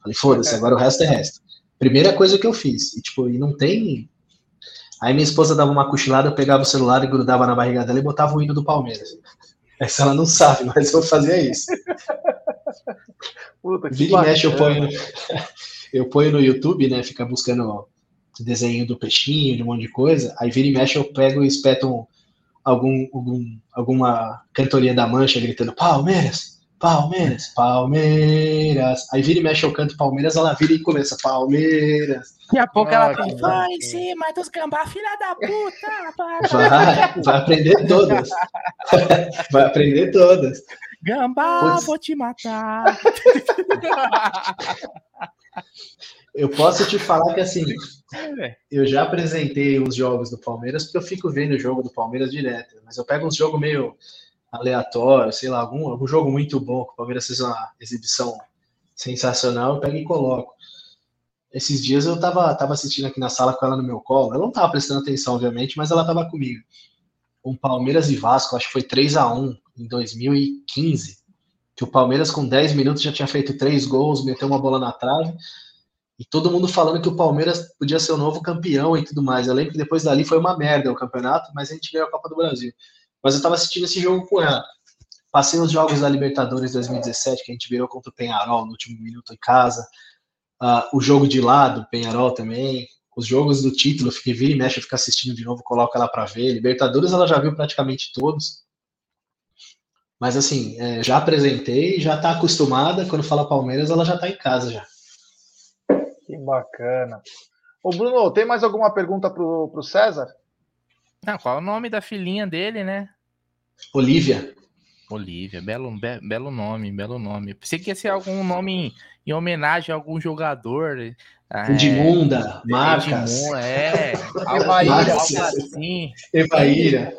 S3: Falei, foda-se, agora o resto é resto. Primeira coisa que eu fiz. E, tipo, e não tem. Aí minha esposa dava uma cochilada, eu pegava o celular e grudava na barriga dela e botava o hino do Palmeiras. Essa ela não sabe, mas eu fazia isso. Puta, que Vira e mexe, eu ponho, eu ponho no YouTube, né? Fica buscando desenho do peixinho, de um monte de coisa. Aí vira e mexe, eu pego e espeto um, algum, algum, alguma cantoria da mancha gritando Palmeiras, Palmeiras, Palmeiras. Aí vira e mexe, eu canto Palmeiras, ela vira e começa Palmeiras.
S1: Daqui a pouco ah, ela tem, vai em cima dos gambá, filha da puta.
S3: Vai, vai aprender todas. Vai aprender todas.
S1: Gambá, vou te matar.
S3: Eu posso te falar que assim, é, eu já apresentei os jogos do Palmeiras, porque eu fico vendo o jogo do Palmeiras direto, mas eu pego uns jogos meio aleatórios, sei lá, algum, algum jogo muito bom, que o Palmeiras fez uma exibição sensacional, eu pego e coloco. Esses dias eu tava, tava assistindo aqui na sala com ela no meu colo, ela não tava prestando atenção, obviamente, mas ela tava comigo. Um Palmeiras e Vasco, acho que foi 3 a 1 em 2015, que o Palmeiras com 10 minutos já tinha feito três gols, meteu uma bola na trave, e todo mundo falando que o Palmeiras podia ser o novo campeão e tudo mais. Eu lembro que depois dali foi uma merda o campeonato, mas a gente ganhou a Copa do Brasil. Mas eu estava assistindo esse jogo com ela. Passei os jogos da Libertadores 2017, que a gente virou contra o Penharol no último minuto em casa. Uh, o jogo de lá do Penharol também. Os jogos do título, fiquei vira e mexe, eu fico assistindo de novo, coloco ela para ver. Libertadores ela já viu praticamente todos. Mas assim, é, já apresentei, já está acostumada. Quando fala Palmeiras, ela já está em casa já.
S4: Que bacana. Ô Bruno, tem mais alguma pergunta pro, pro César?
S1: Não, qual é o nome da filhinha dele, né?
S3: Olivia.
S1: Olivia, belo, be, belo nome, belo nome. Pensei que ia ser algum nome em, em homenagem a algum jogador.
S3: É, Edmunda, Marcas.
S1: Edmunda, é.
S3: Evaíra. Assim. Evaíra.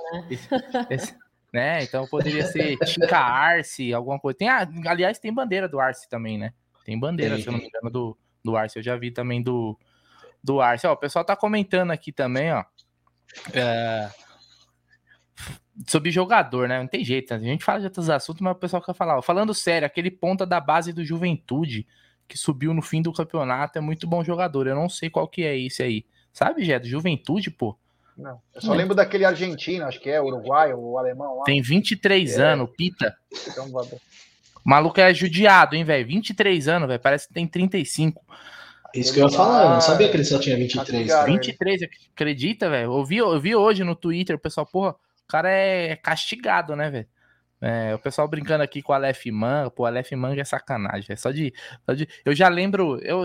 S1: Né? Então poderia ser Tica Arce, alguma coisa. Tem, aliás, tem bandeira do Arce também, né? Tem bandeira, se eu não me engano, do, do Arce. Eu já vi também do, do Arce. Ó, o pessoal tá comentando aqui também, ó. É, sobre jogador, né? Não tem jeito. A gente fala de outros assuntos, mas o pessoal quer falar. Ó, falando sério, aquele ponta da base do Juventude que subiu no fim do campeonato é muito bom jogador. Eu não sei qual que é esse aí. Sabe, Jé? Juventude, pô.
S4: Não. Eu só lembro daquele argentino, acho que é Uruguai ou alemão lá.
S1: Tem 23 é. anos, Pita. Então, o maluco é judiado, hein, velho? 23 anos, velho. Parece que tem 35.
S3: Isso que eu ia falar, eu não sabia que ele só tinha 23. Tá
S1: 23, acredita, velho? Eu vi, eu vi hoje no Twitter, o pessoal, porra, o cara é castigado, né, velho? É, o pessoal brincando aqui com o Aleph Man, pô, Aleph Man é sacanagem, é só de, só de. Eu já lembro. Eu,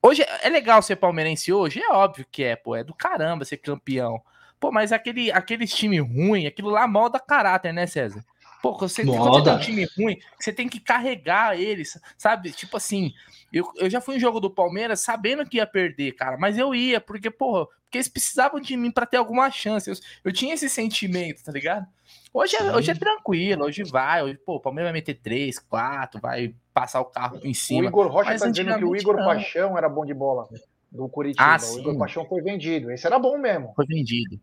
S1: Hoje é legal ser palmeirense hoje? É óbvio que é, pô. É do caramba ser campeão. Pô, mas aquele, aqueles time ruim, aquilo lá molda caráter, né, César? Pô, você, você tem um time ruim, você tem que carregar eles, sabe? Tipo assim, eu, eu já fui em jogo do Palmeiras sabendo que ia perder, cara, mas eu ia, porque, porra, porque eles precisavam de mim para ter alguma chance. Eu, eu tinha esse sentimento, tá ligado? Hoje é, hoje é tranquilo, hoje vai. Hoje, pô, o Palmeiras vai meter três, quatro, vai passar o carro em cima.
S4: O Igor Rocha tá dizendo que o Igor não. Paixão era bom de bola do Curitiba. Ah, o Igor Paixão foi vendido. Esse era bom mesmo.
S1: Foi vendido.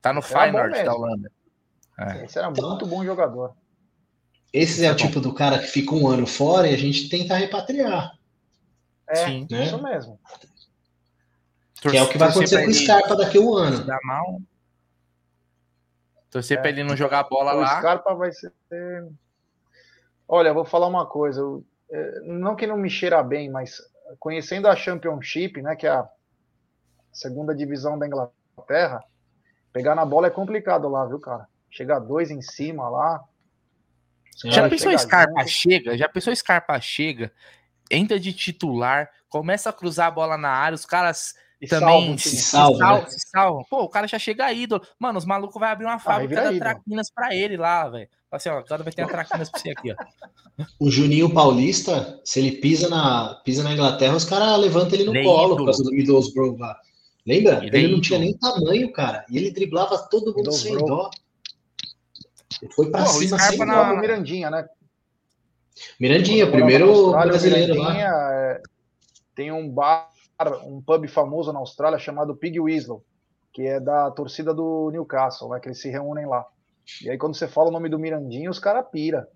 S1: Tá no Feyenoord da Holanda.
S4: É. Esse era muito bom jogador.
S3: Esse é, é o tipo do cara que fica um ano fora e a gente tenta repatriar.
S4: É, Sim. Né? isso mesmo.
S3: Que é o que vai acontecer com o Scarpa daqui a um ano.
S1: Dá mal. Torcer é. pra ele não jogar a bola o lá.
S4: O Scarpa vai ser. Olha, vou falar uma coisa. É, não que não me cheira bem, mas conhecendo a Championship, né, que é a segunda divisão da Inglaterra, pegar na bola é complicado lá, viu, cara? Chegar dois em cima lá.
S1: Já pensou Scarpa junto. chega? Já pensou Scarpa chega? Entra de titular, começa a cruzar a bola na área, os caras e também se, se, salva, né? se salvam. Pô, o cara já chega ídolo. Mano, os malucos vão abrir uma fábrica de traquinas pra ele lá, velho. Assim, ó, agora vai ter traquinas pra você aqui, ó.
S3: O Juninho Paulista, se ele pisa na, pisa na Inglaterra, os caras levantam ele no Nem colo por causa do Middlesbrough lá. Lembra? Ele, ele não tinha nem tamanho, cara. E ele driblava todo mundo sem dó. Foi pra Pô, cima sem.
S4: Na... Mirandinha, né?
S3: Mirandinha, primeiro brasileiro
S4: Mirandinha,
S3: lá.
S4: é, tem um bar, um pub famoso na Austrália chamado Pig Weasel, que é da torcida do Newcastle, né, que eles se reúnem lá. E aí quando você fala o nome do Mirandinha, os caras pira.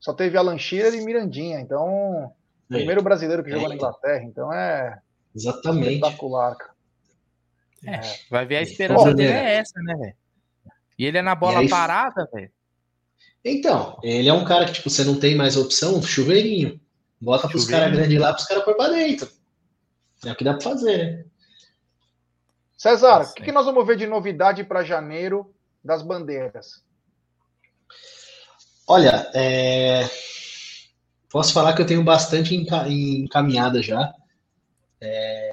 S4: Só teve Alan Shearer e Mirandinha, então
S3: É,
S4: primeiro brasileiro que jogou
S3: É.
S4: na Inglaterra, então é
S3: Exatamente.
S4: espetacular, cara.
S1: É, vai ver a esperança
S3: Bom,
S1: dele é essa, né, velho? E ele é na bola
S3: aí-
S1: parada, velho.
S3: Então, ele é um cara que, tipo, você não tem mais opção, chuveirinho. Bota pros
S1: Chuveirinho.
S3: caras grandes lá, pros caras pôr pra dentro. É o que dá pra fazer, né?
S4: César, o que, que nós vamos ver de novidade para janeiro das bandeiras?
S3: Olha, é, posso falar que eu tenho bastante enca- encaminhada já. É,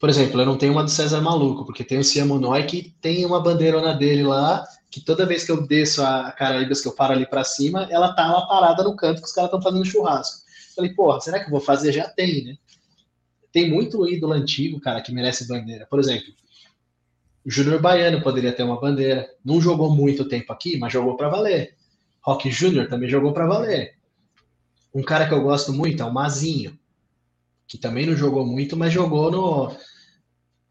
S3: Por exemplo, eu não tenho uma do César Maluco, porque tem o Ciamonói que tem uma bandeirona dele lá, que toda vez que eu desço a Caraíbas, que eu paro ali pra cima, ela tá uma parada no canto que os caras estão fazendo churrasco. Falei, porra, será que eu vou fazer? Já tem, né? Tem muito ídolo antigo, cara, que merece bandeira. Por exemplo, o Júnior Baiano poderia ter uma bandeira. Não jogou muito tempo aqui, mas jogou pra valer. Rock Júnior também jogou pra valer. Um cara que eu gosto muito é o Mazinho, que também não jogou muito, mas jogou no.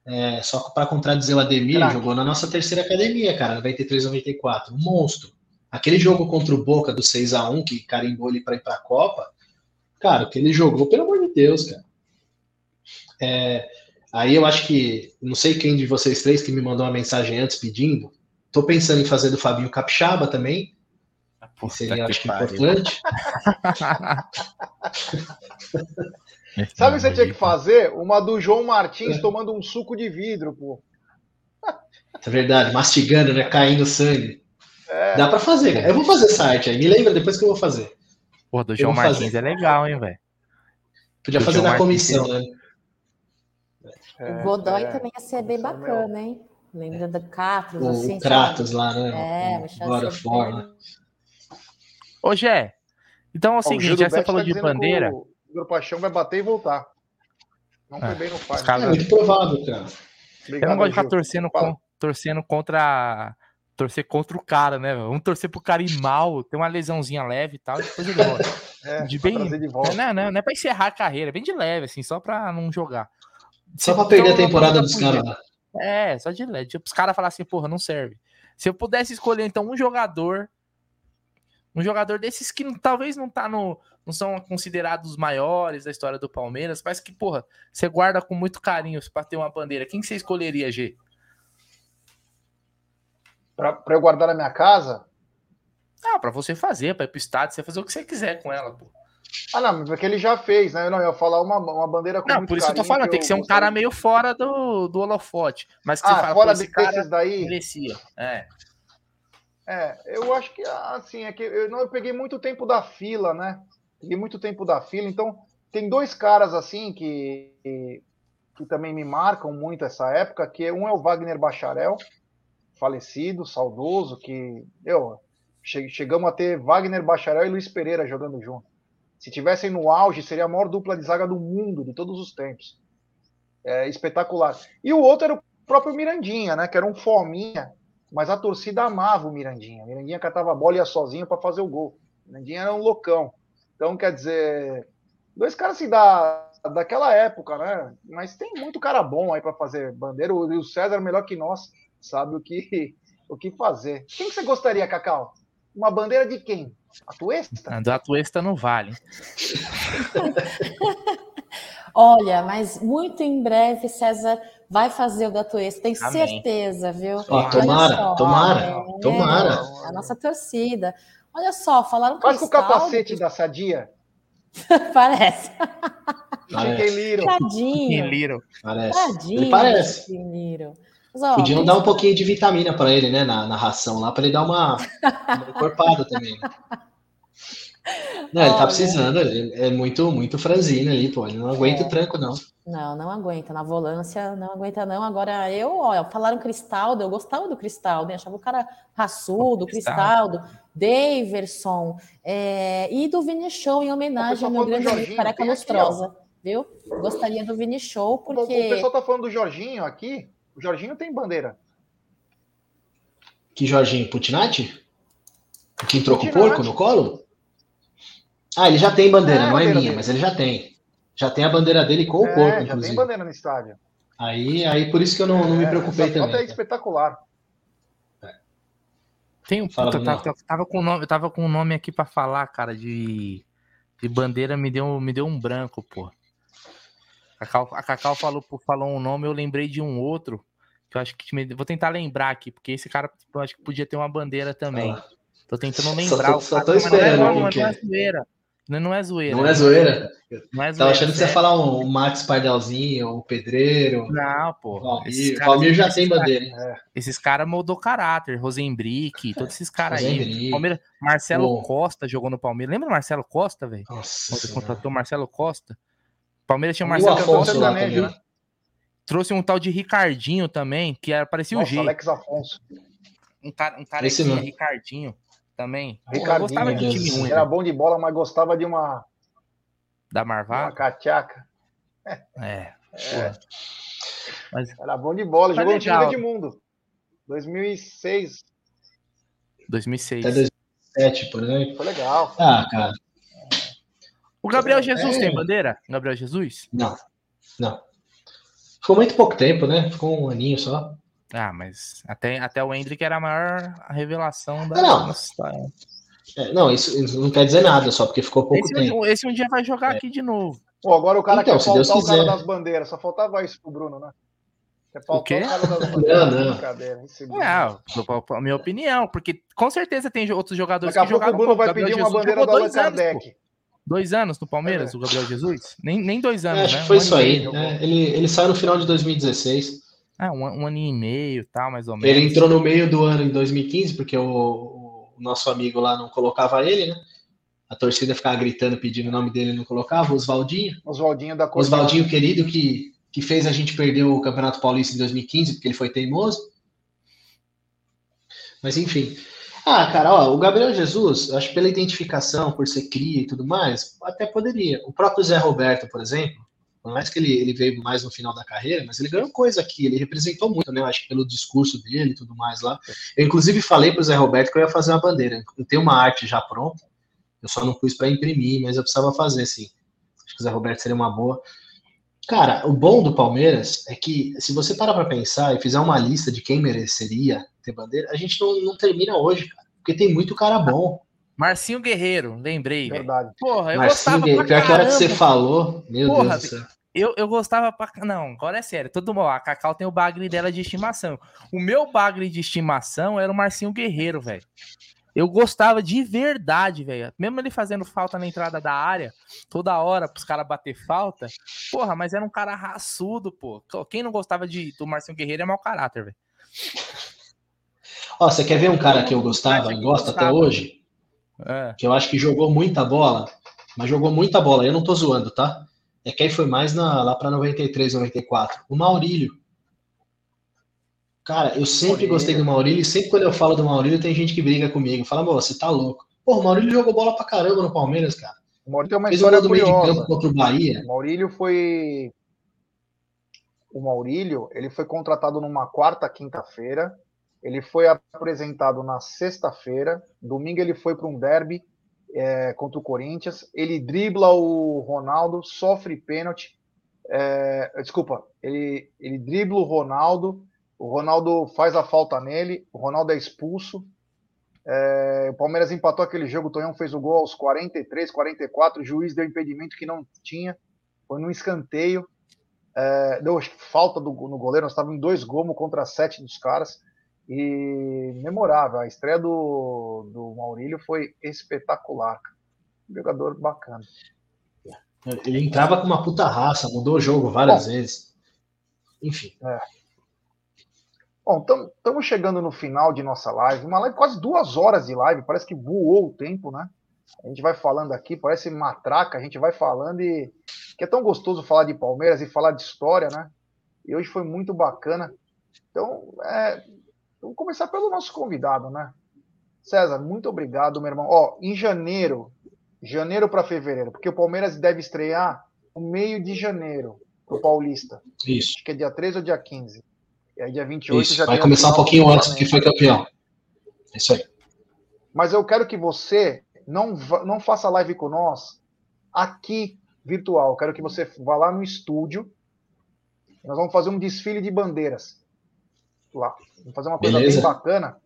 S3: É, só para contradizer o Ademir,
S4: Craque.
S3: jogou na nossa terceira academia, cara, 93, 94. Um monstro. Aquele jogo contra o Boca do 6 a 1 que carimbou ele para ir para a Copa, cara, o que ele jogou, pelo amor de Deus, cara. É, aí eu acho que, não sei quem de vocês três que me mandou uma mensagem antes pedindo, tô pensando em fazer do Fabinho Capixaba também, que seria, acho que, importante.
S4: Sabe o que você tinha que fazer? Uma do João Martins tomando um suco de vidro, pô.
S3: É verdade, mastigando, né? Caindo sangue.
S4: É.
S3: Dá pra fazer, cara. Eu vou fazer essa arte aí. Me lembra depois que eu vou fazer.
S1: Pô, do
S3: Eu
S1: João Martins
S3: fazer.
S1: é legal, hein, velho.
S3: Podia
S1: Do
S3: fazer
S1: João
S3: na comissão, né?
S2: O Godoy
S4: é.
S2: também ia ser bem
S4: Nossa,
S2: bacana, hein? Lembra do Kratos,
S3: O,
S2: assim,
S3: o Kratos lá,
S2: sabe?
S3: né?
S2: É,
S3: War,
S2: bem-
S3: né?
S1: Ô, Gé, então é o seguinte, já você falou
S4: tá
S1: de bandeira.
S4: O Igor Paixão vai bater e voltar. Não foi
S1: É,
S4: bem no pai.
S1: caras-
S3: É muito provável, cara.
S1: Eu não gosto de ficar torcendo, con- torcendo contra. Torcer contra o cara, né? velho? Vamos torcer pro cara ir mal, ter uma lesãozinha leve e tal, e depois ele volta.
S4: É,
S1: De bem-
S4: de volta.
S1: Não, não, não é pra encerrar a carreira, é bem de leve, assim, só pra não jogar.
S3: Só pra
S1: Então,
S3: perder a temporada dos caras
S1: com
S3: lá.
S1: É, só de leve. Tipo, os caras falar assim, porra, não serve. Se eu pudesse escolher, então, um jogador. Um jogador desses que talvez não tá no. Não são considerados os maiores da história do Palmeiras, mas que, porra, você guarda com muito carinho pra ter uma bandeira. Quem que você escolheria, G?
S4: Pra, pra eu guardar na minha casa?
S1: Ah, pra você fazer, pra ir pro estádio, você fazer o que você quiser com ela, pô.
S4: Ah, não, mas porque ele já fez, né? Eu não eu ia falar uma, uma bandeira com
S1: Não, por isso que eu tô falando, tem que ser um cara meio fora do, do holofote. Mas que você
S4: Ah,
S1: fala,
S4: fora de-
S1: cara
S4: desses daí.
S1: merecia. É.
S4: É, eu acho que assim, é que eu, não, eu peguei muito tempo da fila, né? Peguei muito tempo da fila, então tem dois caras assim que, que, que também me marcam muito essa época, que um é o Wagner Bacharel, falecido, saudoso, que eu che- chegamos a ter Wagner Bacharel e Luiz Pereira jogando junto. Se tivessem no auge, seria a maior dupla de zaga do mundo, de todos os tempos. É espetacular. E o outro era o próprio Mirandinha, né? Que era um fominha, mas a torcida amava o Mirandinha. O Mirandinha catava a bola e ia sozinho para fazer o gol. O Mirandinha era um loucão. Então, quer dizer, dois caras assim da, daquela época, né? Mas tem muito cara bom aí para fazer bandeira. O, o César, melhor que nós, sabe o que, o que fazer. Quem que você gostaria, Cacau? Uma bandeira de quem? A Tuesta?
S1: A do Atuesta não vale.
S2: Olha, mas muito em breve César vai fazer o tenho
S1: Amém.
S2: certeza, viu?
S3: Ó,
S2: Olha
S3: tomara,
S2: só,
S3: tomara,
S2: é,
S3: tomara.
S2: A nossa torcida. Olha só, falaram
S4: Quase com o capacete da Sadia.
S2: Parece.
S3: Parece.
S2: Tadinho.
S1: Little.
S3: Parece.
S2: Tadinho.
S3: Ele parece.
S2: Mas, ó,
S3: Podiam dar um pouquinho de vitamina pra ele, né? Na, na ração lá, pra ele dar uma, uma encorpada também. né? Não, ele tá
S2: Olha.
S3: precisando, ele é muito, muito franzino ali, pô. Ele não aguenta
S2: É.
S3: o tranco, não.
S2: Não, não aguenta. Na volância, não aguenta, não. Agora, eu, ó, falaram Cristaldo, eu gostava do Cristaldo, hein? achava o cara raçudo,
S1: Cristaldo.
S2: Cristaldo, Daverson, é, e do Vini Show, em homenagem ao meu
S4: do
S2: grande amigo
S4: Jorginho,
S2: Careca Lustrosa, viu? Gostaria do Vini Show,
S4: O
S2: porque...
S4: pessoal tá falando do Jorginho aqui. O Jorginho tem bandeira.
S3: Que Jorginho Putinati? Que entrou com o
S4: Putinati.
S3: porco no colo? Ah, ele já tem bandeira, é não é minha, dele. mas ele já tem. Já tem a bandeira dele com o é, corpo,
S4: já tem bandeira no estádio.
S3: Aí, aí por isso que eu não, não me é, preocupei essa também.
S4: Foto é espetacular.
S1: Tem um puta, tava, tava, com nome, tava com um nome aqui para falar, cara, de, de bandeira, me deu, me deu um branco, pô. A Cacau, a Cacau falou, falou um nome, eu lembrei de um outro, que eu acho que me, vou tentar lembrar aqui, porque esse cara eu acho que podia ter uma bandeira também. Ah. Tô tentando lembrar. Só tô,
S3: só tô esperando.
S1: Não é, não, não é zoeira. Não é zoeira.
S3: Não é zoeira? Não é zoeira. Tava achando que você ia falar um, um Max Pardelzinho, um Pedreiro.
S1: Não, pô.
S3: O Palmeiras já tem bandeira, hein?
S1: É. Esses caras moldou caráter. Rosenbrick, todos esses caras aí. Palmeiras, Marcelo Costa jogou no Palmeiras. Lembra do Marcelo Costa, velho? Quando contratou Marcelo Costa? Palmeiras tinha o Marcelo Costa também, né? Trouxe um tal de Ricardinho também, que era, parecia Nossa, o G.
S4: Alex Afonso.
S1: Um cara, um cara Esse aqui, Ricardinho também.
S4: Ricardinho, gostava de time ruim. Era né? bom de bola, mas gostava de uma.
S1: Da Marvada?
S4: Uma cachaca.
S1: É.
S4: é. Mas... Era bom de bola, jogou no time do Edmundo. 2006.
S1: 2006.
S3: Até 2007, por exemplo.
S4: Foi legal.
S3: Ah, cara.
S1: O Gabriel Jesus é... tem bandeira? Gabriel Jesus?
S3: Não. Não. Ficou muito pouco tempo, né? Ficou um aninho só.
S1: Ah, mas até, até o Hendrick era a maior revelação da
S3: não. nossa história. É, não, isso, isso, não quer dizer nada, só porque ficou pouco
S1: esse,
S3: tempo.
S1: Esse um dia vai jogar é. aqui de novo.
S4: Pô, agora o cara então, quer faltar Deus o cara das bandeiras, só faltava isso pro Bruno, né?
S1: Quer o quê? O cara das
S3: bandeiras. não,
S1: não. É, a minha opinião, porque com certeza tem outros jogadores
S4: Daqui que jogaram. O Bruno vai pedir uma bandeira do Allan
S1: Kardec. Dois anos no Palmeiras, é. o Gabriel Jesus? Nem, nem dois anos, é,
S3: acho né? que foi um isso aí. É, ele, ele saiu no final de 2016.
S1: É, um, um aninho e meio, tal, mais ou menos.
S3: Ele entrou no meio do ano em 2015, porque o, o nosso amigo lá não colocava ele, né? A torcida ficava gritando, pedindo o nome dele, não colocava. Oswaldinho.
S4: Oswaldinho da
S3: Oswaldinho querido, que, que fez a gente perder o Campeonato Paulista em 2015, porque ele foi teimoso. Mas enfim. Ah, cara, ó, o Gabriel Jesus, acho que pela identificação, por ser cria e tudo mais, até poderia. O próprio Zé Roberto, por exemplo, por mais que ele, ele veio mais no final da carreira, mas ele ganhou coisa aqui, ele representou muito, né? Eu acho que pelo discurso dele e tudo mais lá. Eu, inclusive, falei para o Zé Roberto que eu ia fazer uma bandeira. Eu tenho uma arte já pronta, eu só não pus para imprimir, mas eu precisava fazer, sim. Acho que o Zé Roberto seria uma boa. Cara, o bom do Palmeiras é que, se você parar para pensar e fizer uma lista de quem mereceria ter bandeira, a gente não, não termina hoje, cara, porque tem muito cara bom.
S1: Marcinho Guerreiro, lembrei.
S4: Verdade.
S1: Porra, eu
S3: Marcinho
S1: gostava Guerreiro,
S3: Pior que a hora que você falou, meu Porra, Deus do céu.
S1: Eu, eu gostava pra. Não, agora é sério. Todo mundo. A Cacau tem o bagre dela de estimação. O meu bagre de estimação era o Marcinho Guerreiro, velho. Eu gostava de verdade, velho. Mesmo ele fazendo falta na entrada da área, toda hora pros caras bater falta. Porra, mas era um cara raçudo, pô. Quem não gostava de, do Marcinho Guerreiro é mau caráter, velho.
S3: Ó, você quer ver um cara que eu gostava e gosto até hoje? É. Que eu acho que jogou muita bola, mas jogou muita bola. Eu não tô zoando, tá? É quem foi mais na, lá para 93, 94. O Maurílio. Cara, eu sempre Maurílio. gostei do Maurílio e sempre quando eu falo do Maurílio tem gente que briga comigo. Fala, amor, você tá louco. Pô, o Maurílio jogou bola pra caramba no Palmeiras, cara.
S4: O Maurílio tem uma Fez história um curiosa. Meio de campo
S3: contra o Bahia.
S4: O Maurílio foi... O Maurílio, ele foi contratado numa quarta, quinta-feira ele foi apresentado na sexta-feira. Domingo ele foi para um derby é, contra o Corinthians. Ele dribla o Ronaldo, sofre pênalti. É, desculpa, ele, ele dribla o Ronaldo. O Ronaldo faz a falta nele. O Ronaldo é expulso. É, o Palmeiras empatou aquele jogo. O Tonhão fez o gol aos 43, 44. O juiz deu impedimento que não tinha. Foi num escanteio. É, deu falta do, no goleiro. Nós estávamos em dois gols contra sete dos caras e memorável. A estreia do, do Maurílio foi espetacular. Um jogador bacana.
S3: Ele entrava com uma puta raça, mudou o jogo várias Bom, vezes. Enfim. É.
S4: Bom, estamos chegando no final de nossa live. Uma live quase duas horas de live, parece que voou o tempo, né? A gente vai falando aqui, parece matraca, a gente vai falando e. Que é tão gostoso falar de Palmeiras e falar de história, né? E hoje foi muito bacana. Então, é, Vamos começar pelo nosso convidado, né? César, muito obrigado, meu irmão. Ó, em janeiro, janeiro para fevereiro, porque o Palmeiras deve estrear no meio de janeiro, o Paulista.
S3: Isso.
S4: Acho que é dia 13 ou dia 15. E aí dia 28
S3: Isso. já Vai começar um pouquinho antes, porque foi campeão. É isso aí.
S4: Mas eu quero que você não, não faça live com nós aqui virtual. Quero que você vá lá no estúdio. Nós vamos fazer um desfile de bandeiras lá. Vamos fazer uma coisa Beleza. bem bacana.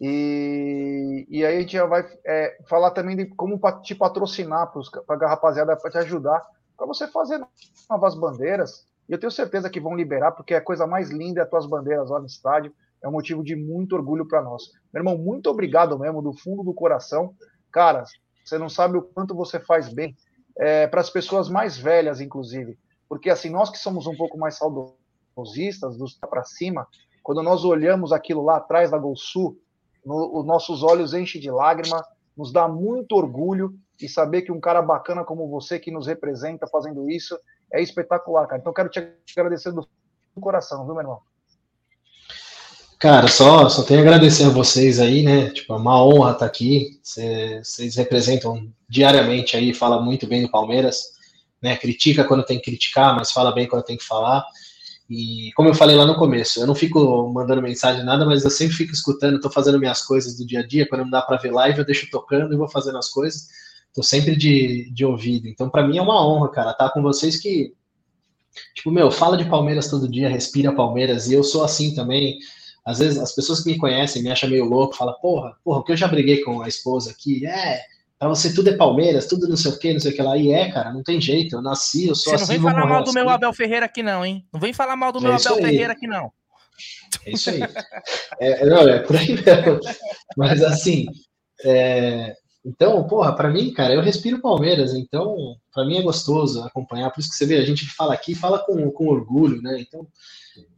S4: E, e aí a gente já vai é, falar também de como te patrocinar para a rapaziada, para te ajudar, para você fazer novas bandeiras. E eu tenho certeza que vão liberar, porque é a coisa mais linda é as tuas bandeiras lá no estádio. É um motivo de muito orgulho para nós. Meu irmão, muito obrigado mesmo, do fundo do coração. Cara, você não sabe o quanto você faz bem é, para as pessoas mais velhas, inclusive. Porque assim, nós que somos um pouco mais saudosistas, dos para cima, quando nós olhamos aquilo lá atrás da Gol Sul, no, os nossos olhos enchem de lágrima, nos dá muito orgulho e saber que um cara bacana como você que nos representa fazendo isso é espetacular, cara. Então quero te agradecer do coração, viu, meu irmão?
S3: Cara, só, só tenho a agradecer a vocês aí, né? Tipo, é uma honra estar aqui. Vocês representam diariamente aí, fala muito bem do Palmeiras, né? Critica quando tem que criticar, mas fala bem quando tem que falar. E como eu falei lá no começo, eu não fico mandando mensagem nada, mas eu sempre fico escutando, estou fazendo minhas coisas do dia a dia, quando não dá para ver live, eu deixo tocando e vou fazendo as coisas. Estou sempre de, de ouvido. Então, para mim é uma honra, cara, estar com vocês que, tipo, meu, fala de Palmeiras todo dia, respira Palmeiras, e eu sou assim também. Às vezes as pessoas que me conhecem me acham meio louco, falam, porra, porra, que eu já briguei com a esposa aqui, é, Pra você tudo é Palmeiras, tudo não sei o que, não sei o que lá. E é, cara, não tem jeito. Eu nasci, eu sou
S1: você assim. Não vem falar mal do meu Abel Ferreira aqui, não, hein? Não vem falar mal do é meu Abel aí. Ferreira aqui, não.
S3: É isso aí. É, não, é por aí mesmo. Mas assim, é, então, porra, para mim, cara, eu respiro Palmeiras, então, para mim é gostoso acompanhar. Por isso que você vê, a gente fala aqui, fala com, com orgulho, né? Então,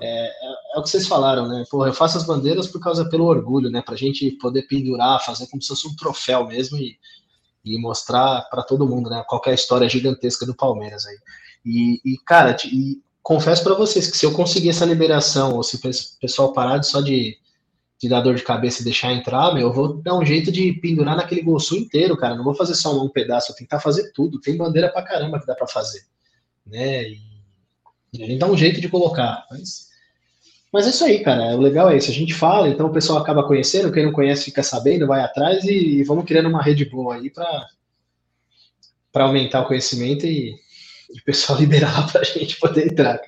S3: é, é, é, o que vocês falaram, né? Porra, eu faço as bandeiras por causa pelo orgulho, né? Pra gente poder pendurar, fazer como se fosse um troféu mesmo e, e mostrar para todo mundo, né? Qualquer história gigantesca do Palmeiras aí. E, e cara, e confesso para vocês que se eu conseguir essa liberação, ou se o pessoal parar de só de, de dar dor de cabeça e deixar entrar, meu, eu vou dar um jeito de pendurar naquele gol inteiro, cara. Não vou fazer só um pedaço, vou tentar fazer tudo. Tem bandeira pra caramba que dá para fazer, né? E, e a gente dá um jeito de colocar. Mas mas é isso aí, cara. O legal é isso. A gente fala, então o pessoal acaba conhecendo, quem não conhece fica sabendo, vai atrás e, e vamos criando uma rede boa aí para aumentar o conhecimento e, e o pessoal liberar para a gente poder entrar.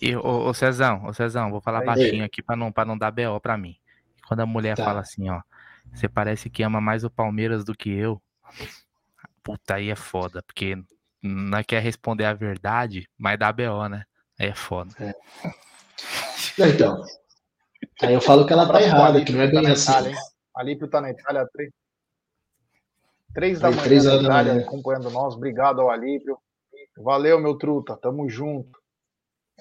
S1: E o, o Cezão, o Cezão, vou falar aí, baixinho aqui para não para não dar BO para mim. Quando a mulher tá. fala assim, ó, você parece que ama mais o Palmeiras do que eu. Puta, aí é foda, porque não é quer responder a verdade, mas dá BO, né? Aí é foda. É.
S3: Então. Aí eu falo que ela tá errada, que não é bem tá assim.
S4: Itália, Alípio tá na Itália, três, três da manhã três na Itália, manhã. acompanhando nós. Obrigado ao Alípio. Valeu, meu truta. Tamo junto.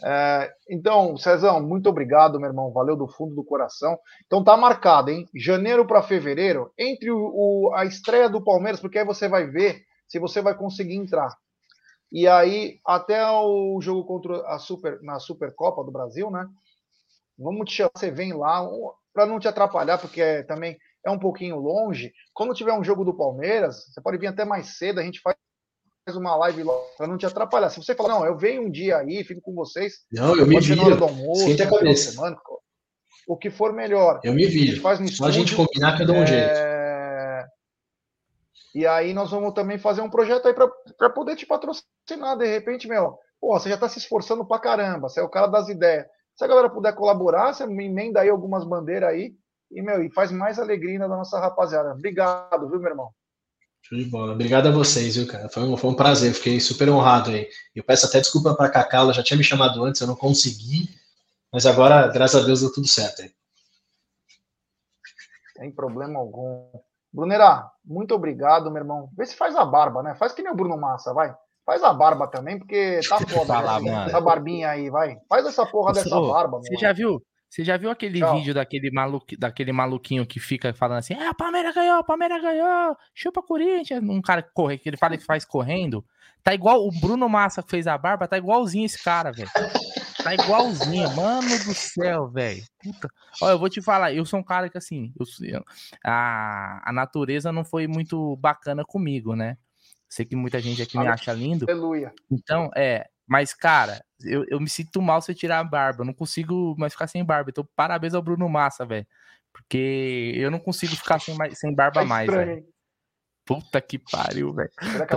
S4: É, então, Cezão, muito obrigado, meu irmão. Valeu do fundo do coração. Então tá marcado, hein? Janeiro para fevereiro, entre o, o, a estreia do Palmeiras, porque aí você vai ver se você vai conseguir entrar. E aí, até o jogo contra a Super, na Supercopa do Brasil, né? Vamos te chamar, você vem lá, para não te atrapalhar, porque é, também é um pouquinho longe. Quando tiver um jogo do Palmeiras, você pode vir até mais cedo, a gente faz uma live para não te atrapalhar. Se você falar, não, eu venho um dia aí, fico com vocês.
S3: Não, eu me viro. Do almoço,
S4: Sente a cabeça. Semana, o que for melhor.
S3: Eu me viro.
S4: Faz no
S3: Só a gente combinar que eu dou um é... jeito.
S4: E aí nós vamos também fazer um projeto aí para poder te patrocinar. De repente, meu, pô, você já está se esforçando pra caramba, você é o cara das ideias. Se a galera puder colaborar, você me emenda aí algumas bandeiras aí e, meu, e faz mais alegria da nossa rapaziada. Obrigado, viu, meu irmão?
S3: Show de bola. Obrigado a vocês, viu, cara? Foi um, foi um prazer, fiquei super honrado aí. Eu peço até desculpa para a Cacá, ela já tinha me chamado antes, eu não consegui, mas agora, graças a Deus, deu tudo certo aí.
S4: Sem problema algum. Brunera, muito obrigado, meu irmão. Vê se faz a barba, né? Faz que nem o Bruno Massa, vai. Faz a barba também, porque tá foda falar, né? essa barbinha aí, vai. Faz essa porra dessa barba,
S1: Você já viu? Você já viu aquele Tchau. vídeo daquele, malu... daquele maluquinho que fica falando assim: é, o Palmeiras ganhou, Palmeiras ganhou, chupa Corinthians. Um cara que corre, que ele fala que faz correndo. Tá igual o Bruno Massa que fez a barba, tá igualzinho esse cara, velho. Tá igualzinho, mano do céu, velho. Puta. Olha, eu vou te falar, eu sou um cara que assim, eu, a, a natureza não foi muito bacana comigo, né? Sei que muita gente aqui me acha lindo.
S4: Aleluia.
S1: Então, é, mas, cara, eu, eu me sinto mal se eu tirar a barba. Eu não consigo mais ficar sem barba. Então, parabéns ao Bruno Massa, velho. Porque eu não consigo ficar sem, sem barba é mais, velho. Puta que pariu, velho.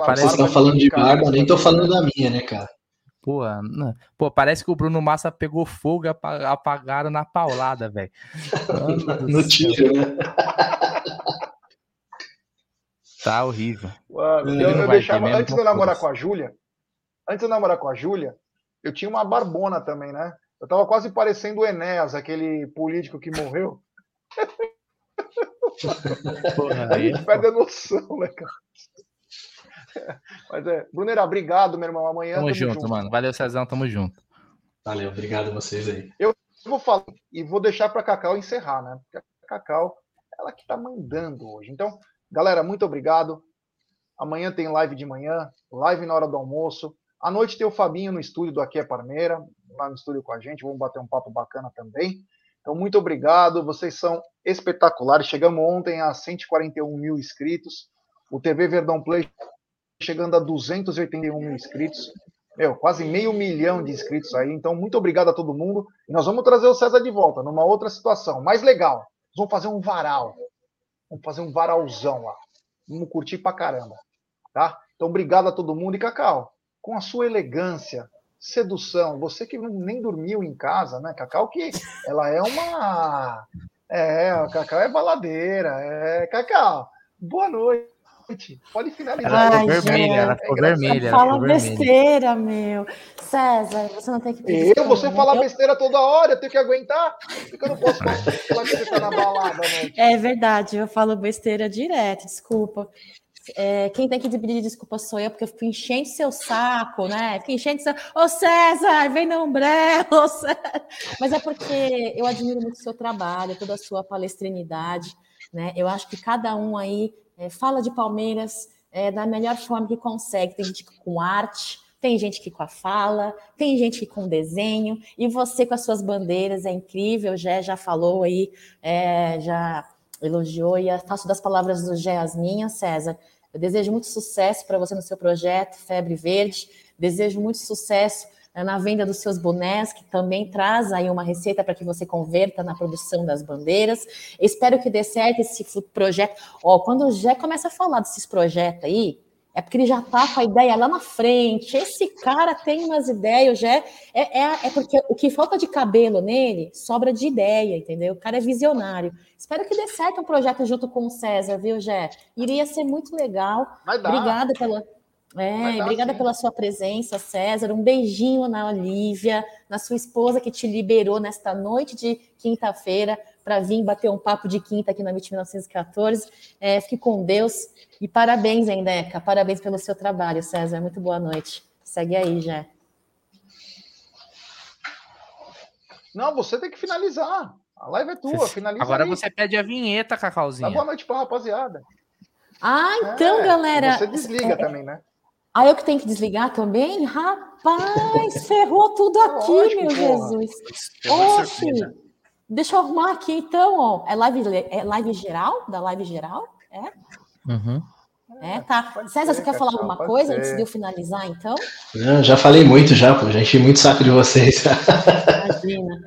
S3: Vocês estão falando de barba, nem tô falando da minha, né, cara?
S1: Pô, pô, parece que o Bruno Massa pegou fogo e apagaram na paulada, velho.
S3: no tiro, né?
S1: Tá horrível.
S4: Mano, eu, eu deixava, antes de eu namorar com a Júlia, antes de eu namorar com a Júlia, eu tinha uma barbona também, né? Eu tava quase parecendo o Enéas, aquele político que morreu. Porra, a gente perde a noção, né, cara? Mas é, Brunera, obrigado, meu irmão. Amanhã.
S1: Tamo, tamo junto, junto, mano. Valeu, Cezão, tamo junto.
S3: Valeu, obrigado a vocês aí.
S4: Eu vou falar e vou deixar para Cacau encerrar, né? Porque a Cacau, ela que tá mandando hoje. Então, Galera, muito obrigado. Amanhã tem live de manhã, live na hora do almoço. À noite tem o Fabinho no estúdio do Aqui é Parmeira, lá no estúdio com a gente. Vamos bater um papo bacana também. Então, muito obrigado. Vocês são espetaculares. Chegamos ontem a 141 mil inscritos. O TV Verdão Play chegando a 281 mil inscritos. Meu, quase meio milhão de inscritos aí. Então, muito obrigado a todo mundo. E nós vamos trazer o César de volta numa outra situação, mais legal. Nós vamos fazer um varal. Vamos fazer um varalzão lá. Vamos curtir pra caramba. Tá? Então, obrigado a todo mundo. E, Cacau, com a sua elegância, sedução, você que nem dormiu em casa, né, Cacau? Que ela é uma. É, Cacau é baladeira. É, Cacau, boa noite. Pode finalizar.
S1: Ai, ela ficou vermelha, ela ficou vermelha.
S2: Fala besteira, meu. César, você não tem que
S4: pedir. Eu, você fala besteira toda hora, eu tenho que aguentar. Porque eu não posso falar que você tá na balada, né?
S2: É verdade, eu falo besteira direto, desculpa. É, quem tem que pedir desculpa sou eu, porque eu fico enchendo seu saco, né? Fico enchendo seu. Ô César, vem no umbrella, Mas é porque eu admiro muito o seu trabalho, toda a sua palestrinidade, né? Eu acho que cada um aí é, fala de Palmeiras é, da melhor forma que consegue. Tem gente com arte, tem gente que com a fala, tem gente que com desenho, e você com as suas bandeiras, é incrível, já já falou aí, é, já elogiou, e faço das palavras do Gé as minhas, César. Eu desejo muito sucesso para você no seu projeto Febre Verde, desejo muito sucesso na venda dos seus bonés, que também traz aí uma receita para que você converta na produção das bandeiras. Espero que dê certo esse projeto. Ó, quando o Jé começa a falar desses projetos aí, é porque ele já está com a ideia lá na frente. Esse cara tem umas ideias, já é, é, é, porque o que falta de cabelo nele sobra de ideia, entendeu? O cara é visionário. Espero que dê certo um projeto junto com o César, viu, Jé? Iria ser muito legal. Obrigada pela. É, obrigada sim. pela sua presença, César. Um beijinho na Olivia, na sua esposa que te liberou nesta noite de quinta-feira para vir bater um papo de quinta aqui na MIT 1914. É, fique com Deus e parabéns, Endeca. Parabéns pelo seu trabalho, César. Muito boa noite. Segue aí, já.
S4: Não, você tem que finalizar. A live é tua, finaliza.
S1: Agora
S4: aí.
S1: você pede a vinheta, Cacauzinha.
S4: Dá boa noite pra rapaziada.
S2: Ah, então, é, galera.
S4: Você desliga é, também, né?
S2: Ah, eu que tenho que desligar também? Rapaz, ferrou tudo aqui, Lógico, meu porra. Jesus. Oxe, deixa eu arrumar aqui então, ó. É live, é live geral? Da live geral? É?
S1: Uhum.
S2: É, tá. César, você quer falar alguma coisa antes de eu finalizar, então?
S3: Não, já falei muito já, pô. Já enchi muito saco de vocês.
S2: Imagina.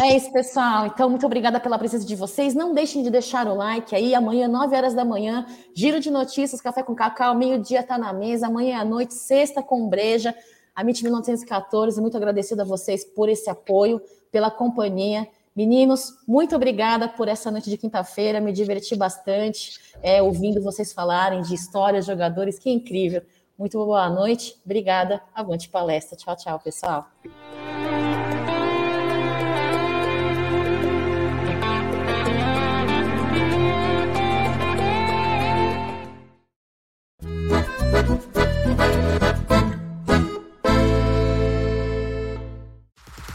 S2: É isso, pessoal. Então, muito obrigada pela presença de vocês. Não deixem de deixar o like aí. Amanhã, 9 horas da manhã, giro de notícias, café com cacau, meio-dia tá na mesa, amanhã à noite, sexta com breja. A MIT 1914, muito agradecida a vocês por esse apoio, pela companhia. Meninos, muito obrigada por essa noite de quinta-feira, me diverti bastante é, ouvindo vocês falarem de histórias, jogadores, que incrível. Muito boa noite, obrigada, avante palestra. Tchau, tchau, pessoal.